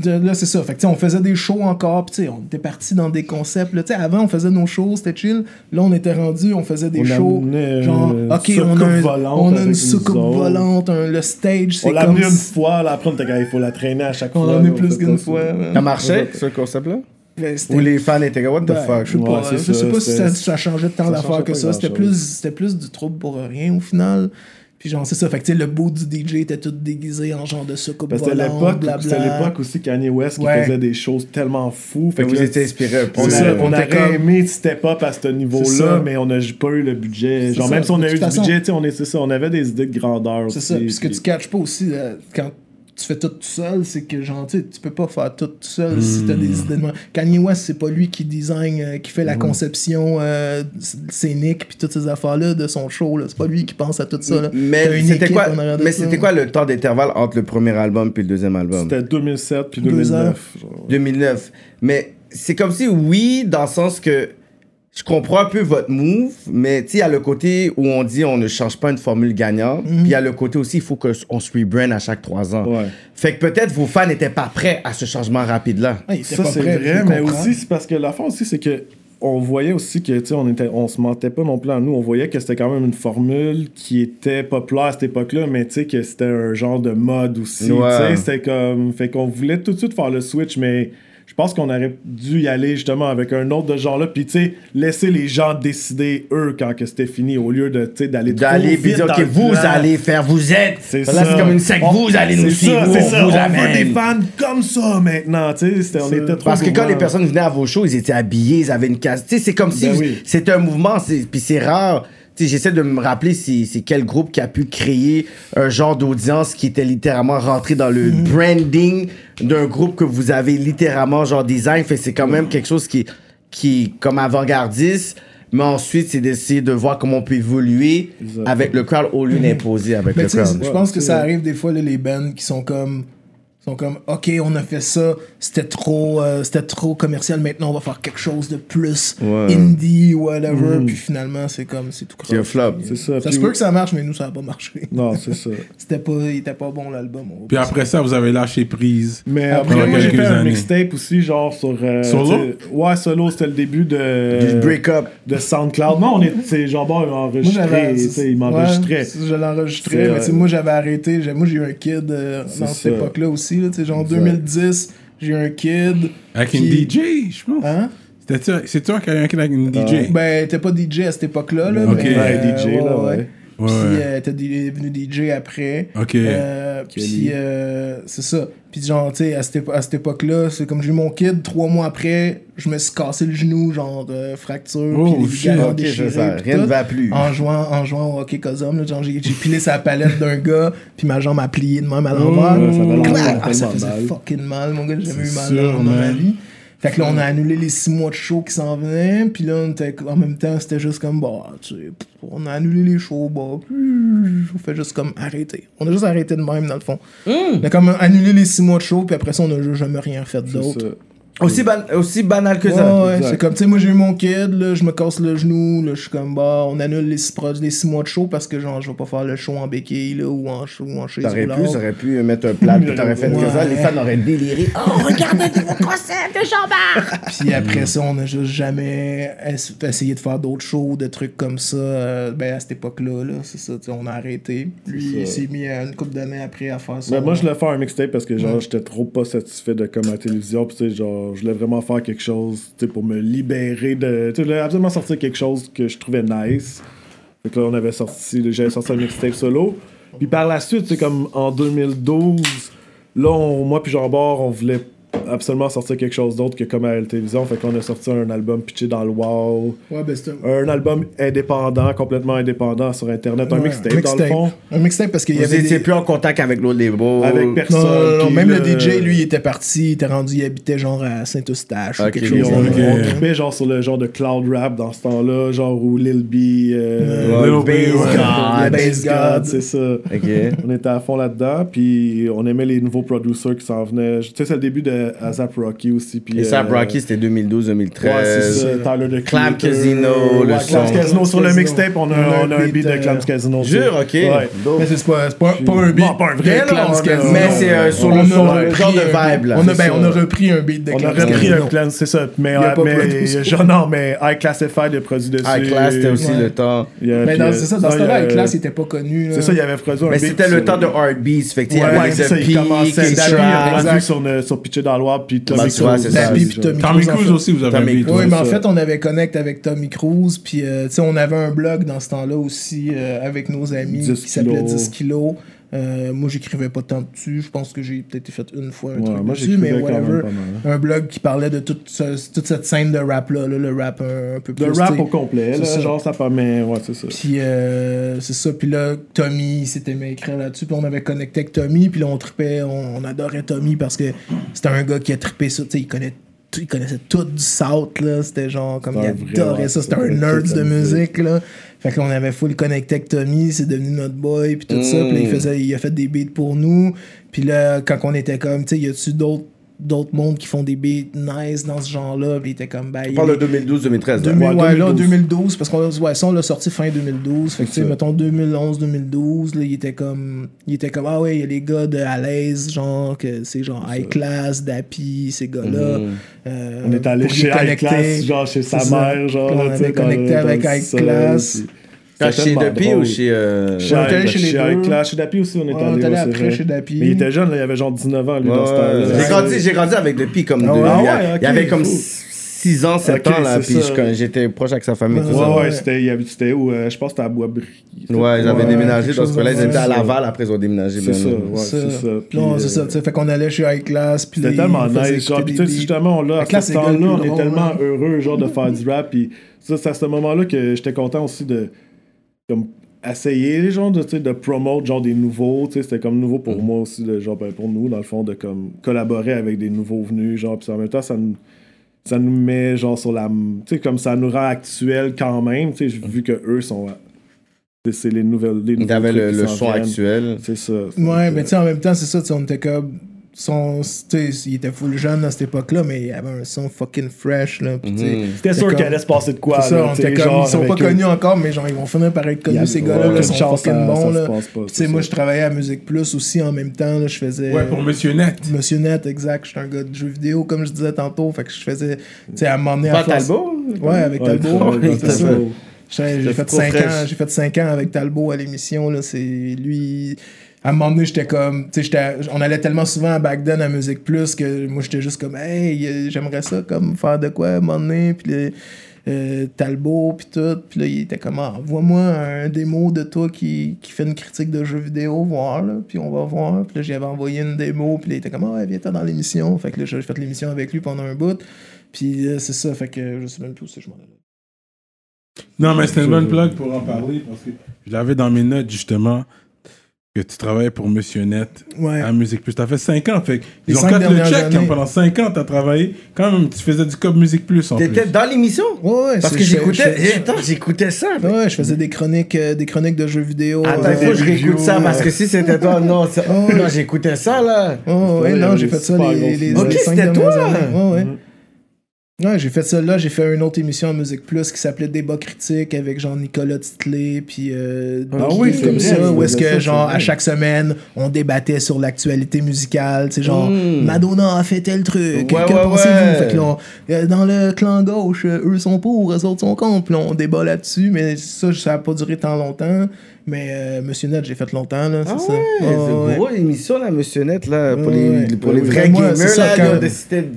de- là c'est ça fait que on faisait des shows encore puis on était parti dans des concepts là, avant on faisait nos shows c'était chill là on était rendu on faisait des On shows genre une ok on a, un- volante on a une soucoupe volante un- le stage c'est On l'a comme amené une si- fois, là, après, on était il faut la traîner à chaque on fois. l'a amené là, plus qu'une fois ça. marchait, ce concept-là? Ben, c'était- Ou les fans étaient what the ben, fuck? je sais pas, je ça, sais pas si ça, ça changeait tant d'affaires que ça. C'était plus, c'était plus du trouble pour rien au final. Puis genre, c'est ça. Fait que tu sais, le beau du DJ était tout déguisé en genre de soucoupe Parce que c'était volante, l'époque, blabla. c'était l'époque aussi Kanye West qui Ouais. faisait des choses tellement fous. Fait que vous étiez inspiré un peu. on, ça, on on aurait comme- aimé step up à ce niveau-là, mais on n'a pas eu le budget. Genre, ça, même si on a eu du façon. budget, tu sais, on, est- c'est ça, on avait des idées de grandeur aussi. C'est ça. Puis ce que tu catches pas aussi, euh, quand tu fais tout tout seul, c'est que genre, tu sais, tu peux pas faire tout tout seul si t'as Hmm. des idées de moi. Kanye West, c'est pas lui qui design, euh, qui fait la Hmm. conception euh, scénique puis toutes ces affaires-là de son show. C'est pas lui qui pense à tout ça. là. Mais c'était quoi, mais c'était quoi le temps d'intervalle entre le premier album puis le deuxième album? C'était 2007 puis Deux 2009. genre. 2009. Mais c'est comme si, oui, dans le sens que je comprends un peu votre move, mais tu sais, il y a le côté où on dit on ne change pas une formule gagnante, puis il y a le côté aussi, il faut qu'on se rebrand à chaque trois ans. Ouais. Fait que peut-être vos fans n'étaient pas prêts à ce changement rapide-là. Ah, Ça, c'est vrai, mais comprends. aussi, c'est parce que l'affaire aussi, c'est que on voyait aussi que, tu sais, on, était, on se mentait pas non plus à nous. On voyait que c'était quand même une formule qui était populaire à cette époque-là, mais tu sais, que c'était un genre de mode aussi. Ouais. Tu sais, c'était comme. Fait qu'on voulait tout de suite faire le switch, mais. Je pense qu'on aurait dû y aller justement avec un autre de ce genre-là, puis tu sais, laisser les gens décider eux quand que c'était fini, au lieu de, tu sais, d'aller D'aller vite dire, dans ok, le vous plan. allez faire, vous êtes. C'est Là, ça. c'est comme une secte, On- vous allez nous suivre, ça, vous, c'est ça. On veut des fans comme ça maintenant, tu sais. On était trop Parce que quand les personnes venaient à vos shows, ils étaient habillés, ils avaient une case. Tu sais, c'est comme si Ben oui. c'était un mouvement, puis c'est rare. Tu sais, j'essaie de me rappeler c'est c'est quel groupe qui a pu créer un genre d'audience qui était littéralement rentré dans le Mhm. branding d'un groupe que vous avez littéralement genre design. Fait que c'est quand même quelque chose qui, qui est comme avant-gardiste. Mais ensuite, c'est d'essayer de voir comment on peut évoluer avec le crowd au lieu d'imposer avec Mais le tu sais, crowd. je pense que ça arrive des fois, là, les bands qui sont comme sont comme, OK, on a fait ça, c'était trop, euh, c'était trop commercial, maintenant on va faire quelque chose de plus Ouais. indie, whatever. Puis finalement, c'est comme, c'est tout a croche. flop. C'est ça. Ça puis- se peut que ça marche, mais nous, ça n'a pas marché. Non, c'est ça. [laughs] C'était pas, il était pas bon l'album. Puis après ça, vous avez lâché prise. Mais Après après, moi, j'ai fait un mixtape aussi, genre sur. euh, Solo? Ouais, solo, c'était le début de. Du break-up. De SoundCloud. Non, on est. C'est genre, bon, il il m'enregistrait. Ouais, je l'enregistrais, C'est, mais tu sais, euh, moi j'avais arrêté. Moi j'ai eu un kid euh, C'est dans ça. cette époque-là aussi. Là, sais, genre en 2010, j'ai eu un kid. Avec une DJ, je pense. Hein? C'était- C'est toi qui avais un kid avec une DJ. Ben, t'es pas DJ à cette époque-là. Là, Ok. mais, Ouais, euh, DJ, là, ouais. Ouais, Puis ouais. euh, t'es di- devenu DJ après. Ok. Euh, puis euh, c'est ça. Puis genre, tu sais, à cette, épo- à cette époque-là, c'est comme j'ai eu mon kid, trois mois après, je me suis cassé le genou, genre fracture, Oh, puis les ligaments déchirés, ça. Rien ne va plus. En jouant, en jouant au hockey cosum, là, genre j'ai j'ai pilé sa palette d'un gars, puis ma jambe a plié de même à l'envers. Ouais, ça longtemps, Ah, ça faisait mal. fucking mal, mon gars, j'ai jamais eu mal dans ma vie. Fait que là, on a annulé les six mois de show qui s'en venaient, puis là, on était, en même temps, c'était juste comme, bah, tu sais, on a annulé les shows, bah, on fait juste comme arrêter. On a juste arrêté de même, dans le fond. On a comme annulé les six mois de show, puis après ça, on a juste jamais rien fait C'est d'autre. Aussi, ban- aussi banal que Ouais, ça. ouais, c'est comme, tu sais, moi j'ai eu mon kid, là, je me casse le genou, là, je suis comme, bah, on annule les six, les six mois de show parce que, genre, je vais pas faire le show en béquille, là, ou en, ou en chaise T'aurais pu, t'aurais pu mettre un plat, puis t'aurais fait Ouais. que ça, les fans auraient déliré. Oh, regardez le nouveau concept de Jean-Bart! [laughs] Puis après ça, on a juste jamais es- essayé de faire d'autres shows, de trucs comme ça. euh, ben, à cette époque-là, là, c'est ça, tu sais, on a arrêté. Lui, il s'est mis euh, une couple d'années après à faire ça. Mais moi, je voulais faire un mixtape parce que genre, j'étais trop pas satisfait de comme à la télévision. Puis, tu sais, genre, je voulais vraiment faire quelque chose, pour me libérer de. Je voulais absolument sortir quelque chose que je trouvais nice. Fait que là, on avait sorti, j'avais sorti un mixtape solo. Puis par la suite, c'est comme en 2012, là, on- moi puis Jean-Bart, on voulait absolument sortir quelque chose d'autre que comme à la télévision. Fait qu'on a sorti un album pitché dans le wow. Ouais, ben, c'est un. Un album indépendant, complètement indépendant sur Internet. Un ouais, mixtape, dans le fond. Un mixtape parce qu'il y Vous avait. étiez Des... plus en contact avec l'autre label. Avec personne. Non, non, non, non, puis même le DJ, lui, il était parti, il était rendu, il habitait genre à Saint-Eustache ou Ok, quelque chose. on, dans le Ok. genre, on trippait genre sur le genre de cloud rap dans ce temps-là, genre où Lil B, euh, Bass Bass God. Bass God, God. c'est ça. Ok. On était à fond là-dedans, puis on aimait les nouveaux producers qui s'en venaient. Tu sais, c'est le début de ASAP Rocky aussi. Puis, Et ça, euh, Rocky, c'était 2012-2013. Ouais, c'est ça. Tyler Clam. Casino, le ouais, son. Clam Casino. Sur le Casino. mixtape, on a, on a un beat de euh, Clam Casino. Jure, ok. Ouais. Mais c'est pas, pas, pas un beat. Non, pas un vrai, a- Casino. Mais c'est euh, sur On le a genre de vibe, là. On a, ben, on a repris un beat de On a repris Casino. un clan, c'est ça. Mais, Il y a euh, pas mais produit. genre, non, mais High Classified est produit dessus. High Class, c'était aussi le temps. Y a- Mais dans, euh, c'est ça, dans ce y temps-là, a- avec Class, il était pas connu. C'est ça, il avait produit un Mais beat c'était le temps de hard beats. Fait que, avec le c'est ça, il commençait. a sur Pitcher puis Tommy Cruise. c'est ça. Dappy aussi, puis genre. Tommy Tommy Cruise, en Cruise fait. aussi, vous avez Tommy. Oui, mais en fait, on avait connect avec Tommy Cruise, puis euh, tu sais, on avait un blog dans ce temps-là aussi euh, avec nos amis 10 qui s'appelait kilos. 10 kilos. Euh, moi, j'écrivais pas tant dessus. Je pense que j'ai peut-être fait une fois un Ouais, truc moi, dessus, mais whatever. mal. Un blog qui parlait de toute, ce- toute cette scène de rap-là, là, le rap un, un peu De plus. rap tu sais. au complet, là, ça. genre ça permet, ouais, c'est ça. Puis euh, c'est ça. Puis là, Tommy s'était mis à écrire là-dessus. Puis on avait connecté avec Tommy. Puis là, on trippait. On, on adorait Tommy parce que c'était un gars qui a trippé ça. Tu sais, il connaît il connaissait tout du South, là. C'était genre comme il adorait ça. C'était un nerd de musique. musique, là. Fait qu'on avait full connecté avec Tommy. C'est devenu notre boy. Puis tout ça. Puis là, il, Mm. faisait, il a fait des beats pour nous. Puis là, quand on était comme, tu sais, y a-tu d'autres d'autres mondes qui font des beats nice dans ce genre-là? Puis il était comme, ben, On parle de 2012-2013. 2000, là. ouais, Ouais, là, en 2012. 2012, parce qu'on ouais, ça, on l'a sorti fin 2012. Fait que, tu sais, mettons, 2011-2012, là, il était comme, il était comme, ah ouais, il y a les gars de à l'aise, genre, que c'est genre High Class, Dappy, ces gars-là. Mhm. Euh, On est allé chez High. Class, genre chez sa mère, genre. On dans connecté avec High Class. puis- Ah, C'était Chez drôle. ou chez. euh, Chez On allé High- chez les deux. Class, chez Dappy aussi, on est Ouais, on est allé allé aussi, après chez Dappy. Mais il était jeune, là, il avait genre 19 ans, lui, Ouais, dans ce temps-là. J'ai grandi, j'ai grandi avec Depi comme. Ah de- ouais, il ouais, avait comme cool. 6 ans, 7 Ok, ans, là. Puis j'étais proche avec sa famille, tout Ouais, ça. Ouais, c'était, il y avait- c'était où euh, Je pense que c'était à Boisbriand. Ouais, ils avaient Ouais, déménagé dans ce coin-là. Ils étaient à. Laval, après ils ont déménagé. C'est ça, là. ouais, c'est ça. Puis, non, euh, c'est ça. tu sais, Fait qu'on allait chez High Class. puis C'était là, tellement nice. Puis justement, on, là, à ce temps-là, on est tellement heureux, genre, de faire du rap. Puis ça, c'est à ce moment-là que j'étais content aussi de comme, essayer, genre, de, tu sais, de promote, genre, des nouveaux. Tu sais, c'était comme nouveau Mm. pour moi aussi, de, genre, ben, pour nous, dans le fond, de comme collaborer avec des nouveaux venus, genre, puis en même temps, ça nous ça nous met genre sur la tu sais comme ça nous rend actuel quand même tu sais vu que eux sont c'est- c'est les nouvelles les nouveaux le, le son actuel. c'est ça Ouais, mais tu sais, en même temps, c'est ça, on était comme. Son, il était full jeune à cette époque-là, mais il avait un son fucking fresh, là. Sais, C'était sûr comme- qu'il allait se passer de quoi. ça, là, comme, genre, ils sont pas eux. connus encore, mais genre, ils vont finir par être connus, a- ces ouais, gars-là, là, aucune sont chance, fucking bons, là. pas, moi, je travaillais à Musique Plus aussi en même temps, là, je faisais... Ouais, pour Monsieur Net. Monsieur Net, exact. J'étais un gars de jeux vidéo, comme je disais tantôt. Fait que je faisais. Tu sais, à m'emmener à Pas force- Talbot? Ouais, avec Ouais, Talbot. ouais. J'ai fait trop 5 fraîche. ans, j'ai fait 5 ans avec Talbot à l'émission. là. C'est lui. À un moment donné, j'étais comme. Tu sais, j'étais- on allait tellement souvent à then à Musique Plus que moi, j'étais juste comme, hey, j'aimerais ça, comme faire de quoi à un moment donné. Puis euh, Talbot, puis tout. Puis là, il était comme, ah, envoie-moi un démo de toi qui, qui fait une critique de jeux vidéo, voir, là. Puis on va voir. Puis là, j'avais envoyé une démo. Puis là, il était comme, ah, ouais, viens-toi dans l'émission. Fait que là, j'ai fait l'émission avec lui pendant un bout. Puis euh, c'est ça, fait que je sais même plus où c'est que je m'en allais. Non, mais c'était une bonne plug pour en parler parce que je l'avais dans mes notes justement que tu travaillais pour Monsieur Net Ouais. à Musique Plus. T'as fait 5 ans, fait Les ils ont cinq cut le dernières check hein, pendant 5 ans, t'as travaillé. Quand même, tu faisais du cop Musique Plus en plus. T'étais dans l'émission? Ouais, ouais, Parce que j'écoutais. j'écoutais ça. Ouais, je faisais des chroniques, euh, des chroniques de jeux vidéo. Attends, euh, il faut que je réécoute ça parce que si c'était toi, non, Oh. non j'écoutais ça là. Oh, ouais, non, j'ai fait ça les, les, Ok, c'était toi. années. Ouais, ouais. Ouais, j'ai fait ça là, j'ai fait une autre émission à Musique Plus qui s'appelait Débat critique avec genre Nicolas Titley puis euh, Ah oui, comme ça où est-ce que ça, genre à chaque semaine on débattait sur l'actualité musicale, tu sais genre Mm. Madonna a fait tel truc, Ouais, que ouais, pensez-vous? Fait que là, on- euh, dans le clan gauche, euh, eux sont pour, eux autres sont contre, puis là, on débat là-dessus, mais ça ça a pas duré tant longtemps, mais euh, Monsieur Net, j'ai fait longtemps là, c'est Ah ça. ouais, Ouais, c'est une grosse émission là, Monsieur Net là, pour les, ouais. pour les vrais moi, gamers là, quand-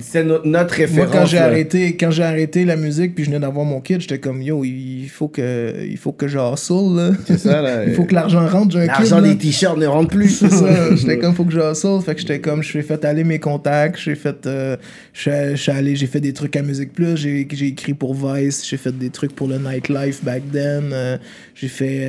c'est notre, notre référence. Moi, quand j'ai arrêté, quand j'ai arrêté la musique, puis je venais d'avoir mon kid, j'étais comme yo, il faut que, il faut que je hustle, là. C'est ça là. [laughs] il faut que l'argent rentre, j'ai un. L'argent des t-shirts ne rentre plus. C'est ça, [laughs] j'étais comme faut que je hustle, fait que j'étais comme j'ai fait aller mes contacts, j'ai fait euh, je suis- je suis allé, j'ai fait des trucs à Musique Plus, j'ai j'ai écrit pour Vice, j'ai fait des trucs pour le nightlife back then, euh, j'ai fait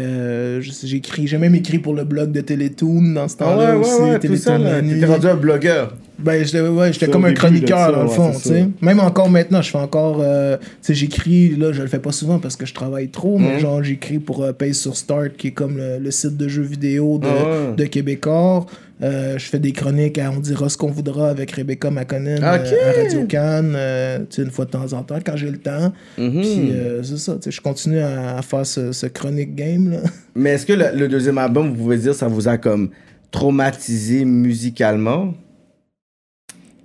sais- j'ai même écrit pour le blog de Télétoon dans ce Ah temps-là ouais, aussi, ouais, tout ça là. T'étais rendu un blogueur. Ben, j'étais ouais, comme un chroniqueur, ça, dans le fond, tu sais. Même encore maintenant, je fais encore... euh, tu sais, j'écris, là, je le fais pas souvent parce que je travaille trop, mais Mhm. genre, j'écris pour euh, sur Start, qui est comme le, le site de jeux vidéo de, Ah de Québécois. Euh, je fais des chroniques à On dira ce qu'on voudra avec Rebecca McConnell euh, Ok. à Radio Cannes, euh, une fois de temps en temps, quand j'ai le temps. Mhm. Puis euh, c'est ça, tu sais, je continue à, à faire ce, ce chronique game, là. [laughs] Mais est-ce que le, le deuxième album, vous pouvez dire, ça vous a comme traumatisé musicalement?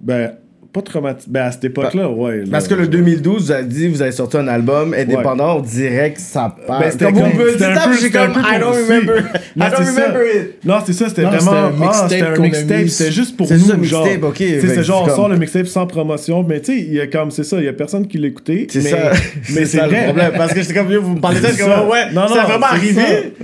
Ben, pas traumatisé. Ben, à cette époque-là, ouais. là, Parce que le genre. 2012, vous avez dit, vous avez sorti un album indépendant, on dirait que ça part. Ben, c'était comme vous comme- me dites ça, peu- j'ai comme, I don't remember. I Non, don't c'est ça. remember it. Non, c'est ça, c'était vraiment. c'était un mixtape c'était c'est- juste pour c'est nous. ça, genre. que genre, c'est on sort le mixtape sans promotion, mais tu sais, il y a comme, c'est ça, il y a personne qui l'écoutait. C'est mais- ça, [laughs] Mais c'est le vrai. problème. Parce que j'étais comme, vous me parlez de ça, C'est comme, ouais, Non, ça vraiment c'est arrivé.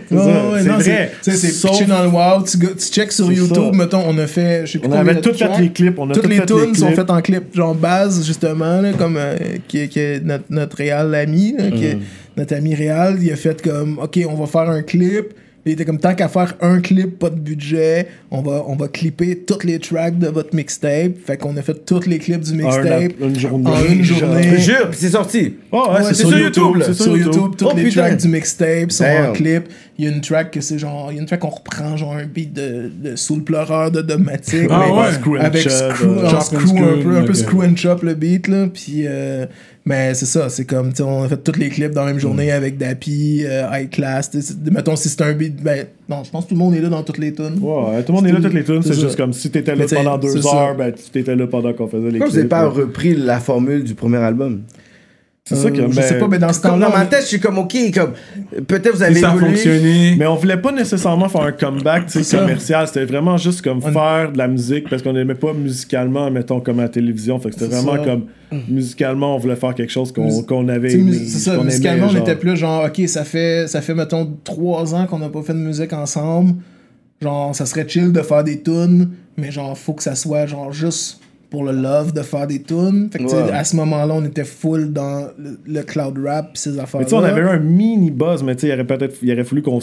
C'est c'est vrai. Tu sais, c'est pitché dans le wow, tu, go- tu check sur C'est YouTube, mettons, on a fait, je sais plus On avait de tout fait tracks. les clips, on a Toutes tout les tunes sont faites en clip, genre base, justement, là, comme euh, qui, est- qui est notre, notre réal ami, là, qui est Mm. notre ami réal, il a fait comme, OK, on va faire un clip. Il était comme, tant qu'à faire un clip, pas de budget, on va, on va clipper toutes les tracks de votre mixtape. Fait qu'on a fait tous les clips du mixtape. une, une journée. En une journée. Je jure, puis c'est sorti. Oh, ouais, Ouais, c'est sur sur YouTube, YouTube. là. C'est sur YouTube, toutes Oh, les putain. tracks du mixtape sont Damn. en clip. Il y a une track que c'est genre, il y a une track qu'on reprend genre un beat de, le pleureur de Domatic, Ah ouais. Screw and avec screw, and screw un peu, un peu screw and chop le beat là, puis euh, mais c'est ça, c'est comme tu on a fait tous les clips dans la même journée avec Dappy, euh, High Class, tu sais, c'est- mettons si c'est un beat, ben non, je pense que tout le monde est là dans toutes les tunes. Ouais, tout le monde est là, toutes les tunes. C'est juste comme si t'étais là pendant deux heures, ben tu t'étais là pendant qu'on faisait les Pourquoi clips. vous n'avez pas ouais. repris la formule du premier album? C'est ça que. Euh, je ben, sais pas, mais dans ce temps-là, dans ma tête, je suis comme, ok, comme, peut-être vous avez ça a fonctionné. Mais on voulait pas nécessairement faire un comeback commercial. C'était vraiment juste comme On- faire de la musique parce qu'on n'aimait pas musicalement, mettons, comme à la télévision. Fait que c'était vraiment ça. comme musicalement, on voulait faire quelque chose qu'on Mus- avait C'est ça, aimait, musicalement, on était plus genre, ok, ça fait, ça fait mettons, trois ans qu'on n'a pas fait de musique ensemble. Genre, ça serait chill de faire des tunes, mais genre, faut que ça soit genre juste pour le love de faire des tunes. Fait que, tu sais, Ouais. à ce moment-là, on était full dans le, le cloud rap ces affaires Mais tu sais, on avait eu un mini buzz, mais tu sais, il aurait peut-être, il aurait fallu qu'on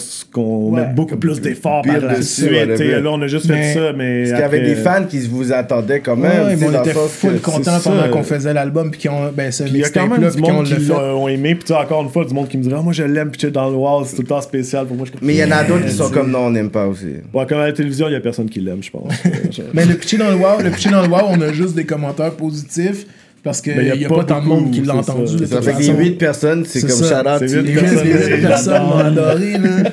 Ouais. mette beaucoup plus d'efforts par la dessus, suite. ouais, Là, on a juste Mais- fait ça, mais. Parce qu'il y avait des fans qui vous attendaient quand même. on était full contents pendant qu'on faisait l'album puis qu'on ben ce il y a quand même là du monde qui l'ont aimé, puis tu sais, encore une fois, du monde qui me dirait, ah, moi je l'aime, puis tu sais, dans le wall, c'est tout le temps spécial pour moi. Mais il y en a d'autres qui sont comme non, on n'aime pas aussi. Ouais, comme à la télévision, il y a personne qui l'aime, je pense. [laughs] Mais le pitcher dans le wow, le pitcher dans le wow, on a juste des commentaires positifs parce qu'il n'y a, pas tant de monde qui l'a entendu. ça. Ça fait que les façon. 8 personnes, c'est comme ça. you. Les personnes. [laughs] huit c'est- personnes m'ont j'adore. adoré, là.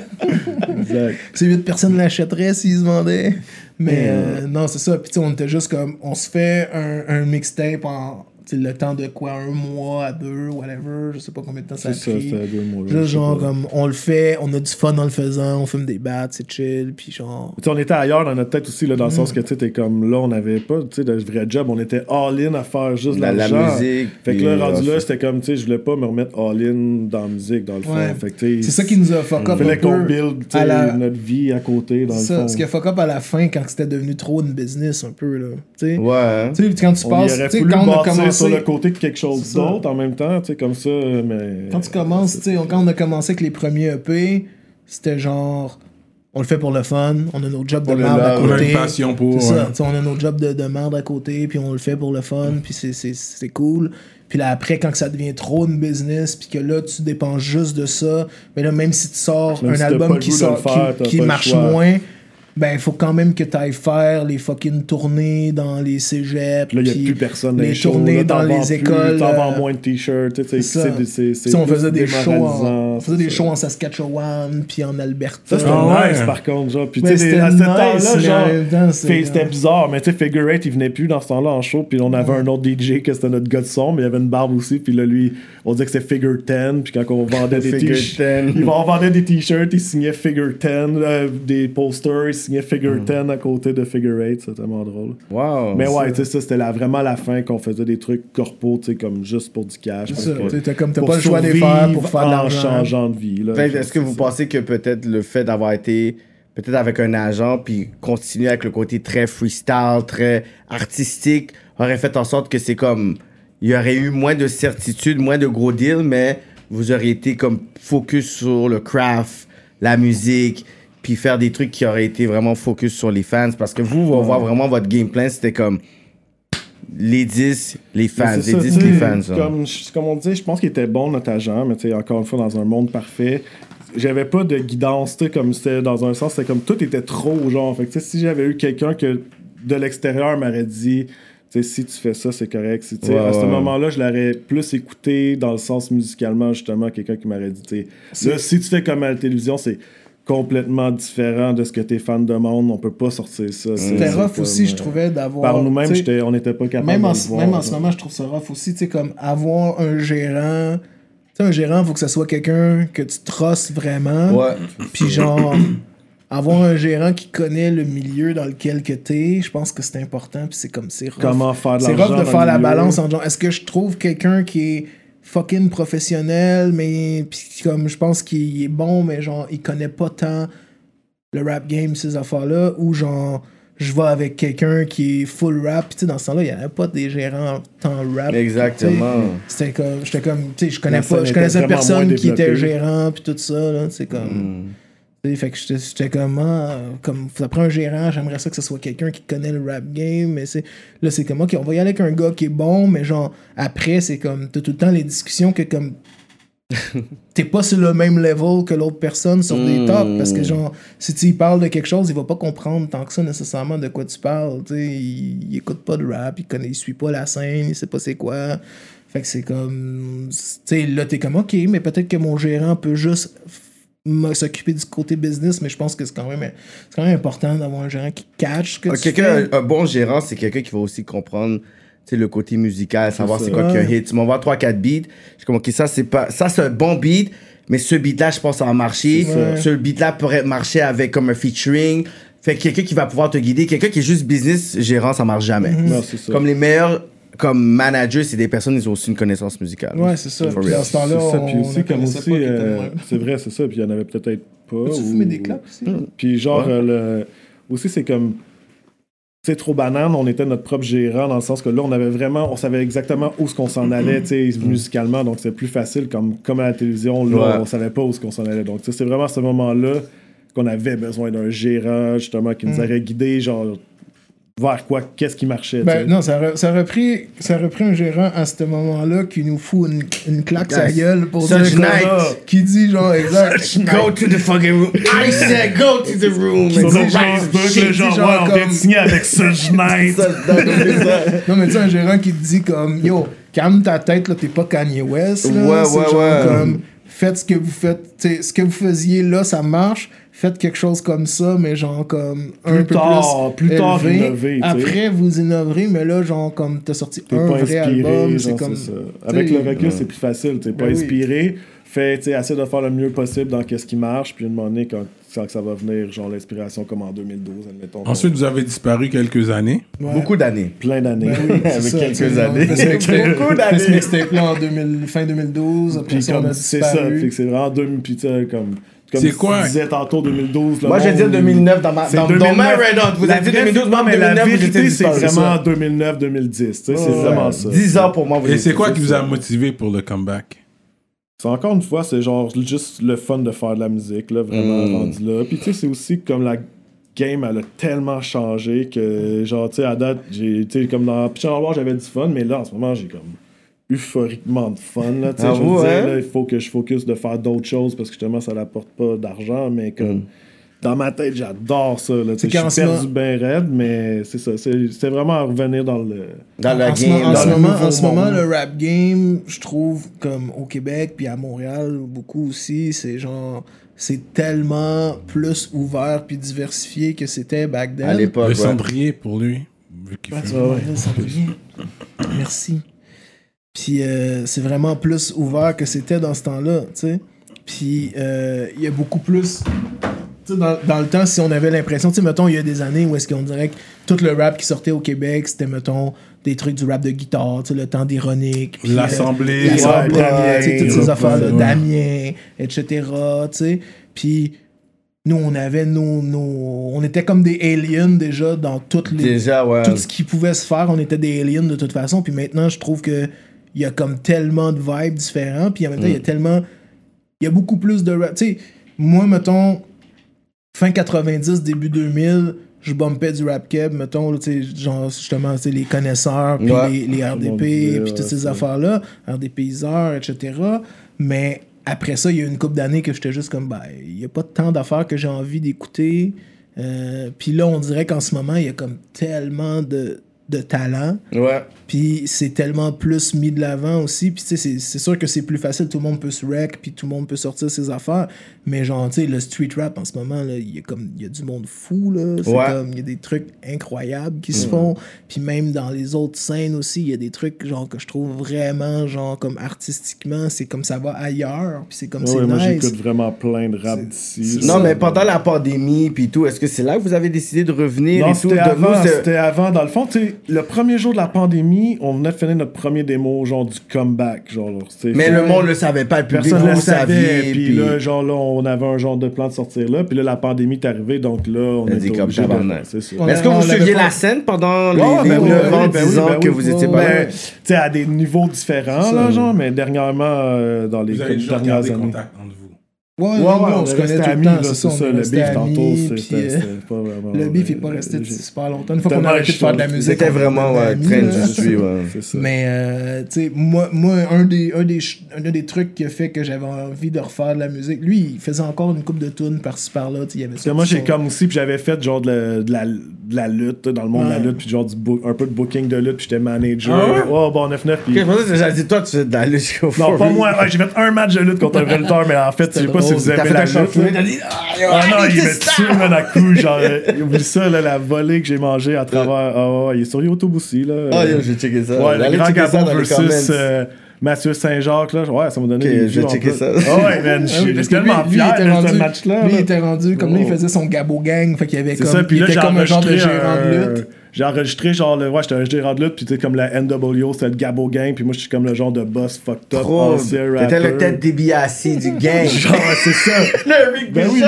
Exact. Ces huit personnes l'achèteraient s'ils se vendaient. Mais Hmm. euh, non, c'est ça. Puis tu sais, on était juste comme, on se fait un, un mixtape en le temps de quoi, un mois à deux, whatever. Je sais pas combien de temps ça a C'est ça, pris. c'est deux mois. Juste genre pas. comme, on le fait, on a du fun en le faisant, on fume des bats, c'est chill, puis genre... Tu sais, on était ailleurs dans notre tête aussi, là, dans Mm. le sens que tu sais, t'es comme là, on n'avait pas tu sais, de vrai job, on était all-in à faire juste La- musique, Fait que là, rendu là, c'était comme, tu sais, je voulais pas me remettre all-in dans la musique, dans le fond. Ouais. Fait que C'est ça qui nous a fuck up Il fallait un qu'on peu build tu sais, à la- notre vie à côté, dans ça, le fond. ce qui a fuck up à la fin quand c'était devenu trop une business un peu là. Tu sais, Ouais. hein. Tu sais, quand tu passes, tu sais, quand on a commencé, sur le côté de quelque chose d'autre en même temps, tu sais, comme ça, mais... quand tu commences, tu sais, quand on a commencé avec les premiers EP, c'était genre, on le fait pour le fun, on a nos jobs de merde à love, On a côté. une passion pour. C'est ouais. on a nos jobs de, de merde à côté, puis on le fait pour le fun, puis c'est- cool. Puis là, après, quand ça devient trop une business, puis que là, tu dépends juste de ça, mais là, même si tu sors Même un si album qui, sort, faire, qui, marche moins, ben, il faut quand même que tu ailles faire les fucking tournées dans les cégeps. Là, il n'y a plus personne dans les les shows, tournées là, dans les plus, écoles, T'en vends euh, moins de t-shirts, tu sais, c'est ça. sais, on faisait des shows en, on faisait des shows en Saskatchewan, puis en Alberta. Ça, c'était Ah ouais. nice, par contre, genre. Puis, tu Mais sais, c'était à ce nice, temps-là, genre, c'était bizarre, mais tu sais, Figure Eight, il venait plus dans ce temps-là en show, puis on avait un autre DJ que c'était notre gars de son, mais il avait une barbe aussi, puis là, lui, on disait que c'était Figure 10, puis quand on vendait [laughs] des t-shirts, 10. il vendait des t-shirts, il signait Figure 10, euh, des posters, signait Figure Mm. 10 à côté de Figure 8, c'était tellement drôle. Wow. Mais ouais, tu sais, ça, c'était la- vraiment la fin qu'on faisait des trucs corpo, tu sais, comme juste pour du cash. C'est parce ça, que- tu sais, t'as comme- t'as pour pas le choix de faire pour faire de en l'argent. changeant de vie. Est-ce que vous pensez que peut-être le fait d'avoir été peut-être avec un agent puis continuer avec le côté très freestyle, très artistique aurait fait en sorte que c'est comme il y aurait eu moins de certitude, moins de gros deals, mais vous auriez été comme focus sur le craft, la musique, puis faire des trucs qui auraient été vraiment focus sur les fans parce que vous, on voit vraiment votre game plan, c'était comme les 10, les fans, les c'est ça, 10, tu les fans. Comme, comme on disait, je pense qu'il était bon notre agent, mais tu sais, encore une fois, dans un monde parfait, j'avais pas de guidance, tu sais, comme c'était dans un sens, c'était comme tout était trop, genre. Fait que, si j'avais eu quelqu'un que de l'extérieur m'aurait dit, tu sais, si tu fais ça, c'est correct. Si, à ce moment-là, je l'aurais plus écouté dans le sens musicalement, justement, quelqu'un qui m'aurait dit, tu sais, là, si tu fais comme à la télévision, c'est complètement différent de ce que tes fans demandent. On peut pas sortir ça. C'est- C'était c'est rough comme, aussi, je euh, trouvais, d'avoir. Par nous-mêmes, on n'était pas capable Même de en, le ce- voir, même en ce moment, je trouve ça rough aussi, tu sais, comme avoir un gérant. Tu sais, un gérant, faut que ce soit quelqu'un que tu trustes vraiment. Ouais. Puis genre, [clears throat] avoir un gérant qui connaît le milieu dans lequel que t'es, je pense que c'est important. Puis c'est comme, c'est rough. Comment faire de C'est l'argent rough de faire la milieu. balance en genre, est-ce que je trouve quelqu'un qui est fucking professionnel, mais puis comme je pense qu'il est bon, mais genre, il connaît pas tant le rap game, ces affaires-là, ou genre, je vais avec quelqu'un qui est full rap, sais, dans ce temps-là, il n'y avait pas des gérants tant rap. Exactement. C'était comme, j'étais comme, tu sais, je connais pas, je connaissais personne qui était gérant, puis tout ça, là, c'est comme. Sais, Fait que j'étais- comme, ah, comme, ça prend un gérant, j'aimerais ça que ce soit quelqu'un qui connaît le rap game, mais c'est, là, c'est comme, ok, on va y aller avec un gars qui est bon, mais genre, après, c'est comme, t'as tout le temps les discussions que, comme, [laughs] t'es pas sur le même level que l'autre personne sur des tops, parce que, genre, si tu parles de quelque chose, il va pas comprendre tant que ça nécessairement de quoi tu parles, tu il, il écoute pas de rap, il connaît, il suit pas la scène, il sait pas c'est quoi. Fait que c'est comme, tu sais, là, t'es comme, ok, mais peut-être que mon gérant peut juste s'occuper du côté business, mais je pense que c'est quand même, c'est quand même important d'avoir un gérant qui catch que Ah, tu quelqu'un, fais. un bon gérant, c'est quelqu'un qui va aussi comprendre le côté musical, savoir c'est quoi qu'un hit. Tu m'envoies 3-4 beats, je suis comme, ok, ça c'est pas, ça c'est un bon beat, mais ce beat-là, je pense, ça va marcher. Ce beat-là pourrait marcher avec comme un featuring. Fait que quelqu'un qui va pouvoir te guider, quelqu'un qui est juste business gérant, ça marche jamais. Non, c'est ça. Comme les meilleurs, comme managers, c'est des personnes, ils ont aussi une connaissance musicale. Ouais, c'est ça. Puis à ce temps-là, C'est ça, puis aussi, comme aussi, euh, c'est vrai, c'est ça, puis il y en avait peut-être pas. Ou- fumer des clopes aussi? Puis genre, Ouais. euh, le... aussi, c'est comme, c'est trop banane, on était notre propre gérant dans le sens que là, on avait vraiment, on savait exactement où ce qu'on s'en allait, tu sais, musicalement, donc c'est plus facile comme, comme à la télévision, là, Ouais. on savait pas où ce qu'on s'en allait. Donc, tu c'est vraiment à ce moment-là qu'on avait besoin d'un gérant, justement, qui nous aurait guidé, genre, vers quoi, qu'est-ce qui marchait, Ben, non, ça aurait, ça, aurait pris, ça pris un gérant à ce moment-là qui nous fout une, une claque sa gueule pour Such dire night. qui dit genre exact. Go to the fucking room. I said go to the room. Sur le genre, Facebook, le genre, genre on vient de signer avec [laughs] ça, ça. Non, mais tu sais, un gérant qui te dit comme Yo, calme ta tête, là, t'es pas Kanye West. Là, Ouais, C'est ouais, genre ouais. comme Faites ce que vous faites, tu sais, ce que vous faisiez là, ça marche. Faites quelque chose comme ça, mais genre comme un Plus peu tard, plus, plus tard élevé. innover, sais. Après, vous innoverez, mais là, genre comme t'as sorti un pas vrai inspiré, album, c'est comme. c'est ça. Avec le recul, c'est plus facile. T'es pas Ben oui. inspiré. Fais, tu sais, essaie de faire le mieux possible dans qu'est-ce qui marche. Puis une moment quand, quand ça va venir, genre l'inspiration comme en 2012, admettons. Ensuite, vous avez disparu quelques années. ouais. Beaucoup d'années. plein d'années. Ben oui, c'est [laughs] Avec ça, quelques années. Fait [laughs] Beaucoup fait d'années. mixtape-là en 2000 fin 2012. Après Puis ça, on a c'est ça, disparu. fait que c'est vraiment 2000 puis comme comme C'est tu quoi? disais tantôt 2012. le Moi, monde- dire 2009 dans ma, dans, dans ma 2009. Red Hot. Vous La avez dit vraie- 2012, moi, non, mais la 2009, vous étiez vérité, c'est vraiment 2009-2010. tu sais, C'est vraiment ça. 10 ans pour moi. vous Et c'est quoi qui vous a motivé pour le comeback? C'est encore une fois, c'est genre juste le fun de faire de la musique, là, vraiment Mm. rendu là. Puis tu sais, c'est aussi comme la game, elle a tellement changé que, genre, tu sais, à date, j'ai, tu sais, comme dans Pitch Noir, j'avais du fun, mais là, en ce moment, j'ai comme euphoriquement de fun, là, tu sais, Ah je ouais? dire, là, il faut que je focus de faire d'autres choses parce que justement, ça n'apporte pas d'argent, mais comme... Mm. Dans ma tête, j'adore ça. Là, je suis perdu bien raide, mais c'est ça. C'est c'est vraiment à revenir dans le. Dans le en ce, game. en dans ce le moment, nouveau en ce moment, monde. le rap game, je trouve, comme au Québec, puis à Montréal, beaucoup aussi, c'est genre. C'est tellement plus ouvert puis diversifié que c'était back then. À l'époque. Le ouais. cendrier pour lui. Vu qu'il Ah, fait- cendrier. Merci. Puis euh, c'est vraiment plus ouvert que c'était dans ce temps-là, tu sais. Puis euh, il y a beaucoup plus. Tu sais, dans, dans le temps, si on avait l'impression, tu sais, mettons, il y a des années où est-ce qu'on dirait que tout le rap qui sortait au Québec, c'était, mettons, des trucs du rap de guitare, tu sais, le temps d'ironique. euh, L'Assemblée. l'Assemblée, Ouais, toutes ces affaires-là, ouais. Damien, etc., tu sais. Puis nous, on avait nos, nos... On était comme des aliens déjà dans toutes les Déjà, ouais. tout ce qui pouvait se faire, on était des aliens de toute façon. Puis maintenant, je trouve que il y a comme tellement de vibes différents. Puis en même temps, il y a tellement. Il y a beaucoup plus de rap. Tu sais, moi, mettons, fin 90, début 2000, je bumpais du rap keb, mettons, tu sais, genre, justement, tu sais, les connaisseurs, puis Ouais. les, RDP, puis toutes ces affaires-là, RDPiseurs, etc. Mais après ça, il y a une couple d'années que j'étais juste comme, ben, il n'y a pas tant d'affaires que j'ai envie d'écouter. Euh, puis là, on dirait qu'en ce moment, il y a comme tellement de, de talent. Ouais. Puis c'est tellement plus mis de l'avant aussi. Puis tu sais, c'est- c'est sûr que c'est plus facile. Tout le monde peut se rec, puis tout le monde peut sortir ses affaires. Mais genre, tu sais, le street rap en ce moment, là, il y a comme il y a du monde fou, là. C'est Ouais. comme, il y a des trucs incroyables qui se font. Puis même dans les autres scènes aussi, il y a des trucs, genre, que je trouve vraiment, genre, comme artistiquement, c'est comme ça va ailleurs. Puis c'est comme Ouais, c'est moi, nice. j'écoute vraiment plein de rap d'ici. Non, ça. mais pendant la pandémie, puis tout, est-ce que c'est là que vous avez décidé de revenir Non, et tout? avant, c'était avant. Dans le fond, tu sais, le premier jour de la pandémie, on venait de finir notre premier démo, genre du comeback. Genre. Mais Fait- le monde le savait pas, le public, Personne vous ne le savait. Puis là, genre, là, on avait un genre de plan de sortir là. Puis là, la pandémie est arrivée. Donc là, on était dit comme tabarnak. On est-ce que on vous suiviez la scène pendant les, les ben oui, 9 ben ans, ben 10 oui, ans que vous étiez pas tu sais, à des niveaux différents, là, genre, mais dernièrement, euh, dans les dernières années. Ouais, Ouais, ouais, ouais, on, on se connaît tout le amis, temps, là, c'est ça. on Le beef, tantôt, c'était euh, pas vraiment. Le beef est pas euh, resté super longtemps. Une fois qu'on a arrêté de faire de la musique. C'était vraiment devenait ouais, [laughs] train ouais. Mais, euh, tu sais, moi, moi un, des, un, des, ch- un des trucs qui a fait que j'avais envie de refaire de la musique, lui, il faisait encore une coupe de tunes par-ci par-là. tu sais, Il y avait Parce que moi, j'ai comme aussi, puis j'avais fait genre de la, de la, lutte, dans le monde de la lutte, puis genre du un peu de booking de lutte, puis j'étais manager. Ah ouais? Oh, bon, 9-9, puis. Ok, je dire, toi, tu fais de la lutte jusqu'au Non, pas moi. Ouais, j'ai fait un match de lutte contre un vrai lutteur, mais en fait, je sais pas si vous avez fait la lutte. t'as dit, ah, Ah non, il m'a tué, man, à coup. Genre, [laughs] euh, oublie ça, là, la volée que j'ai mangée à travers. Ah ouais, il est sur YouTube aussi, là. Ah, yo, j'ai checké ça. Ouais, le grand Gabon versus Mathieu Saint-Jacques, là. Ouais, ça m'a donné Ok, des je vues checker plus. ça. Ah ouais, man, je oui, suis parce que lui, tellement fier était de ce rendu, match-là. lui, il là. était rendu, comme lui, il Oh. faisait son Gabo Gang, fait qu'il y avait C'est comme, ça, puis il là, était j'ai comme un genre de gérant de un, lutte. J'ai enregistré genre le ouais j'étais un gérant de lutte puis tu sais comme la NWO c'était le Gabo Gang puis moi je suis comme le genre de boss fucked up T'étais le tête DiBiase du [laughs] gang. genre c'est ça. [laughs] Le Rick ben oui.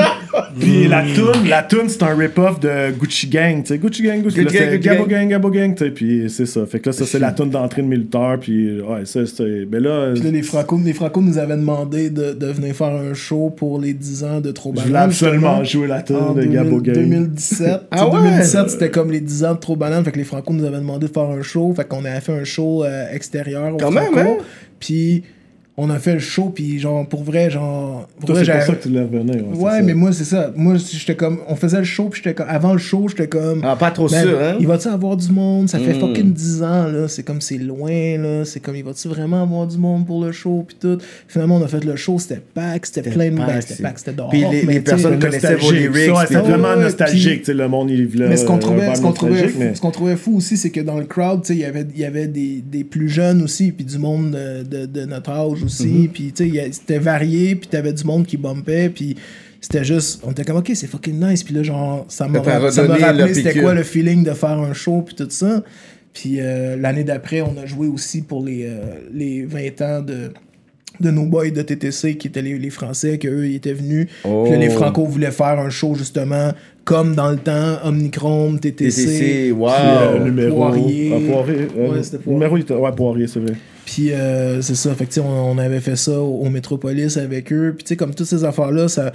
Puis la tune la tune c'est un rip-off de Gucci Gang tu sais. Gucci Gang Gucci, Gang, c'est Gucci Gabo Gang. Gabo Gang tu sais puis c'est ça. Fait que là ça c'est la tune d'entrée de militaire puis ouais ça c'est ben là Puis là, les Franco, les Franco nous avaient demandé de, de venir faire un show pour les 10 ans de Trop je voulais absolument jouer la tune de Gabo 2000 Gang 2017. Ah ouais? 2017, c'était comme les 10 ans de Trop Banane. Fait que les Franco nous avaient demandé de faire un show. Fait qu'on avait fait un show euh, extérieur. Quand même, hein? Puis on a fait le show. Puis genre, pour vrai, genre. Pour Toi, vrai, c'est pour ça que tu c'est Ouais, ça. mais moi, c'est ça. Moi, j'étais comme. On faisait le show, puis j'étais comme. Avant le show, j'étais comme. Ah, pas trop Man, sûr, hein? Il va-tu avoir du monde? Ça fait Mm. fucking 10 ans, là. C'est comme c'est loin, là. C'est comme, il va-tu vraiment avoir du monde pour le show? Puis tout? Finalement, on a fait le show, c'était pack, c'était plein de. Ben, c'est- c'était pack, c'était dehors. Puis les- les personnes connaissaient vos lyrics, ouais, c'est vraiment Ouais, nostalgique, tu sais, le monde, il Mais ce qu'on trouvait, nostalgique, fou, mais- ce qu'on trouvait fou aussi, c'est que dans le crowd, tu sais, il y avait, il y avait des, des plus jeunes aussi, puis du monde de, de, de notre âge aussi, Mm-hmm. puis tu sais, c'était varié, puis t'avais du monde qui bumpait, puis c'était juste, on était comme, ok, c'est fucking nice, puis là, genre, ça m'a rappelé c'était quoi le feeling de faire un show, puis tout ça. Puis euh, l'année d'après, on a joué aussi pour les, euh, les 20 ans de de nos boys de TTC qui étaient les, les Français, qu'eux, ils étaient venus. Oh. Puis là, les Franco voulaient faire un show, justement, comme dans le temps, Omnichrome, TTC. TTC, wow. puis, Euh, numéro Poirier. ah, Poirier, euh, Ouais, c'était Poirier. numéro ouais Poirier c'est vrai Puis euh, c'est ça, fait que tu sais, on, on avait fait ça au, au Métropolis avec eux. Puis tu sais, comme toutes ces affaires-là, ça.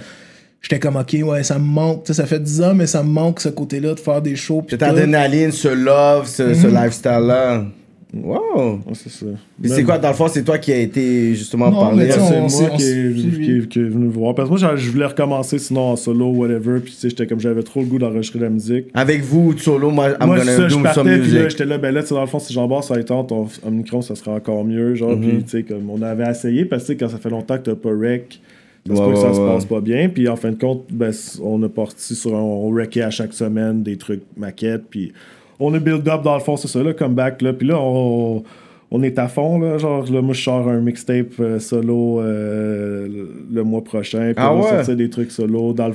J'étais comme, ok, ouais, ça me manque. Tu sais, ça fait 10 ans, mais ça me manque ce côté-là de faire des shows. Cette adrénaline, ce love, ce, ce lifestyle-là. Wow. Ouais, c'est ça Puis c'est quoi, dans le fond, c'est toi qui a été justement Non, parlé. mais tu sais, c'est moi on qui, est, qui, qui est venu voir parce que moi je- voulais recommencer sinon en solo whatever puis tu sais j'étais comme j'avais trop le goût d'enregistrer de la musique Avec vous, solo, moi, I'm moi gonna ça, je partais some puis là j'étais là ben là tu sais dans le fond si j'embarque sur iTunes ton Omnicron ça serait encore mieux genre Mhm. puis tu sais comme on avait essayé parce que tu sais, quand ça fait longtemps que t'as pas rec ça se Ouais, que ça ouais, se ouais. passe pas bien puis en fin de compte ben, on a parti sur un, on wreckait à chaque semaine des trucs maquettes puis on a build up dans le fond c'est ça là comeback là puis là on on est à fond, là. Genre, là, moi, je sors un mixtape euh, solo euh, le, le mois prochain. Puis Ah on va ouais? sortir des trucs solo. Dans le...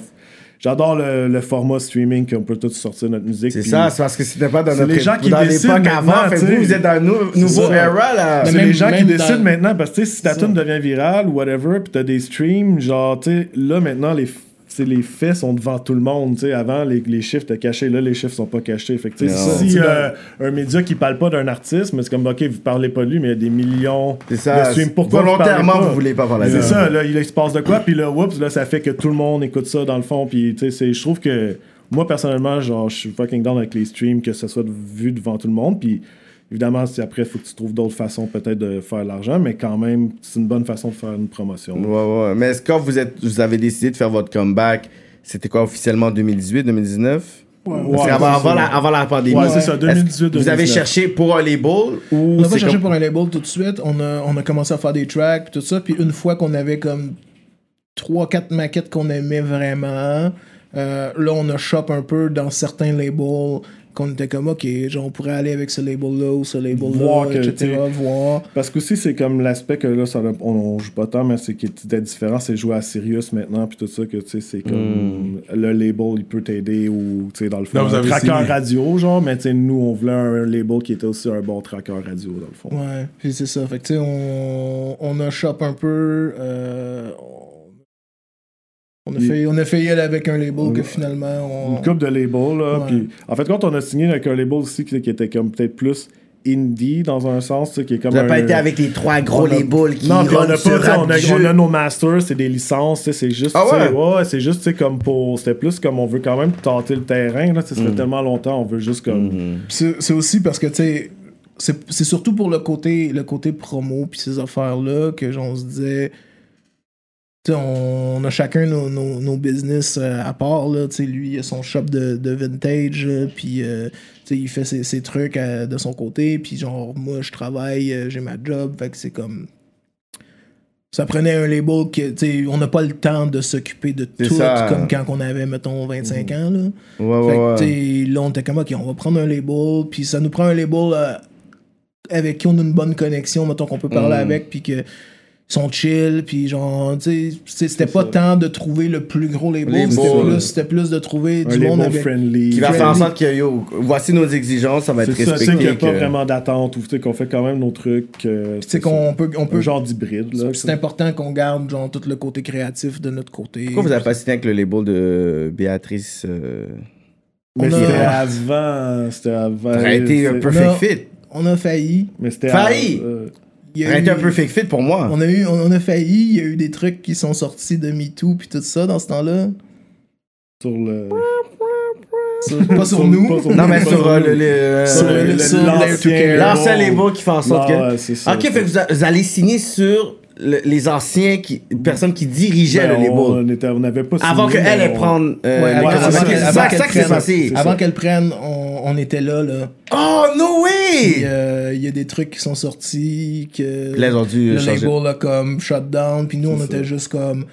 J'adore le, le format streaming qu'on peut tout sortir notre musique. C'est ça, c'est parce que c'était pas dans c'est notre les gens qui dans décident l'époque avant. Fait vous, vous êtes dans un nou- nouveau ça. era, là. Mais C'est même- les gens qui décident dans- maintenant, parce que si ta tune devient virale ou whatever, puis t'as des streams, genre, tu sais, là maintenant, les, les faits sont devant tout le monde. tu sais. Avant, les, les chiffres étaient cachés, là, les chiffres sont pas cachés. Fait que, si C'est euh, un média qui parle pas d'un artiste, mais c'est comme, ok, vous parlez pas de lui, mais il y a des millions ça. de streams. Pourquoi vous Volontairement, pas? vous voulez pas parler de C'est ça. ça, là, il, se passe de quoi, puis là, oups, là, ça fait que tout le monde écoute ça dans le fond, puis tu sais, c'est- je trouve que moi, personnellement, genre, je suis fucking down avec les streams, que ce soit vu devant tout le monde, puis évidemment, si après, il faut que tu trouves d'autres façons peut-être de faire de l'argent, mais quand même, c'est une bonne façon de faire une promotion. Ouais, ouais. Mais est-ce que quand vous, êtes, vous avez décidé de faire votre comeback, c'était quoi officiellement 2018, 2019 Parce Ouais, c'est avant, ça. la, avant la pandémie. Ouais, c'est ça, est-ce- 2018, Vous avez 2019. cherché pour un label ou On pas cherché comme- pour un label tout de suite. On a, on a commencé à faire des tracks, puis tout ça. Puis une fois qu'on avait comme 3-4 maquettes qu'on aimait vraiment, euh, là, on a shop un peu dans certains labels qu'on était comme, OK, genre, on pourrait aller avec ce label-là ou ce Voir label-là, que, etc. Voir. Parce que aussi, c'est comme l'aspect que là, ça, on, on joue pas tant, mais c'est qui était différent, c'est jouer à Sirius maintenant, puis tout ça, que tu sais, c'est comme le label, il peut t'aider ou, tu sais, dans le fond, Là, vous un avez tracker signé. radio, genre, mais tu sais, nous, on voulait un label qui était aussi un bon tracker radio, dans le fond. Ouais, puis c'est ça. Fait que, tu sais, on, on a shop un peu. euh, on- a, Il- fait, on a fait y aller avec un label que finalement on. Une coupe de labels, là, Ouais. puis en fait, quand on a signé avec un label aussi qui, qui était comme peut-être plus indie, dans un sens, qui est comme n'avez pas été avec les trois gros a- labels qui Non, puis on a pas, on a, on a nos masters, c'est des licences, c'est juste, Ah tu sais, ouais? ouais, c'est juste, comme pour, c'était plus comme on veut quand même tenter le terrain, là, ça Mm. fait tellement longtemps, on veut juste comme, Mhm. Puis C'est aussi parce que, tu sais, c'est c'est surtout pour le côté, le côté promo puis ces affaires-là que genre, on se disait. On, a chacun nos, nos, nos business euh, à part, là. Lui, il a son shop de, de vintage, puis euh, il fait ses, ses trucs euh, de son côté, puis genre, moi, je travaille, j'ai ma job, fait que c'est comme. Ça prenait un label que, on n'a pas le temps de s'occuper de tout, ça. comme quand on avait, mettons, 25 ans, là. Ouais, Fait ouais, que, ouais. là, on était comme, OK, on va prendre un label, puis ça nous prend un label euh, avec qui on a une bonne connexion, mettons qu'on peut parler Mm. avec, puis que, sont chill, puis genre, tu sais, c'est- c'était pas ça. tant de trouver le plus gros label, c'était plus, c'était plus de trouver Un du monde label avec... friendly. Qui va faire en sorte que, yo, voici nos exigences, ça va être C'est respecté. qu'il n'y a pas vraiment d'attente ou qu'on fait quand même nos trucs. euh, Tu sais c'est qu'on peut, on peut Un genre d'hybride. là. c'est important qu'on garde genre tout le côté créatif de notre côté. Pourquoi vous n'avez pas signé avec le label de Béatrice euh, Mais On a- c'était avant. C'était avant. Ça aurait été un c'est- perfect Non. fit. On a failli. Mais c'était Failli? euh, Il a eu- un perfect fit pour moi. On a eu, on, on a failli. Il y a eu des trucs qui sont sortis de MeToo puis tout ça dans ce temps-là. sur le. Sur- pas sur nous. pas sur Non, mais sur euh, le. Sur l'ancien label. Qui fait en sorte Non, que. ouais, c'est ça, ok, c'est- fait que vous, a- vous allez signer sur le- les anciens qui, personnes qui dirigeaient Ben, le on, label. était- on n'avait pas Avant qu'elle ait on- prendre. euh, les avant- qu'elle- prenne- Avant qu'elle prenne, on, on était là. là. Oh, no way! euh, Il y a des trucs qui sont sortis que Là, ils ont dû le changer. label a comme shut down. Puis nous, on était juste comme.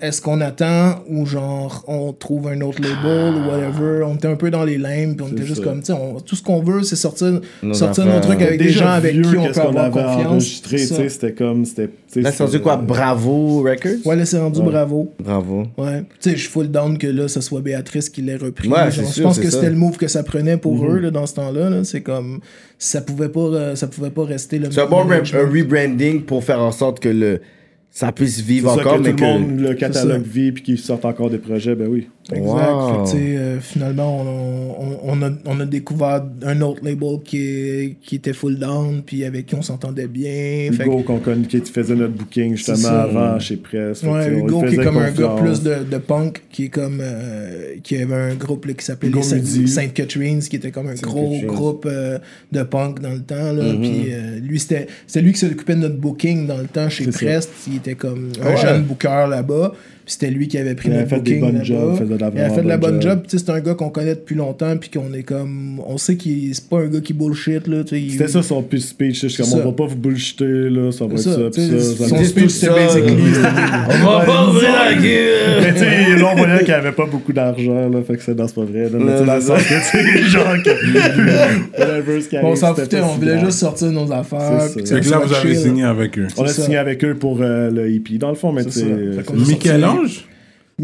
Est-ce qu'on attend ou genre on trouve un autre label ou whatever? On était un peu dans les limbes. Puis on était juste ça. comme, tu tout ce qu'on veut, c'est sortir, Nos sortir affaires. nos trucs avec des gens avec qui on peut avoir avait confiance. enregistré, C'est tu ça. sais, c'était comme. c'était- tu sais, Là, c'est rendu quoi? Bravo Records? Ouais, là, c'est rendu Ouais. bravo. Bravo. Ouais. Tu sais, je suis full down que là, ça soit Béatrice qui l'ait repris. Ouais, Genre, je pense que c'était le move que ça prenait pour Mhm. eux là, dans ce temps-là. là. C'est comme. Ça pouvait pas, euh, ça pouvait pas rester le C'est un bon rebranding pour faire en sorte que le, ça puisse vivre ça, encore, que mais tout le monde, que. le catalogue vit puis qu'ils sortent encore des projets, ben oui. Exact. Wow. Fait euh, finalement, on, on, on a, on a découvert un autre label qui, est- qui était full down, puis avec qui on s'entendait bien. Hugo qu'on connaît, qui faisait notre booking justement avant chez que, Ouais, Hugo qui est comme un gars plus de, de punk, qui est comme euh, qui avait un groupe là, qui s'appelait les Saint- Catharines, qui était comme un gros groupe euh, de punk dans le temps. Là, Mm-hmm. Puis euh, lui, c'était c'est lui qui s'occupait de notre booking dans le temps chez ça. Prest. Il était comme un Ah ouais. jeune booker là-bas. Puis c'était lui qui avait pris Il avait notre fait des booking bonnes là-bas. jobs, faisait de la il a fait de la bonne bonne job. job. Puis, tu sais, c'est un gars qu'on connaît depuis longtemps, puis qu'on est comme, on sait qu'il c'est pas un gars qui bullshit là. tu sais, il- C'était ça son plus speech. C'est comme on va pas vous bullshiter, là, ça va être ça. ça, pis ça, son va- speech, c'était basically. [laughs] On va pas ouvrir la gueule! Mais tu sais, là, on voyait qu'il avait pas beaucoup d'argent, là, fait que c'est dans ce pas vrai. Là, mais le que, tu genre, [laughs] que. On s'en foutait, on voulait juste sortir nos affaires. Fait que là, vous avez signé avec eux. On a signé avec eux pour euh, le EP, dans le fond, mais tu sais. Euh?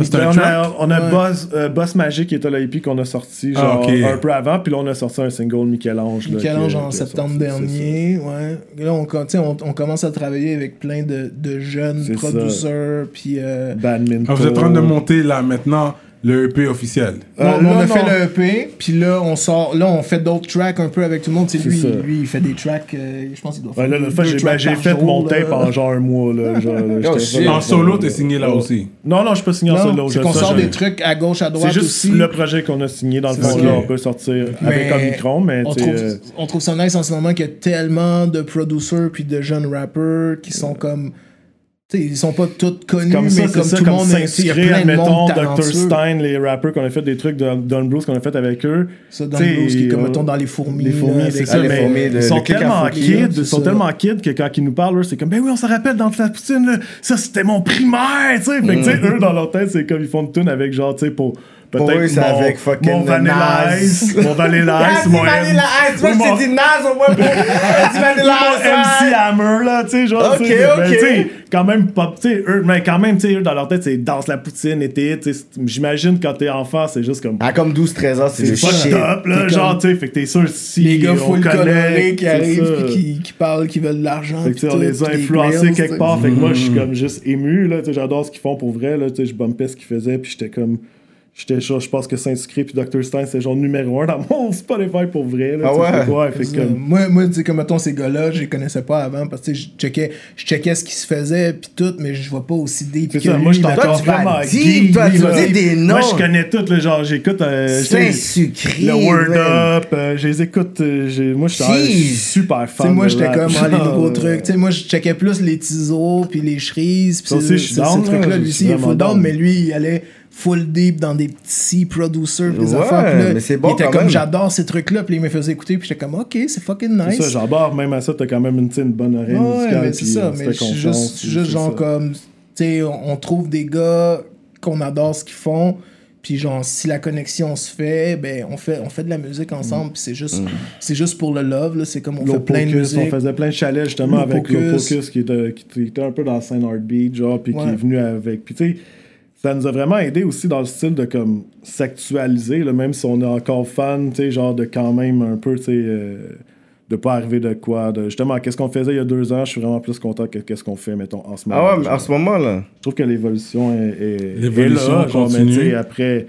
C'est Ben, un on a, on a Ouais. Boss, euh, Boss Magic qui était le EP qu'on a sorti Ah, genre un peu avant, puis là on a sorti un single Michel-Ange. Michel-Ange qui- en septembre sorti, dernier, ouais. Là, on, com- tu sais, on, on commence à travailler avec plein de, de jeunes producers, puis... euh. Badminton. Ah, vous êtes en train de monter là maintenant le EP officiel. non, Euh, nous, on a non. fait le EP, puis là, on sort... Là, on fait d'autres tracks un peu avec tout le monde. C'est lui, ça. lui, il fait des tracks... euh, je pense qu'il doit faire Ouais, là, j'ai ben, fait jour, mon tape en genre un mois. Là, genre, [laughs] là, Oh, En solo, t'es signé là aussi? Non, non, je suis pas signé en solo. Non, c'est qu'on sort des trucs à gauche, à C'est droite juste aussi. le projet qu'on a signé dans le C'est fond. Là, on peut sortir avec Omicron, mais on trouve, euh, on trouve ça nice en ce moment qu'il y a tellement de producers puis de jeunes rappers qui sont comme... Tu sais, ils sont pas tous connus, comme ça, mais comme ça, tout le monde... est- Il y a s'inspirer, plein de admettons, monde Dr. Stein, les rappers qu'on a fait des trucs de Don Blues qu'on a fait avec eux. Ça, dans T'sais, le blues, qui est comme, euh, mettons, dans les fourmis. Les fourmis, c'est ça, les mais fourmis de- ils sont tellement kids, ils sont tellement kids que quand ils nous parlent, c'est comme, ben oui, on se rappelle dans la poutine, là, ça c'était mon primaire, tu sais. Fait que, tu sais, eux, dans leur tête, c'est comme ils font une tune avec genre, tu sais, Pour peut-être eux, c'est mon, avec fucking mon Vanilla Nas. Ice, mon Vanilla Ah, Ice, mon Vanilla Ice! Moi, Oui, je t'ai dit Nas au moins pour. Vanilla Ice! MC. Hammer, là, tu sais, genre, Ok, tu sais, mais ok. tu sais, quand même, pop, tu sais, eux, mais quand même, tu sais, eux, dans leur tête, c'est danse la poutine, été, tu sais, c'est- j'imagine quand t'es enfant, c'est juste comme, À comme 12-13 ans, c'est shit. up, là, genre, tu sais, fait que t'es sûr, si les gars full colorés qui arrivent qui, qui parlent, qui veulent de l'argent. Fait que, tu sais, puis on les a influencés quelque part. Fait que moi, je suis comme juste ému, là. Tu sais, j'adore ce qu'ils font pour vrai, là. Tu sais, je bumpais ce qu'ils faisaient, puis j'étais comme. J'étais genre, je pense que Saint-Sucré puis Dr. Stein, c'est genre numéro un dans mon Spotify pour vrai, là. Ah ouais? ouais, fait que comme. Moi, moi tu sais, comme mettons ces gars-là, je les connaissais pas avant parce que je checkais, je checkais ce qui se faisait puis tout, mais je vois pas aussi deep C'est que ça, lui. moi, je vas vraiment deep, toi, lui, tu des noms. Moi, je connais tout, là, genre, j'écoute. euh, Saint-Sucré. le Word ouais. Up, euh, je les écoute. euh, moi, je suis super Tu sais, fan. moi, de j'étais comme ah, les nouveaux trucs. Tu sais, moi, je checkais plus les tisos puis les cerises. Puis Ça aussi, ces- trucs-là. Lui aussi, il est full down. mais lui, il allait full deep dans des petits producers des Ouais, affaires. Puis là, mais c'est bon il était comme j'adore ces trucs-là. Puis il me faisait écouter. Puis j'étais comme ok, c'est fucking nice. ça, j'adore. Même à ça, t'as quand même une, une bonne oreille Ouais, musicale. mais c'est ça, euh, mais je suis juste, genre ça. comme, tu sais, on, on trouve des gars qu'on adore ce qu'ils font, Puis genre, si la connexion se fait, ben on fait, on fait de la musique ensemble. Puis c'est juste, c'est juste pour le love. là. C'est comme on fait plein de Pocus, on musique. faisait plein de chalets justement avec Low Pocus. Pocus qui était, qui était un peu dans la scène heartbeat, genre, puis qui est venu avec. Puis tu sais, ça nous a vraiment aidé aussi dans le style de comme s'actualiser, là, même si on est encore fan, tu sais, genre de quand même un peu, tu sais, euh, de pas arriver de quoi. De, justement, qu'est-ce qu'on faisait il y a deux ans, je suis vraiment plus content que qu'est-ce qu'on fait, mettons, en ce moment. Ah ouais, mais en ce moment, là. Je trouve que l'évolution est, est, L'évolution est là, continue. après,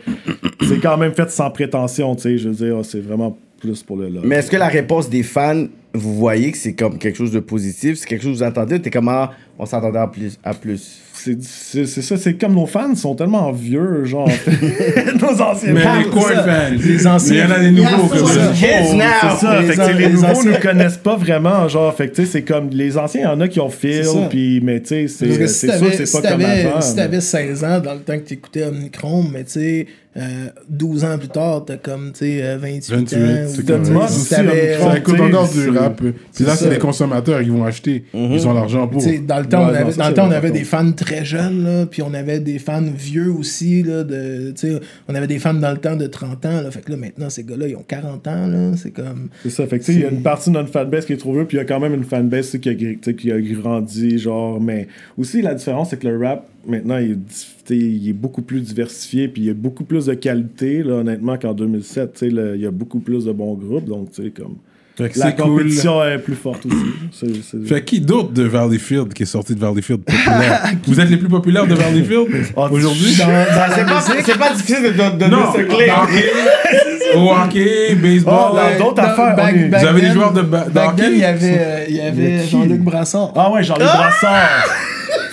c'est quand même fait sans prétention, tu sais, je veux dire, c'est vraiment plus pour le love. Mais est-ce que la réponse des fans, vous voyez que c'est comme quelque chose de positif? C'est quelque chose que vous entendez? T'es comment on s'entendait à plus? À plus? C'est c'est- c'est ça, c'est comme nos fans sont tellement vieux, genre. [laughs] nos anciens Mais fans. les core ça. fans. Les anciens- Mais il y en a des nouveaux comme c'est ça. ça. Kids now! C'est ça, Les fait que, tu sais, an- les les nouveaux anciens- nous connaissent pas vraiment, genre, fait que tu sais, c'est comme les anciens, il y en a qui ont ça. puis mais tu sais, c'est si c'est sûr si pas comme avant. si t'avais 16 ans dans le temps que t'écoutais Omnichrome, mais tu sais, euh, 12 ans plus tard, t'as comme, tu sais, euh, 28, 28, ans. c'est ou- comme tu sais, moi si aussi, t'avais- Omnichrome. Ça encore du rap. Puis c'est là, c'est les consommateurs qui vont acheter. Ils ont l'argent pour. Dans le temps, Ouais, on avait, ça, dans le c'est temps, on vrai, avait par des fans très jeunes, là, puis on avait des fans vieux aussi, là, de, on avait des fans dans le temps de 30 ans, là, fait que là, maintenant, ces gars-là, ils ont 40 ans, là, c'est comme... C'est ça, fait que tu sais, il y a une partie de notre fanbase qui est trop vieux, puis il y a quand même une fanbase qui, a, qui a grandi, genre, mais aussi la différence, c'est que le rap, maintenant, il est, il est beaucoup plus diversifié, puis il y a beaucoup plus de qualité, là, honnêtement, qu'en 2007, tu sais, le- il y a beaucoup plus de bons groupes, donc, tu sais, comme... Fait que La c'est cool. compétition est plus forte aussi. [clears throat] C'est- c'est- Fait qui d'autre de Valleyfield qui est sorti de Valleyfield populaire? [laughs] Vous êtes les plus populaires de Valleyfield? [laughs] Ah, aujourd'hui? Dans, dans Ah, la c'est, pas, c'est pas difficile de de- donner Non. ce clé. [laughs] Hockey, au hockey, baseball. Ah, dans d'autres dans- affaires, on est- Vous avez des joueurs de ba- de Back hockey? il y avait, euh, il y avait? Jean-Luc Brassard. Ah ouais, Jean-Luc Brassard!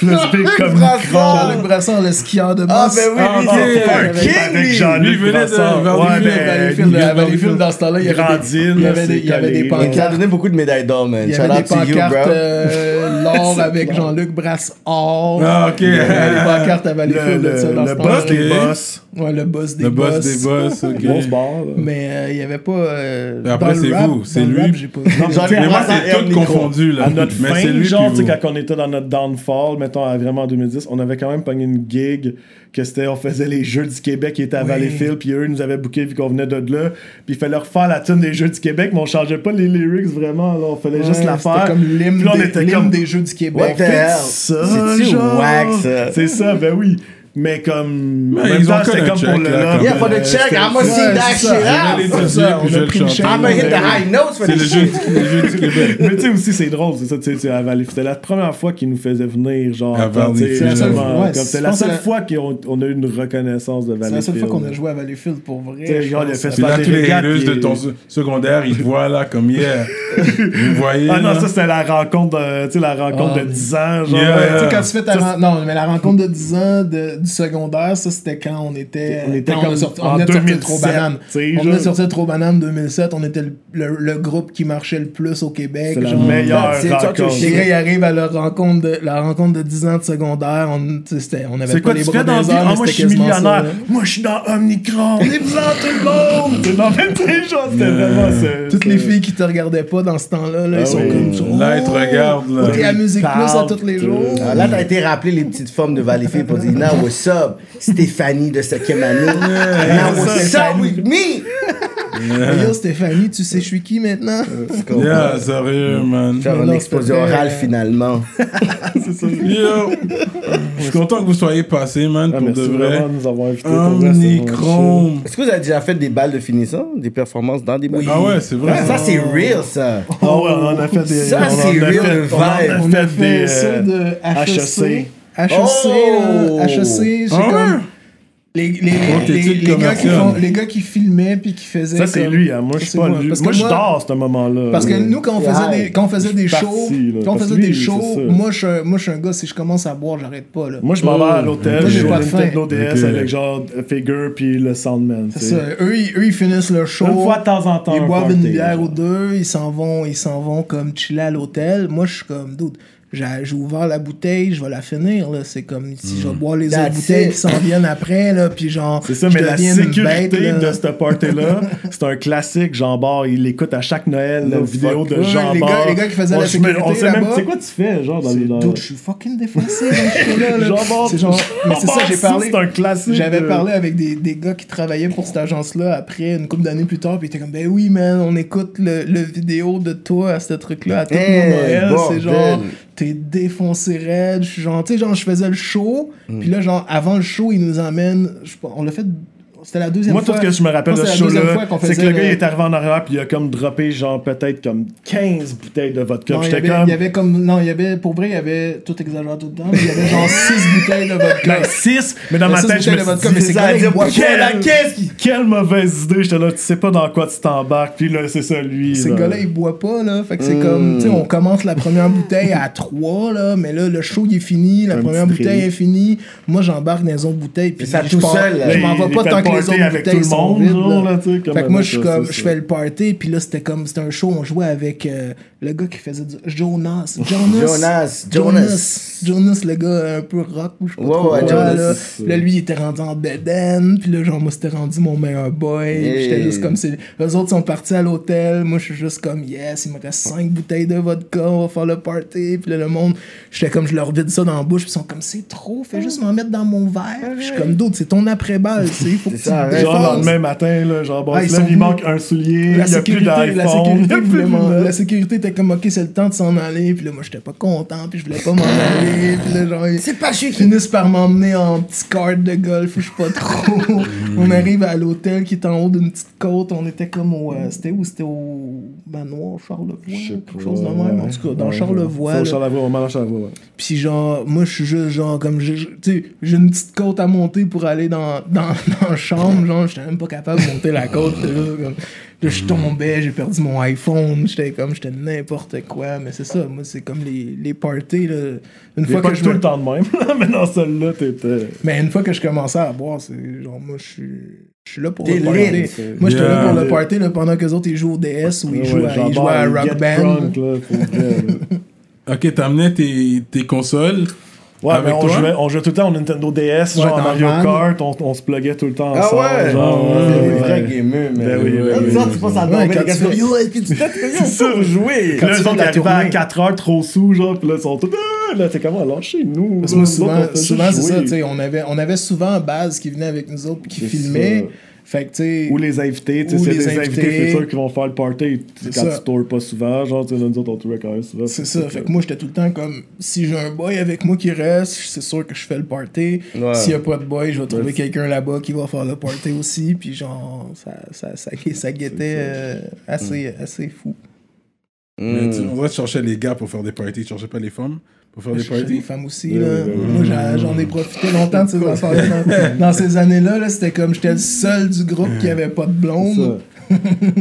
Big comme Brassard! Jean-Luc Brassard, le skieur de Ah, boss. ben oui, Ah, lui, ok. c'est un Avec- king, avec lui. Jean-Luc Lui, il venait de Brassard. Valleyfield. Ouais, Valleyfield, Valleyfield, il vient de Valleyfield, dans ce temps-là, il y avait des- il y avait des- c'est il y avait des calé, pancartes. Il t'a donné beaucoup de médailles d'or, man. Il y Shout avait out des to you, pancartes bro. euh, l'or [laughs] avec Jean-Luc Brassard. Ah, ok. Il y avait des pancartes à Le, Valleyfield de ça le, dans le ce boss temps-là. des Ok. boss. Ouais, le boss des Le boss boss. des boss, [laughs] ok. Grosse barre. là. Mais euh, il y avait pas. euh, après, dans le c'est rap- vous, c'est dans le lui. rap, j'ai pas mais moi, c'est tout confondu, là. À notre Mais c'est fin, lui genre, puis tu sais, vous. quand on était dans notre downfall, mettons, à vraiment 2010, on avait quand même pogné une gig que c'était, on faisait les Jeux du Québec qui étaient à Oui. Valleyfield, puis eux, ils nous avaient booké vu qu'on venait de là, puis il fallait refaire la tune des Jeux du Québec, mais on changeait pas les lyrics vraiment, là, on fallait Ouais, juste la faire. comme l'hymne des, comme, des Jeux du Québec. ça, genre? wack, ça? C'est ça, ben oui. Mais comme. En même temps, c'était comme check, pour le love. Yeah, for the euh, check, c'était- I'm gonna Ouais, see that c'est shit out. C'est on a pris le chante. chèque. I'm gonna hit the high notes for C'est the shit. du le jeu du [laughs] Québec. Mais tu sais aussi, c'est drôle, c'est ça, tu sais, tu sais, à Valley- C'était la première fois qu'ils nous faisaient venir, genre. C'est C'était la seule fois qu'on on a eu une reconnaissance de C'est Valleyfield. la seule fois qu'on a joué à Valleyfield pour vrai. Tu sais, genre, le festival des tous les haters de ton se- secondaire, ils te voient là comme hier. [laughs] Vous voyez. Ah non, ça c'était la rencontre de, tu sais, la rencontre Ah, de 10 ans, genre. Tu sais, quand tu fais ta Non, mais la rencontre de 10 ans de- du secondaire, ça, c'était quand on était. On était quand comme a sorti- en on venait de sortir 2007, Trop Banane. On venait de sortir Trop Banane 2007. On était le, le- le groupe qui marchait le plus au Québec. C'est la meilleure rencontre. Les gars, ils arrivent à leur rencontre de, la rencontre de 10 ans de secondaire. On, on avait C'est pas quoi les tu bras dans airs, Ah, mais moi je c'était suis millionnaire. Moi je suis dans Omnicron. On est dans tout le monde. C'est dans même tu genre, c'était vraiment ce- Toutes les filles qui te regardaient pas dans ce temps-là, là, Ah ils sont oui. comme ça. Là, ils te regardent, là. T'es à Musique Plus à tous les jours. Ah, Là, t'as été rappelé les petites femmes de Valleyfield pour dire Now what's up? Stéphanie de 5e année. [laughs] Now what's c'est up Stéphanie. with me? [laughs] Yo, Stéphanie, tu sais, je suis qui maintenant? Yeah, sérieux, man. Faire un exposé oral finalement. [laughs] Yo. Je suis content que vous soyez passés, man, Ah, pour merci de vrai. de nous avoir invités. c'est. Est-ce que vous avez déjà fait des balles de finissant? Des performances dans des balles? Ah ouais, c'est vrai. Ça, c'est real, ça. Ah ouais, on a fait des. Ça, on en a c'est fait- real on a vibe. On a fait des, fait ça euh, de HEC. HEC, Oh! là, HEC, j'ai Ah ouais? comme... Les, les, tes les, les gars qui font, les gars qui filmaient puis qui faisaient Ça, c'est lui, hein. Moi, je suis c'est pas moi. lui. Parce que Moi, je dors à ce moment-là. Parce que nous, quand on faisait des, quand on faisait des shows, parti, là, quand on faisait des lui, c'est shows, moi je, suis- moi, je suis un gars, si je commence à boire, j'arrête pas, là. Moi, je m'en vais à l'hôtel, j'ai joue pas à de Nintendo faim. DS Ok. avec genre Figure puis le Soundman. C'est ça. Eux, ils, eux, ils finissent le show. Une fois de temps en temps. Ils boivent une bière ou deux, ils s'en vont, ils s'en vont comme chiller à l'hôtel. Moi, je suis comme, dude, j'ai ouvert la bouteille, je vais la finir, là. C'est comme si je vais boire les autres bouteilles it. qui s'en viennent après, là, puis genre. C'est ça, je mais la sécurité bête, là. de ce party-là, [laughs] c'est un classique. Jean Bar, il écoute à chaque Noël la vidéo de Ouais, Jean les Bar. gars- les gars qui faisaient On la sécurité On sait même, c'est quoi tu fais, genre, dans les. dans- Dude, je suis fucking défoncé dans [laughs] là. Jean Bar, C'est genre, mais c'est ça, j'ai parlé. C'est un classique. J'avais parlé avec des, des gars qui travaillaient pour cette agence-là après une couple d'années plus tard, puis ils étaient comme ben oui man, on écoute le, le vidéo de toi à ce truc-là à tout Noël, c'est genre t'es défoncé raide, je suis genre tu sais genre je faisais le show, Mm. puis là genre avant le show ils nous emmènent, je sais pas, on l'a fait c'était la deuxième Moi, tout fois. ce que je me rappelle de ce show-là, c'est que le gars, il est arrivé en arrière, puis il a comme droppé, genre, peut-être comme 15 bouteilles de vodka. Non, il y, J'étais avait, comme. il y avait comme non, il y avait pour vrai, il y avait tout exagère tout le temps, mais il y avait genre [laughs] 6 bouteilles de vodka. Ben, 6, mais dans Mais ma tête, je me bouteilles de vodka, suis mais dit, il boit quelle, mauvaise idée. J'étais là, tu sais pas dans quoi tu t'embarques, puis là, c'est ça, lui. Ces là. gars-là, ils boivent pas, là. Fait que c'est Mm. comme, tu sais, on commence la première bouteille à 3, là, mais là, le show, il est fini, la première bouteille est finie. Moi, j'embarque dans les autres bouteilles, puis ça je tout m'en Il- vais il pas tant que les party autres avec tout le monde, vides, genre, là. là, tu sais, comme Fait que moi, avec je comme, je fais le party, puis là, c'était comme, c'était un show, on jouait avec euh, le gars qui faisait du... Jonas. [laughs] Jonas. Jonas, Jonas. Jonas, le gars un peu rock, ou je sais pas Ouais, trop ouais, quoi, Jonas, là. là, lui, il était rendu en bedaine, puis là, genre, moi, c'était rendu mon meilleur boy. puis J'étais Hey. juste comme, c'est... Eux autres sont partis à l'hôtel, moi, je suis juste comme, yes, il me reste 5 bouteilles de vodka, on va faire le party. Puis là, le monde, j'étais comme, je leur vide ça dans la bouche, puis ils sont comme, c'est trop, fais juste m'en mettre dans mon verre. Puis je suis comme, d'autres, c'est ton après-balle, tu sais, il faut [laughs] que ça, te arrête. Genre, le lendemain matin, là, genre, bon, Ah, ils sont il manque un soulier, il La y a plus sécurité, la d'iPhone. sécurité, [laughs] plus de la sécurité était comme ok c'est le temps de s'en aller puis là moi j'étais pas content puis je voulais pas m'en aller puis là genre ils C'est pas chic. finissent par m'emmener en petit kart de golf je sais pas trop [laughs] on arrive à l'hôtel qui est en haut d'une petite côte on était comme au euh, c'était où? C'était au manoir Charlevoix quelque chose de même en tout cas dans Charlevoix au là. Charlevoix, Charlevoix, ouais. Puis genre, moi, je suis juste genre, comme, tu sais, j'ai une petite côte à monter pour aller dans, dans, [laughs] dans chambre. Genre, j'étais même pas capable de monter la côte. Là, comme, là je tombais, j'ai perdu mon iPhone. J'étais comme, j'étais n'importe quoi. Mais c'est ça, moi, c'est comme les, les parties, là. Une fois que je tout me- le temps de même, [laughs] mais dans celle-là, t'étais. Mais une fois que je commençais à boire, c'est genre, moi, je suis. Je suis là pour le party. Moi, j'étais là pour Yeah. le party là, pendant que les autres ils jouent au DS ou ils Ouais, jouent à, ils jouent à Rock Band. drunk, là. Ok, t'amenais tes, tes consoles? Ouais, Avec mais on jouait, on jouait tout le temps au Nintendo DS, Ouais, genre dans Mario. Kart, on, on se pluguait tout le temps Ah ensemble. ouais? genre, Ouais, C'est ouais, ouais. man. Ben oui, ben oui, disons, oui. tu passes à Ouais, quand tu yo, est-ce que tu ça. Quand [laughs] Puis là, tu ils sont arrivés à tournée. 4 heures trop sous, genre, puis là, ils sont tous. Ah, là, t'es comment, lâchez-nous. Parce que moi, Nous souvent, c'est ça, tu sais, on avait, on avait souvent Baz qui venait avec nous autres, qui C'est filmait. ça. Fait que. Ou les invités, tu sais, c'est des invités, invités. c'est sûr qu'ils vont faire le party quand ça. tu tours pas souvent, genre, tu sais, nous autres, on tourait quand même souvent. C'est ça. Fait que moi, j'étais tout le temps comme, si j'ai un boy avec moi qui reste, c'est sûr que je fais le party. Ouais. S'il y a pas de boy, je vais trouver Ouais. quelqu'un là-bas qui va faire le party aussi. Puis genre, ça, ça, ça, ça guettait euh, assez, assez fou. Mais tu- Mm. que tu cherchais les gars pour faire des parties. Tu cherchais pas les femmes pour faire des parties. des femmes aussi. Ouais, là. ouais, ouais, Moi, j'en ai profité longtemps de ces. Dans, [laughs] dans ces années-là, là, c'était comme j'étais le seul du groupe qui avait pas de blonde. Ça. [laughs] Ouais, J'étais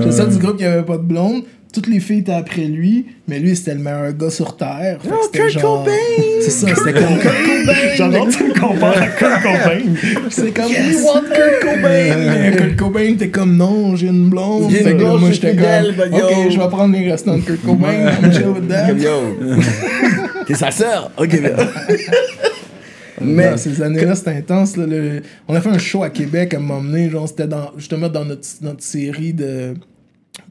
le ouais. seul du groupe qui avait pas de blonde. Toutes les filles étaient après lui, mais lui, c'était le meilleur gars sur Terre. Fait que c'était Kurt genre- Cobain! C'est ça, c'était comme Kurt Cobain! J'adore que tu me compares à Kurt Cobain. C'est comme We want Kurt Cobain! Mais Kurt Cobain était comme non, j'ai une blonde. J'ai une Fait que là, blonde, moi j'étais comme yo. Ok, je vais prendre les restants de Kurt Cobain. I'm chill with that. Comme yo. [laughs] T'es sa sœur? Ok, bien. [laughs] Mais ces années-là, c'était intense. Là, le- On a fait un show à Québec à un moment donné. Genre, c'était dans... justement dans notre, notre série de,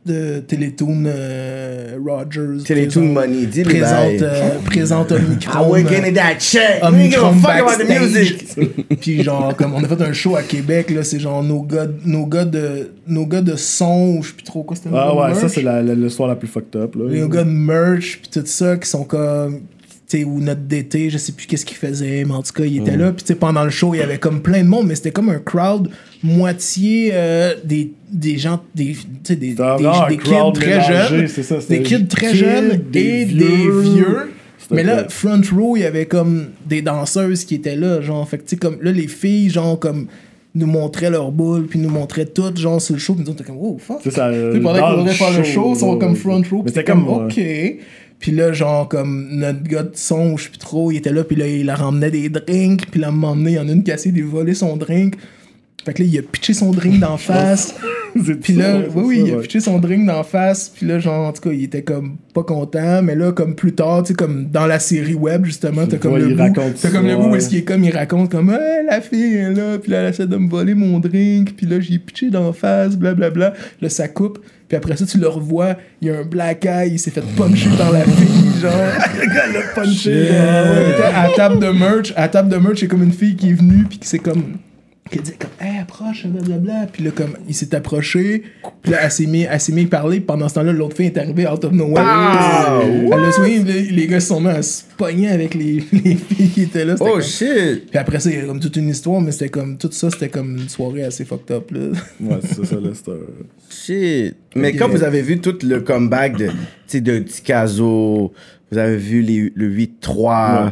de Télétoon euh, Rogers. Télétoon présente- Money, dis-le Présente, euh, présente Omicron. Ah ouais, euh, getting that check. Omicron We give a fuck about the music. [laughs] Puis genre comme on a fait un show à Québec là, c'est genre nos gars nos gars de nos gars de son ou je sais plus trop quoi c'était Ah ouais, ça, c'est la, la, le soir la plus fucked up, là. les gars de merch puis tout ça qui sont comme ou notre DT, je sais plus qu'est-ce qu'il faisait, mais en tout cas, il était là puis pendant le show, il y avait comme plein de monde mais c'était comme un crowd moitié euh, des des gens des des, C'était des, des kids très jeunes ça, des kids très jeunes des et vieux. des vieux mais là, cool. front row, il y avait comme des danseuses qui étaient là, genre. Fait que, comme là, les filles, genre, comme, nous montraient leur boule, puis nous montraient toutes, genre, sur le show, puis nous, on était comme, oh, fuck. C'est ça, pendant voulaient faire le show, ils sont comme front row, c'était comme, ok. Puis là, genre, comme, notre gars de son, je sais plus trop, il était là, puis là, il la ramenait des drinks, puis là, à un il y en a une qui a essayé de voler son drink. Fait que là, il a pitché son drink d'en [laughs] face. Puis là, oui, oui, ça, il a ouais. pitché son drink d'en face. Puis là, genre, en tout cas, il était comme pas content. Mais là, comme plus tard, tu sais, comme dans la série web, justement, t'as comme le bout, t'as comme le bout où est-ce qu'il est comme, il raconte comme, hey, la fille est là. Puis là, elle essaie de me voler mon drink. Puis là, j'ai pitché d'en face, blablabla. Là, ça coupe. Puis après ça, tu le revois, il y a un black eye, il s'est fait puncher par la fille, genre. [laughs] le gars l'a punché. ouais. Était à table de merch. À table de merch, c'est comme une fille qui est venue, puis qui s'est comme qui a dit comme hey approche blablabla. Puis là comme il s'est approché. Puis là elle s'est mis elle s'est mis à parler. Pendant ce temps-là l'autre fille est arrivée out of nowhere. Ah, elle a soigné les, les gars se sont mis à se pogner avec les, [laughs] les filles qui étaient là. Oh comme- shit! puis après ça il y a comme toute une histoire mais c'était comme tout ça c'était comme une soirée assez fucked up là. Ouais, c'est ça, ça, là, Shit. Mais quand vous avez vu tout le comeback de, tu sais, de Ticazo, vous avez vu les, le 8-3, Ouais.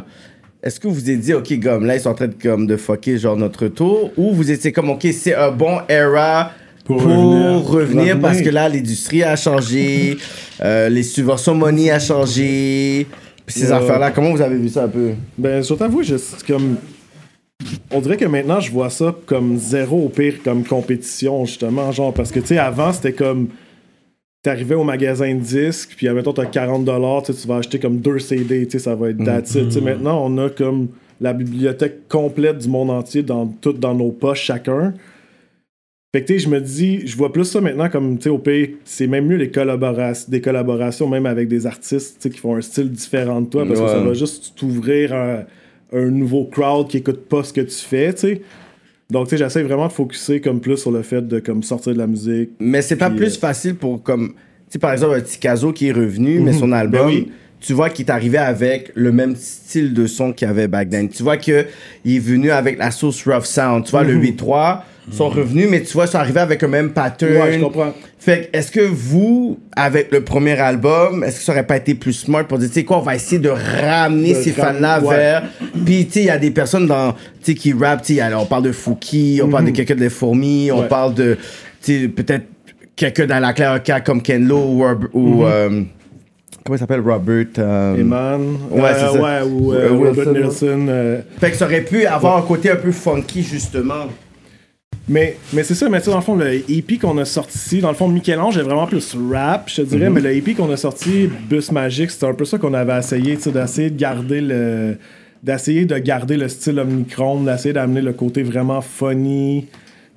Est-ce que vous vous êtes dit, OK, comme là, ils sont en train de, comme, de fucker genre notre tour, ou vous étiez comme, OK, c'est un bon era pour, Pour revenir, parce que là, l'industrie a changé, euh, les subventions money a changé, puis ces Ouais. affaires-là, comment vous avez vu ça un peu? Ben, je t'avoue, je comme. On dirait que maintenant, je vois ça comme zéro au pire, comme compétition, justement. Genre, parce que, tu sais, avant, c'était comme. T'arrivais au magasin de disques, puis admettons, t'as 40$, tu vas acheter comme deux CD, ça va être. Tu sais, maintenant, on a comme la bibliothèque complète du monde entier, dans, tout dans nos poches, chacun. Fait que, tu sais, je me dis, je vois plus ça maintenant comme, au pays, c'est même mieux les collaborations, des collaborations, même avec des artistes, qui font un style différent de toi, parce que ça va juste t'ouvrir un, un nouveau crowd qui écoute pas ce que tu fais, tu sais. Donc, tu sais, j'essaie vraiment de focuser comme plus sur le fait de comme sortir de la musique. Mais c'est pas plus euh, facile pour comme. Tu sais, par exemple, un Ticazo qui est revenu, mais son album, Ben oui. tu vois qu'il est arrivé avec le même style de son qu'il y avait back then. Tu vois qu'il est venu avec la sauce Rough Sound. Tu vois, le 8-3 sont revenus, mais tu vois, ils sont arrivés avec le même pattern. Ouais, je comprends. Fait que, est-ce que vous, avec le premier album, est-ce que ça aurait pas été plus smart pour dire, tu sais quoi, on va essayer de ramener De ces fans-là ouais. vers. Puis, tu sais, il y a des personnes dans, tu sais, qui rappent, tu sais, alors, on parle de Fouki, on parle de quelqu'un des fourmis, on Mhm. Ouais. parle de, tu sais, peut-être quelqu'un dans la claire cas comme Ken Lo ou, Mhm. euh, comment il s'appelle, Robert. euh, Eman. Ouais, c'est ça. Ouais, ou euh, Euh, Wilson, Robert ouais. Euh, Fait que ça aurait pu avoir un côté un peu funky, justement. Mais, mais c'est ça, mais tu sais, dans le fond, le EP qu'on a sorti, dans le fond, Michel-Ange est vraiment plus rap, je te dirais, Mhm. mais le EP qu'on a sorti, Bus Magic, c'était un peu ça qu'on avait essayé, tu sais, d'essayer de garder le. d'essayer de garder le style Omnicron, d'essayer d'amener le côté vraiment funny.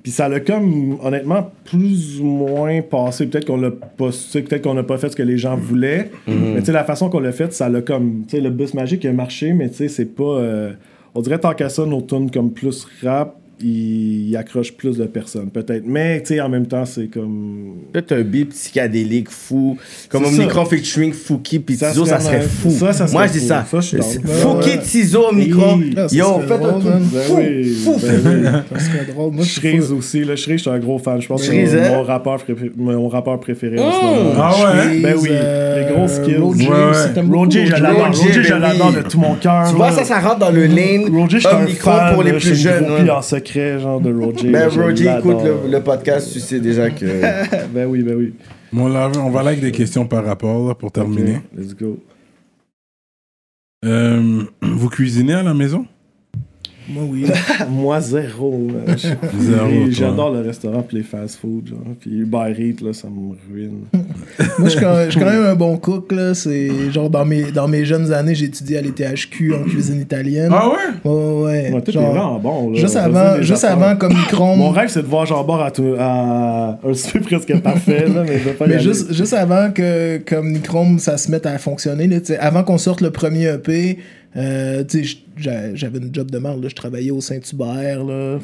Puis ça l'a comme, honnêtement, plus ou moins passé. Peut-être qu'on l'a pas, peut-être qu'on n'a pas fait ce que les gens voulaient. Mhm. Mais tu sais, la façon qu'on l'a fait, ça l'a comme, tu sais, le Bus Magic a marché, mais tu sais, c'est pas. euh, on dirait tant qu'à ça, nos tunes comme plus rap, ils, ils accrochent plus de personnes, peut-être. Mais, tu sais, en même temps, c'est comme. Peut-être un beat psychédélique fou, comme Omnicron featuring Fouki puis Ça Tizo, ça serait fou. Ça, ça serait Moi, je dis ça. Ça. Fouki. Tizo, Omnicron. Ça Yo, faites un truc. Ben fou, oui, fou. ben oui. ça serait drôle moi Shreeze aussi, là. Shreeze, je suis un gros fan. Je pense que Shreeze, c'est hein? mon rappeur, préféré- mon rappeur préféré en ce moment. Ah ouais? Shreeze, Ben oui, euh, les gros skills. Roger, je l'adore. Roger, Roger, je ben l'adore de tout mon cœur. Tu vois, ça, ça rentre dans le lane Roger, je suis un Omnicron fan. pour les plus jeunes. Secret, genre, de Roger. Ben, Roger, écoute le, le podcast, tu sais déjà que. [laughs] Ben oui, ben oui. Bon, là, on va là avec des questions par rapport là, pour terminer. Let's go. Euh, vous cuisinez à la maison? Moi oui [laughs] Moi, zéro. [laughs] J'adore le restaurant puis les fast-food. genre. Puis Uber Eats, là, ça me ruine. [laughs] moi je suis quand, même un bon cook là c'est genre dans mes dans mes jeunes années j'ai étudié à l'ETHQ en cuisine italienne Ah ouais? Ouais ouais, ouais. Genre, vraiment bon. Là. juste avant juste avant comme Micron Mon rêve, c'est de voir Jean Bord à, tout- à un super presque parfait, là, mais je pas Mais juste, juste avant que comme Nichrome ça se mette à fonctionner, là, tu sais, avant qu'on sorte le premier EP, euh, j'avais une job de merde, je travaillais au Saint-Hubert,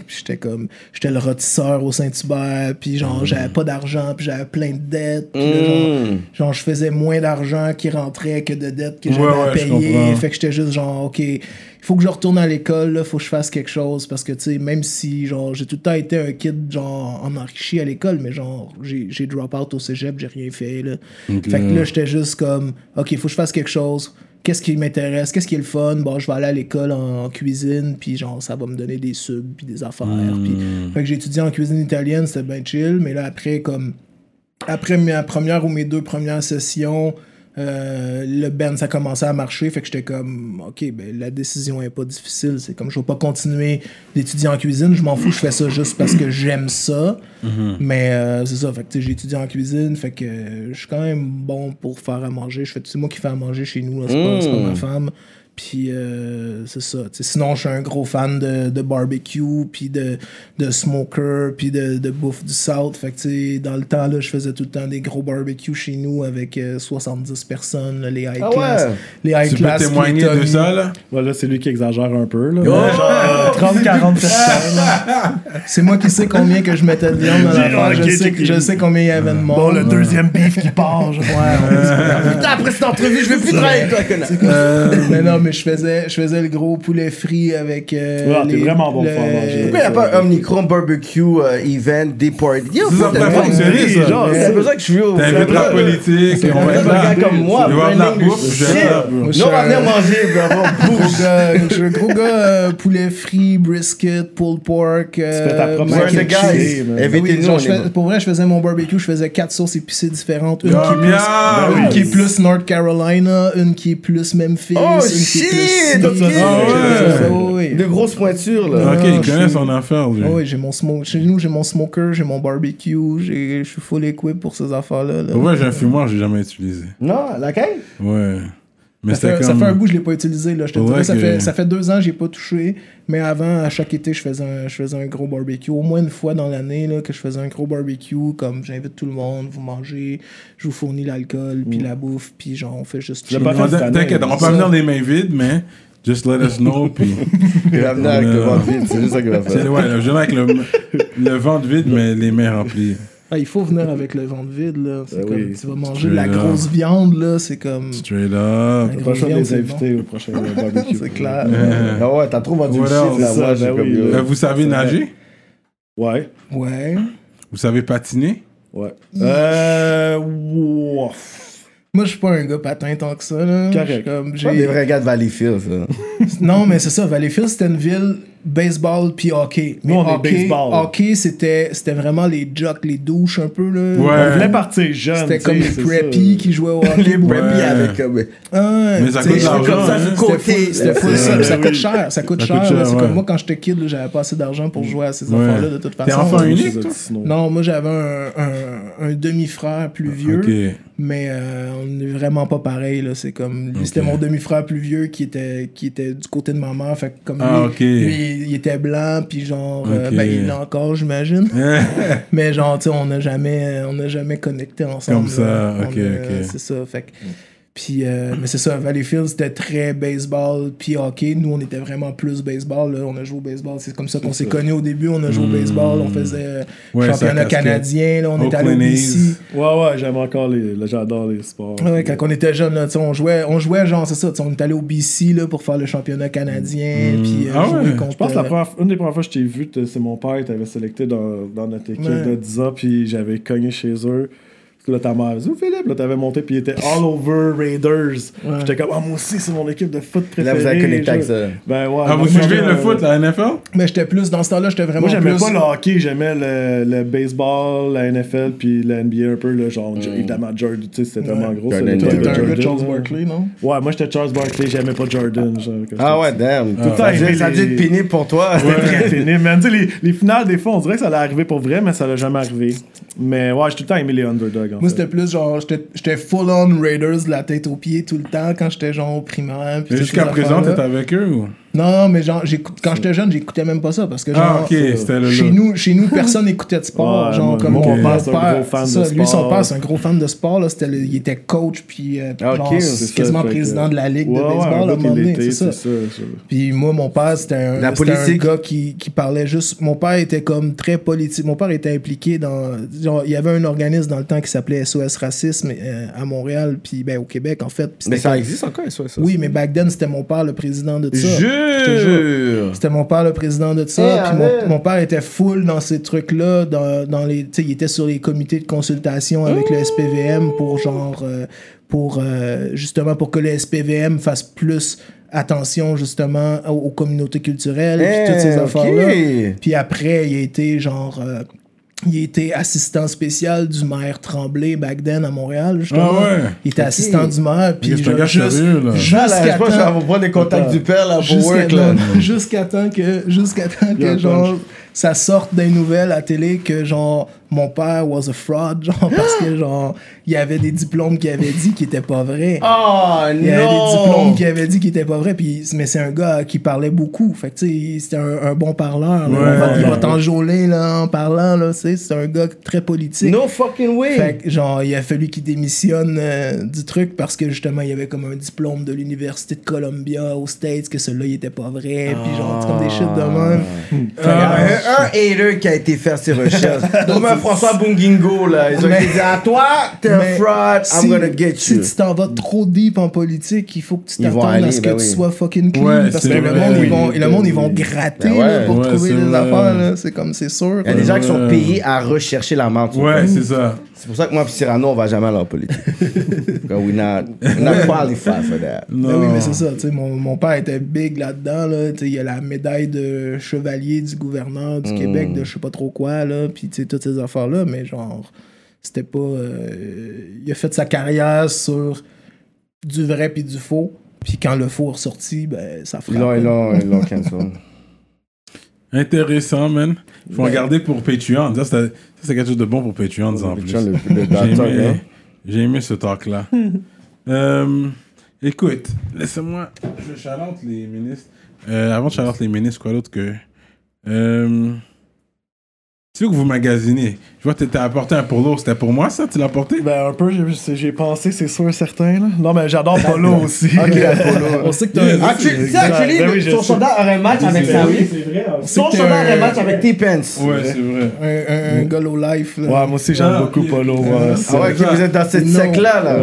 puis j'étais comme, j'étais le rôtisseur au Saint-Hubert, puis genre, j'avais pas d'argent, puis j'avais plein de dettes, puis là, genre, Mm. genre, je faisais moins d'argent qui rentrait que de dettes que j'avais à ouais, payer, fait que j'étais juste genre, ok, il faut que je retourne à l'école, là, faut que je fasse quelque chose, parce que, tu sais, même si, genre, j'ai tout le temps été un kid, genre, en enrichi à l'école, mais genre, j'ai j'ai drop out au cégep, j'ai rien fait, là. Fait que là, j'étais juste comme, OK, il faut que je fasse quelque chose. Qu'est-ce qui m'intéresse? Qu'est-ce qui est le fun? Bon, je vais aller à l'école en, en cuisine, puis genre, ça va me donner des subs, puis des affaires. Puis, fait que j'ai étudié en cuisine italienne, c'était bien chill. Mais là, après, comme, après ma première ou mes deux premières sessions, Euh, le band, ça commençait à marcher. Fait que j'étais comme, OK, ben, la décision est pas difficile. C'est comme, je vais pas continuer d'étudier en cuisine. Je m'en fous, je fais ça juste parce que j'aime ça. Mais euh, c'est ça. Fait que j'ai étudié en cuisine. Fait que euh, je suis quand même bon pour faire à manger. Je fais, c'est moi qui fais à manger chez nous. C'est pas, c'est pas ma femme. Puis euh, c'est ça. Sinon, je suis un gros fan de, de barbecue, puis de, de smoker, puis de, de bouffe du South. Fait que tu sais, dans le temps, là, je faisais tout le temps des gros barbecues chez nous avec euh, 70 personnes, là, les high Ah class. ouais? Les high Tu peux témoigner de ça, là? Voilà, c'est lui qui exagère un peu. Là. Oh! [laughs] Genre 30-40 personnes. C'est moi qui sais combien que je mettais de viande dans la Je, sais, je sais combien il y avait de monde. Bon, le deuxième beef qui part. genre. Ouais, ouais, Putain, après cette entrevue, je vais plus travailler avec toi, connard. Euh, mais non, mais je faisais, je faisais le gros poulet frit avec. euh, Ouais, t'es vraiment bon le- pour manger. Pourquoi il n'y a pas un Omnicron barbecue euh, event, des parties? Yo, Ça, faut ça t'as peut fonctionner, ça. Genre, c'est besoin que je suis au. T'invites la politique, et on va Un être là. gars comme moi, Il va y avoir de la bouffe, je vais je on va suis venir un- manger, bro. Gros gars, je suis un gros gars euh, poulet frit, brisket, pulled pork. Euh, fais ta propre mac We're the guys? man. Ah je pour vrai, je faisais mon barbecue, je faisais quatre sauces épicées différentes. Une, qui, est plus, bien! une qui est plus North Carolina, une qui est plus Memphis, Oh, une qui est shit! Ah ouais. ouais. De grosses pointures, là. Ok, Ah, il connaît son affaire, lui. Ah oui, j'ai mon smoke. Chez nous, j'ai mon smoker, j'ai mon barbecue, je suis full equip pour ces affaires-là. vrai, j'ai un fumoir, j'ai jamais utilisé. Non, laquelle? Ouais. Mais Ça fait, ça un bout, je l'ai pas utilisé. Là. Je te Ouais, dirais, ça, que- fait, ça fait deux ans, j'ai pas touché. Mais avant, à chaque été, je faisais un, je faisais un gros barbecue. Au moins une fois dans l'année, là, que je faisais un gros barbecue. Comme j'invite tout le monde, vous mangez, je vous fournis l'alcool, puis la bouffe, puis genre, on fait juste. T'inquiète, on pas venir les mains vides, mais just let us know, puis... Il va venir avec le ventre vide, c'est juste ça qu'il va faire. ouais, je viens avec le, le ventre vide, mais les mains remplies. Ah, il faut venir avec le ventre vide. Là. C'est Ben comme, oui. Tu vas manger de la grosse viande, là. C'est comme. Straight up. Ouais. Pas le choix de les C'est inviter au prochain [laughs] barbecue. C'est clair. Ah ouais, t'as trop vendu le else? là. Ça, j'ai ben comme oui. yo. Euh, vous savez nager? Ouais, Ouais. Vous savez patiner? ouais. Euh. wow. Moi, je suis pas un gars patin tant que ça. Là. Correct. Comme, Pas j'ai- des vrais gars de Valleyfield, ça. [laughs] Non, mais c'est ça. Valleyfield, c'était une ville baseball puis hockey. Mais Nous, on est hockey, baseball. hockey c'était, c'était vraiment les jocks, les douches un peu. Là. Ouais. On voulait partir jeune. C'était comme les c'est preppies ça. qui jouaient au hockey. Les Ouais. preppy avec comme. Ah, Mais ça coûte comme ça, hein. C'était côté. Ouais. ça, ça coûte cher, ça coûte Ça cher. cher, C'est ouais. comme moi quand j'étais kid, là, j'avais pas assez d'argent pour jouer à ces Ouais. affaires-là de toute T'es façon. enfant là. unique, C'est toi? sinon. Non, moi j'avais un, un, un demi-frère plus vieux, Ok. mais euh, on n'est vraiment pas pareil. Là. C'est comme lui, c'était mon demi-frère plus vieux qui était, qui était du côté de ma mère. Fait comme Ah, lui, il était blanc, puis genre, euh, Ok. ben, il l'a encore, j'imagine. [laughs] mais genre, tu sais, on n'a jamais, on jamais connecté ensemble. Comme ça, là. Ok, a- ok. C'est ça. Fait que- puis, euh, [clears throat] mais c'est ça, Valleyfield, c'était très baseball, puis hockey. Nous, on était vraiment plus baseball. Là. On a joué au baseball. C'est comme ça qu'on s'est connus au début. On a joué au baseball. On faisait Hmm. Ouais, championnat canadien. Là. On était allé au BC. Ouais, ouais, j'aime encore les. là, J'adore les sports. Ouais, quand on était jeune, là, tu sais, on jouait, on jouait genre, c'est ça, tu sais, on est allé au BC là, pour faire le championnat canadien. Puis, euh, Ah jouer ouais. contre, Je pense que la euh, première, une des premières fois que je t'ai vu, c'est mon père qui t'avait sélecté dans, dans notre équipe Ouais. de 10 ans, puis j'avais cogné chez eux. Parce que là, ta mère dit, Où Philippe, là, t'avais monté, puis il était all over Raiders. Ouais. J'étais comme, ah, moi aussi, c'est mon équipe de foot préférée. Là, vous avez connecté avec ça. Ben ouais. Ah, moi, vous suivez le euh, foot, la NFL? Mais j'étais plus, dans ce temps-là, j'étais vraiment Moi, j'aimais plus... pas le hockey, j'aimais le, le baseball, la NFL, puis la NBA un peu, là, genre, évidemment, Jordan, tu sais, c'était tellement gros. Jordan, c'était Toi, t'étais un gars de Charles. Barkley, non? Ouais, moi, j'étais Charles Barkley, j'aimais pas Jordan. genre, Ah ouais, damn. le temps Ça a dû- être pénible pour toi. très [laughs] pénible. Man, tu sais, les, les finales, des fois, on dirait que ça allait arriver pour vrai, mais ça l'a jamais arrivé. Mais ouais, j'ai tout le temps aimé les underdogs. En Moi, c'était plus genre, j'étais full-on Raiders de la tête aux pieds tout le temps quand j'étais genre au primaire. Jusqu'à présent, t'es avec eux ou? Non, non, mais genre, j'écoute- quand j'étais jeune, j'écoutais même pas ça parce que Ah, genre. ok, c'était le. Chez nous, chez nous, personne n'écoutait de sport. Ouais, genre, comme mon mon, père, mon c'est un père, gros fan ça, de Lui, son sport. père, c'est un gros fan de sport. Là, C'était le- il était coach, puis euh, Ah, ça, quasiment que- président de la ligue Ouais, de ouais, baseball à un c'est ça. c'est ça. Puis moi, mon père, c'était un, La c'était un gars qui, qui parlait juste. Mon père était comme très politique. Mon père était impliqué dans. genre, il y avait un organisme dans le temps qui s'appelait SOS Racisme euh, à Montréal, puis ben, au Québec, en fait. Mais ça comme- existe encore, ça. ça. Oui, mais back then, c'était mon père le président de ça. Je Jure. C'était mon père le président de ça. Eh, puis mon, mon père était full dans ces trucs-là. Dans, dans les, tu sais, il était sur les comités de consultation avec le SPVM pour genre. euh, pour euh, justement pour que le SPVM fasse plus attention justement aux, aux communautés culturelles puis Eh, toutes ces ok. affaires-là. Puis après, il a été genre. euh, il était assistant spécial du maire Tremblay back then à Montréal, justement. Ah ouais? Il était assistant du maire, puis genre, gars juste- sérieux, là. Là, jusqu'à je je temps- vais prendre les contacts du père là, pour Jusqu'à work. Là. [laughs] jusqu'à temps que, jusqu'à temps que genre, ça sorte des nouvelles à télé que genre, mon père was a fraud, [laughs] genre, parce que genre, il y avait des diplômes qui avaient dit qu'ils étaient pas vrais. Oh Il y avait des diplômes non! qui avaient dit qu'ils étaient pas vrais, puis, mais c'est un gars qui parlait beaucoup. Fait que, tu sais, c'était un, un bon parleur. là. Ouais. Il va- il va Ouais. t'enjôler, là, en parlant, là, tu sais, c'est un gars très politique. No fucking way! Fait que, genre, il a fallu qu'il démissionne euh, du truc parce que justement, il y avait comme un diplôme de l'Université de Columbia aux States, que celui-là, il était pas vrai. Puis genre, c'est comme des shit de même. Fait, un, un hater qui a été faire ses recherches. [laughs] Comme un François Bungingo, là. Ils ont dit à toi, t'es un fraud, I'm si- gonna get Si you. tu t'en vas trop deep en politique, il faut que tu t'attendes à ce que ben tu oui. sois fucking clean. Ouais, parce que le monde, ils vont, le monde, ils vont gratter Ben pour Ouais, trouver des affaires. là. C'est comme, c'est sûr. Il y a des gens qui sont payés à rechercher la marque. Ouais, c'est ça. C'est pour ça que moi et Cyrano, on va jamais aller en politique. [laughs] Because we're not, we're not qualified for that. Non. Ben oui, mais c'est ça. Mon, mon père était big là-dedans. Là, il y a la médaille de chevalier du gouverneur du Québec, de je sais pas trop quoi. Là, puis toutes ces affaires-là. Mais genre, c'était pas. euh, il a fait sa carrière sur du vrai puis du faux. Puis quand le faux est ressorti, ben, ça frappe. ils l'ont, ils l'ont cancel. [laughs] Intéressant, man. Il faut Ouais. regarder pour Patreon. Ça, c'est quelque chose de bon pour Patreon, en plus. Le J'ai aimé, ce talk-là. [laughs] Euh, écoute, laissez-moi. Je challenge les ministres. Euh, avant de challenge les ministres, quoi d'autre que. Euh, tu veux que vous magasinez Je vois que t'as apporté un polo. C'était pour moi, ça? Tu l'as apporté? Ben, un peu, j'ai- pensé, c'est sûr, certain. Là. Non, mais j'adore [laughs] Polo aussi. [laughs] On sait que t'as Ah, tu tu sais, actually, Ben oui, son soldat aurait un match avec sa c'est hein. Son t'es soldat un- aurait un match avec T-Pence. Ouais, c'est vrai. un, un, un gars low life. Là. Ouais, moi aussi, j'aime Ah, beaucoup ok. Polo. ouais, Ah, c'est- Ah ouais, ok, vous êtes dans cette We know. sec-là, là.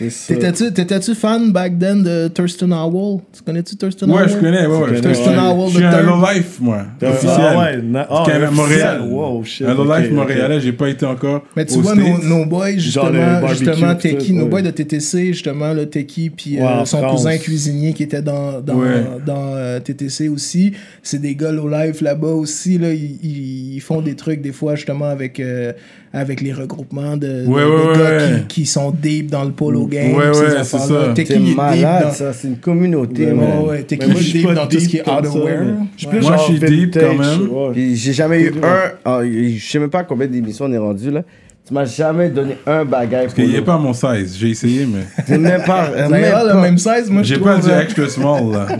Ouais. T'étais-tu, t'étais-tu fan back then de Thurston Howell? Tu connais-tu Thurston Ouais, Howell? je connais. Ouais, ouais. connais, Je Thurston suis- Howell je suis un third. low life, moi. Ah, Officiel. Ah ouais, na- ah, Quand même à officiel. Montréal. Wow, shit. Un low life ok, ok. montréalais, j'ai pas été encore. Mais tu aux vois, States. nos, boys, Genre le justement, barbecue, justement tout ça, Teki, nos ouais. boys de TTC, justement, le Teki, puis Ouais, euh, en son France. cousin cuisinier qui était dans, dans, Ouais. dans euh, TTC aussi. C'est des gars low life là-bas aussi. Là, ils, ils- ils font des trucs des fois, justement, avec, euh, avec les regroupements de, de- Ouais, de ouais, gars ouais. Qui, qui sont deep dans le polo game. Ouais, ces ouais, c'est affaires-là. ça. Deep malade, dans- ça. C'est une communauté, Ouais, man. ouais, suis deep dans tout ce qui est outerwear. Moi, je suis deep quand même. j'ai jamais eu un. ah, je sais même pas combien d'émissions on est rendu, là. Tu m'as jamais donné un bagage Parce qu'il est pas mon size. J'ai essayé, mais. [laughs] C'est même pas. Même pas. le même size, moi, je J'ai pas du hein. extra small, là. [laughs]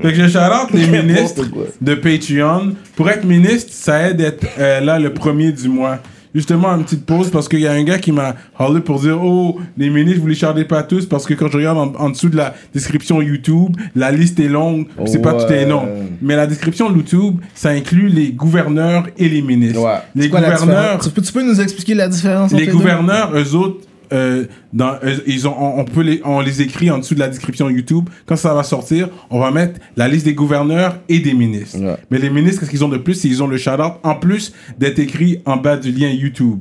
fait que je shout les ministres de Patreon. Pour être ministre, ça aide d'être euh, là le premier du mois. Justement, une petite pause parce qu'il y a un gars qui m'a parlé pour dire Oh, les ministres, vous les chardez pas tous parce que quand je regarde en, en dessous de la description YouTube, la liste est longue, c'est pas les noms. Ouais. Mais la description YouTube, ça inclut les gouverneurs et les ministres. Ouais. Les C'est quoi la gouverneurs, différence? Tu peux, tu peux nous expliquer la différence entre les deux? gouverneurs, eux autres, euh, dans, eux- ils ont, on, on peut les, on les écrit en dessous de la description YouTube. Quand ça va sortir, on va mettre la liste des gouverneurs et des ministres. Ouais. Mais les ministres, qu'est-ce qu'ils ont de plus? C'est Ils ont le shout-out en plus d'être écrit en bas du lien YouTube.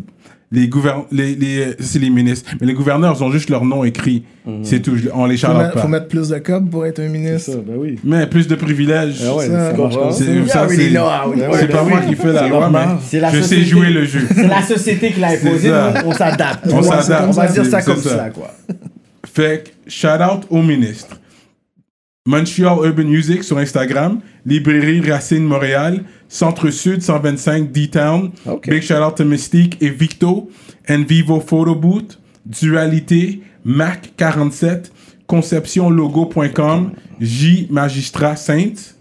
Les gouverneurs, les, les, c'est les ministres. Mais les gouverneurs, ils ont juste leur nom écrit. C'est tout. On les Faut, shout-out mettre, pas. faut mettre plus de cob pour être un ministre. ça, ben oui. Mais plus de privilèges. Ah ouais, Ça, c'est works. C'est ben pas oui. moi qui fais la loi, mais la je sais jouer le jeu. C'est la société qui l'a imposé, on s'adapte. On s'adapte. On va dire ça comme ça. ça, quoi. Fait que, shout out au ministre. Montreal Urban Music sur Instagram, Librairie Racine Montréal, Centre Sud 125 D-Town. Big shout out to Mystique et Victo, Envivo Photo Booth, Dualité, Mac 47, ConceptionLogo.com, J Magistrat Sainte,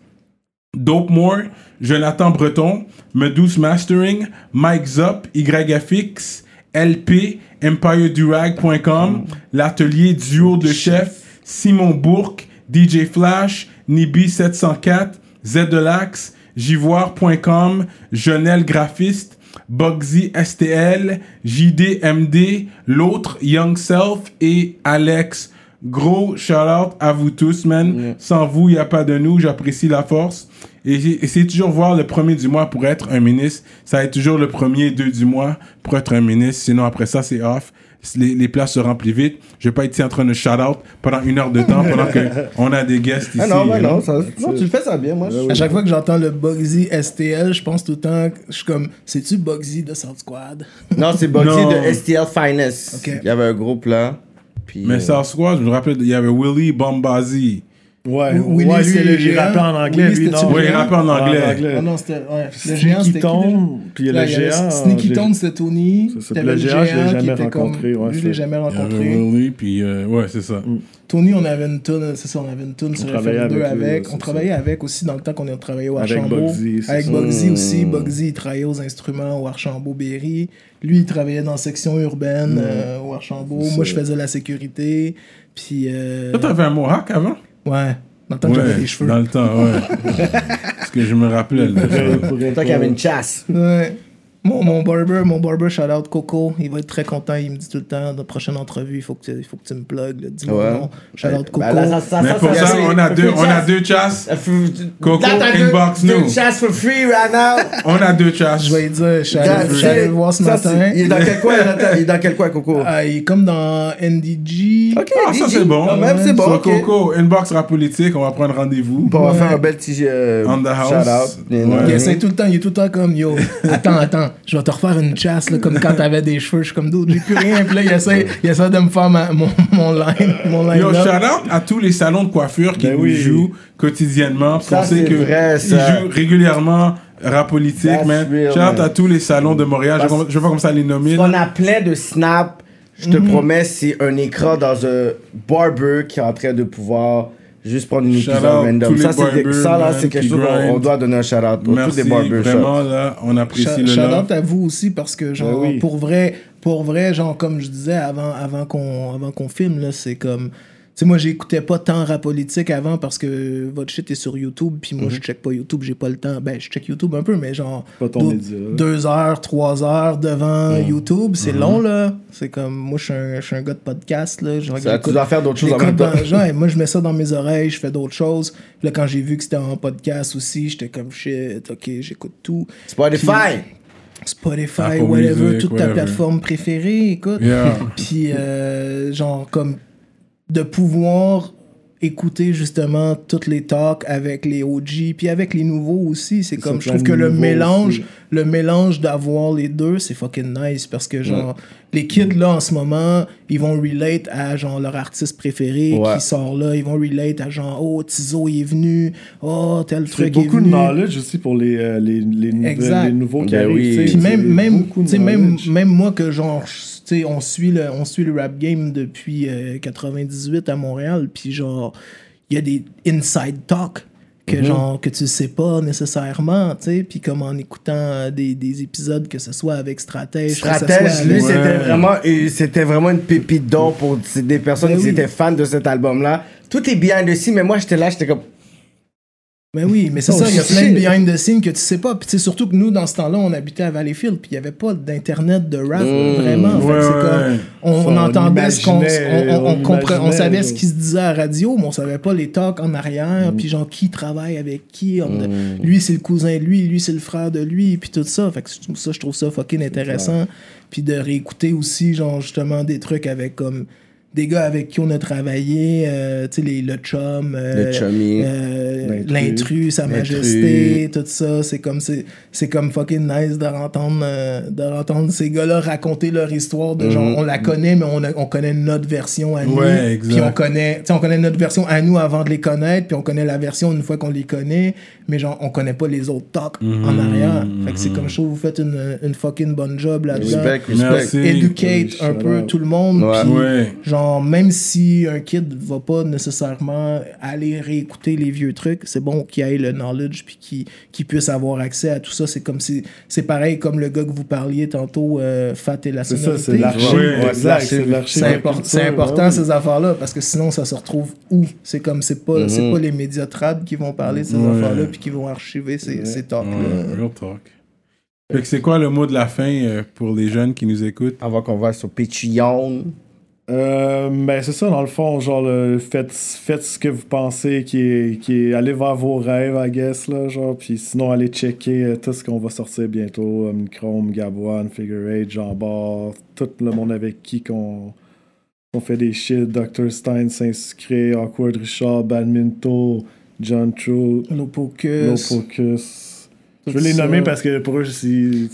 Dope More, Jonathan Breton, Medus Mastering, Mike Zop, YFX, LP, EmpireDurag.com, l'atelier duo de chef, Simon Bourque, DJ Flash, Nibi704, Zdelax, Jivoire.com, Jonel Graphiste, Bugsy STL, JDMD, l'autre Young Self et Alex gros shout-out à vous tous, man. Sans vous, il n'y a pas de nous. J'apprécie la force. Et essayez toujours voir le premier du mois pour être un ministre. Ça va être toujours le premier, deux du mois pour être un ministre. Sinon, après ça, c'est off. Les, les places se remplissent vite. Je vais pas être ici en train de shout-out pendant une heure de temps pendant qu'on [laughs] a des guests ici. Ah non, you know? non, ça, non, tu le fais ça bien, moi. je- À chaque fois que j'entends le Bugsy STL, je pense tout le temps, que je suis comme, c'est-tu Bugsy de South Squad? Non, c'est Bugsy Non. de STL Finest. Ok. Il y avait un groupe là. Puis, Mais euh, South Squad, je me rappelle, il y avait Willy Bombazi. Ouais, Willy, ouais, c'est lui, le il géant. en anglais, Willy, lui, non. il rappait en anglais. Ah non, c'était, ouais. Le géant, Sneaky c'était puis il y a le géant. Sneaky Tone, c'était Tony. T'avais Le géant, je l'ai jamais comme- rencontré, ouais, lui, je l'ai jamais Il y avait rencontré. Willy, puis euh, ouais, c'est ça. Tony, on avait une tune, c'est ça, on avait une tune sur travaillait FM2 avec avec. lui, on travaillait avec aussi dans le temps qu'on a travaillé au Avec Archambault. Bugsy, c'est Avec ça. Bugsy aussi. Bugsy, il travaillait aux instruments au Archambault-Berry. Lui, il travaillait dans la section urbaine euh, au Archambault. Moi, je faisais la sécurité. Puis, euh, Toi, t'avais un mohawk avant? Ouais, dans le temps que j'avais les cheveux. dans le temps, ouais. [laughs] Parce que je me rappelle de ça. Toi qui avais une chasse. Ouais. Mon, mon barber, mon barber, shout out Coco, il va être très content. Il me dit tout le temps, dans la prochaine entrevue, il faut que tu, il faut que tu me plugues. Dis-moi Ouais. non. Shout out Coco. Là, ça- ça- Mais ça, pour ça, ça, on a deux, on a deux chasses. Coco, Là, t'as deux- inbox deux nous. chasses for free right now. On a deux chasses. Je vais dire, je suis allé je suis allé le voir ce ça, matin. Il est dans quel coin? Il est dans quel coin, Coco? Ah, il est comme dans NDG. Ok, Ah, ça c'est bon. Quand même, c'est bon. Ok. Coco, inbox rap politique, on va prendre rendez-vous. Bon, on va faire un bel petit euh, On the house. shout-out. Ouais. Il essaie tout le temps, il est tout le temps comme yo. Attends, attends, je vais te refaire une chasse là, comme quand t'avais des cheveux. Je suis comme d'autres, j'ai plus rien. Puis là, il essaie, il essaie de me faire ma- mon, mon line. Mon line Yo, shout out à tous les salons de coiffure qui Ben nous oui. jouent quotidiennement. C'est que vrai, ils jouent régulièrement rap politique, That's man. real, Shout out man. à tous les salons de Montréal. Je, Parce- je vais pas comme ça les nommer. On a plein de snaps. Je te promets, c'est un écran dans un barber qui est en train de pouvoir juste prendre une Shout épisode out random. Ça, c'est ça, là, c'est quelque chose qu'on doit donner un shout-out pour tous les barbershops. vraiment, là, on apprécie le Shout love. out à vous aussi parce que genre Ben oui. pour vrai pour vrai genre comme je disais avant avant qu'on avant qu'on filme là c'est comme sais moi j'écoutais pas tant rap politique avant parce que votre shit est sur YouTube puis moi je check pas YouTube j'ai pas le temps ben je check YouTube un peu mais genre Pas ton d'autres- média. deux heures trois heures devant YouTube c'est long là c'est comme moi je suis un, je suis un gars de podcast là Ça, tu dois faire d'autres choses en même temps? dans- genre, et moi, je mets ça dans mes oreilles, je fais d'autres choses. Puis là, quand j'ai vu que c'était en podcast aussi, j'étais comme shit, ok, j'écoute tout. Spotify. Spotify, Apple whatever, Music, toute ta plateforme préférée, écoute. Yeah. Puis, euh, genre, comme de pouvoir écouter justement toutes les talks avec les OG, puis avec les nouveaux aussi. C'est comme, je trouve de que le mélange, aussi. le mélange d'avoir les deux, c'est fucking nice parce que, genre, les kids là en ce moment, ils vont relate à genre leur artiste préféré Ouais. qui sort là, ils vont relate à genre, oh, Tizo est venu, oh, tel truc est beaucoup de venu. knowledge aussi pour les, euh, les, les, nouvelles- Exact. les nouveaux qui Ben arrivent. oui. tu sais, Puis même, c'est même, beaucoup de tu sais, même, knowledge. même moi que genre, sais, on suit le, on suit le rap game depuis euh, 98 à Montréal, puis genre, il y a des inside talk que Mhm. genre, que tu sais pas nécessairement, tu sais, puis comme en écoutant euh, des, des épisodes, que ce soit avec Stratège, soit Stratège, lui, avec- c'était vraiment, et c'était vraiment une pépite d'or pour des personnes Ben qui oui. étaient fans de cet album-là. Tout est bien dessus, mais moi, j'étais là, j'étais comme. Mais oui, mais c'est Oh, ça, il y a plein de behind the scenes que tu sais pas. Puis surtout que nous, dans ce temps-là, on habitait à Valleyfield, puis il n'y avait pas d'internet de rap, vraiment. Fait que Ouais, c'est ouais. comme, on, entendait ce qu'on. On, on, on savait ce qui se disait à la radio, mais on savait pas les talks en arrière, puis genre qui travaille avec qui. on- Lui, c'est le cousin de lui, lui, c'est le frère de lui, puis tout ça. Fait que ça, je trouve ça fucking intéressant. Puis de réécouter aussi, genre, justement, des trucs avec comme. Des gars avec qui on a travaillé, euh, tu sais, le chum, euh, euh, L'intrus. sa majesté, tout ça. C'est comme, c'est, c'est comme fucking nice de entendre, euh, de entendre ces gars-là raconter leur histoire de genre, on la connaît, mais on, a- on connaît notre version à nous. Puis on connaît, tu sais, on connaît notre version à nous avant de les connaître, puis on connaît la version une fois qu'on les connaît, mais genre, on connaît pas les autres talks en arrière. Fait que c'est comme, je trouve, vous faites une, une fucking bonne job là-dedans. Respect, respect. Merci. Educate un peu out. tout le monde. Ouais. puis Ouais. Genre, même si un kid va pas nécessairement aller réécouter les vieux trucs, c'est bon qu'il ait le knowledge puis qu'il puisse avoir accès à tout ça. C'est comme si c'est pareil comme le gars que vous parliez tantôt, euh, Fat et la C'est ça, c'est sonorité. l'archive. Ouais, c'est important ouais. ces affaires-là parce que sinon ça se retrouve où? C'est comme c'est pas c'est Mhm. pas les médias trad qui vont parler de ces Ouais. affaires-là puis qui vont archiver ces, ces talks là. Ouais, real talk. Fait que c'est quoi le mot de la fin euh, pour les jeunes qui nous écoutent? Avant qu'on va sur Patreon. Euh, ben c'est ça dans le fond, genre le, faites, faites ce que vous pensez qui est, qui est allez vers vos rêves, I guess là, genre puis sinon allez checker euh, tout ce qu'on va sortir bientôt, um, Chrome, Gabouane, Figure Eight, Jean Bart, tout le monde avec qui qu'on on fait des shit, Dr. Stein, Saint-Sucré, Awkward Richard, Badminto, John True, Low No Pocus. Focus. Je veux les nommer parce que pour eux, c'est.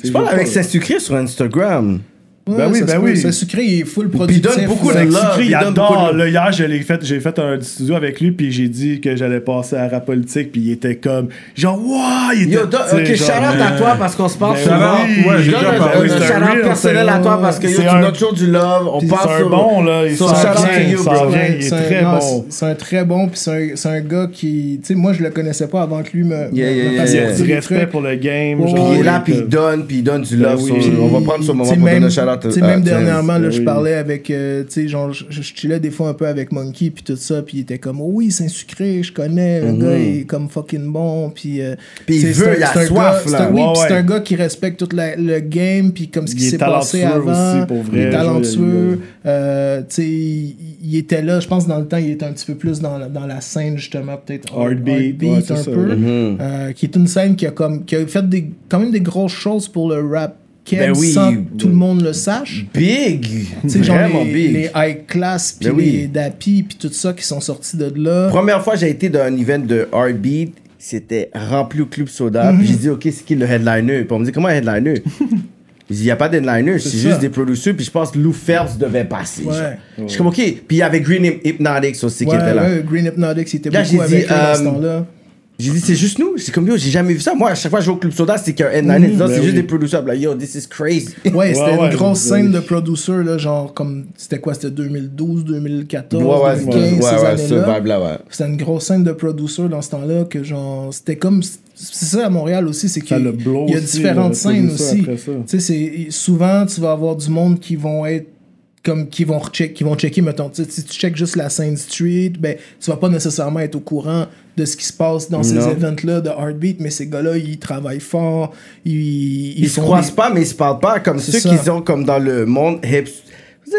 Tu parles avec Saint-Sucré sur Instagram. Ouais, Ben oui, ça ben oui. C'est sucré, il est full Puis il productif. donne beaucoup de love. Sucré, il adore. Là, hier, je l'ai fait, j'ai fait un studio avec lui, puis j'ai dit que j'allais passer à rap politique, puis il était comme, genre, wow, il était. Ok, genre, shout out à euh, toi parce qu'on se parle ben souvent. oui, ouais, j'ai Donne déjà un- parlé, un c'est shout un out real, personnel à toi parce que tu notre show du love. On parle c'est un bon, là. Il est C'est un- très bon. c'est- C'est un très bon, puis c'est un, c'est un gars qui. Tu sais, moi, je le connaissais pas avant que lui me. Il a du respect pour le game. Puis il est là, puis il donne, puis il donne du Ben love. oui. on va prendre ce moment pour donner un shout out. t'sais, à- même dernièrement, là, Ben je parlais avec, euh, tu sais, genre, je, chillais des fois un peu avec Monkey, puis tout ça, puis il était comme, oh oui, c'est un sucré, je connais, le gars il est comme fucking bon, puis. euh, Mhm. Puis il veut, il a soif, gars- là. c'est un- Oui, Ouais, c'est ouais. un gars qui respecte tout la- le game, puis comme ce qui est s'est passé avant. aussi, pour vrai, il est talentueux. euh, tu sais, il, il était là, je pense, dans le temps, il était un petit peu plus dans, la- dans la scène, justement, peut-être. Heartbeat, ouais, un ça. peu. Mhm. euh, qui est une scène qui a, comme, qui a fait des, quand même des grosses choses pour le rap. Keb, Ben oui. tout le monde le sache. Big. Tu sais, genre Vraiment les, big. les high class, puis Ben oui. les Dappy, puis tout ça qui sont sortis de là. Première fois, j'ai été dans un event de Heartbeat. C'était rempli au Club Soda. Puis j'ai dit, OK, c'est qui le headliner? Puis on me dit, comment un headliner? [laughs] Il n'y a pas d'headliner, c'est juste des producers. Puis je pense que Lou Phelps devait passer. Ouais. genre. Je suis comme, OK. Puis il y avait Green Hypnotics aussi qui Ouais, était là. ouais, Green Hypnotics, il était Là, beaucoup avec dit, dans ce euh, temps-là. J'ai dit, c'est juste nous. C'est comme, yo, j'ai jamais vu ça. Moi, à chaque fois que je vais au Club Soda, c'est qu'un headliner. Non, ben c'est juste oui. des producers. Là, yo, this is crazy. Ouais, c'était ouais, une grosse ouais. scène de producers, là, genre comme. C'était quoi C'était 2012, 2014, ouais, ouais, 2015, ouais, ces ouais, ce années-là. vibe-là, ouais. C'était une grosse scène de producers dans ce temps-là que genre c'était comme c'est ça à Montréal aussi c'est qu'il le blow il y a différentes scènes aussi. Tu sais c'est souvent tu vas avoir du monde qui vont être comme qui vont recheck, qui vont checker mettons si tu checkes juste la scène street ben tu vas pas nécessairement être au courant de ce qui se passe dans ces Non. events là de heartbeat mais ces gars-là ils travaillent fort ils ils, Ils se croisent des- pas, mais ils se parlent pas. Comme ceux ça. qui sont comme dans le monde hip,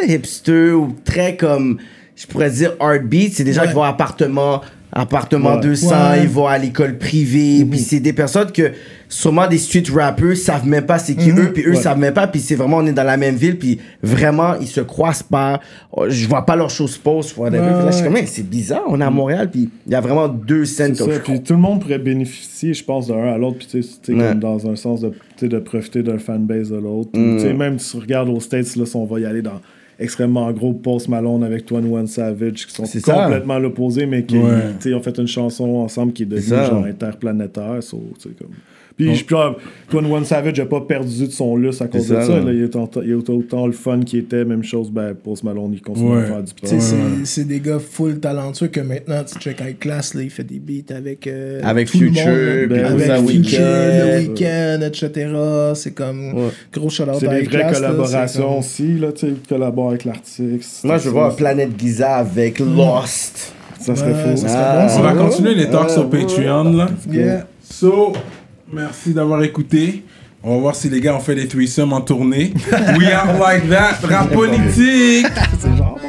hipster ou très comme, je pourrais dire heartbeat, c'est des gens Ouais. qui vont à appartement, appartement Ouais. 200, Ouais. ils vont à l'école privée, Mhm. puis c'est des personnes que sûrement des street rappers savent même pas c'est Mhm. qui eux, puis eux Ouais. savent même pas, puis c'est vraiment, on est dans la même ville, puis vraiment, ils se croisent pas. Oh, Je vois pas leurs choses post, whatever. Ouais, Puis là, je suis comme, c'est bizarre, on est à Montréal, puis il y a vraiment deux scènes ça, puis tout le monde pourrait bénéficier, je pense, d'un à l'autre, puis tu sais, dans un sens de, de profiter d'un fanbase de l'autre. Mm. Tu sais, même si tu regardes aux States, là, si on va y aller dans extrêmement gros Post Malone avec 21 Savage, qui sont complètement à l'opposé, mais qui Ouais. ont fait une chanson ensemble qui est devenue genre interplanétaire. so, comme... Puis, je puis, 21 Savage n'a pas perdu de son lustre à cause de ça, ça. là. là. il, est autant, il est autant le fun qui était, même chose, ben, Post Malone, il continue Ouais. à faire du Ouais, c'est- des gars full talentueux que maintenant, tu check avec classe, là, il fait des beats avec, euh, Avec tout le Future, monde, là. puis avec Future, le Weeknd. Weeknd, etc. C'est comme Ouais. gros shout out C'est des vraies là, collaborations aussi, là, tu sais, collabore avec l'artiste. Moi, je voir Planète Giza avec Lost. Ça serait Ouais, fou. ça serait Ah. bon, On va continuer les talks Ouais, sur ouais. Patreon, là. Yeah. So, merci d'avoir écouté. On va voir si les gars ont fait des threesomes en tournée. We are like that. Rap politique. [laughs] C'est genre.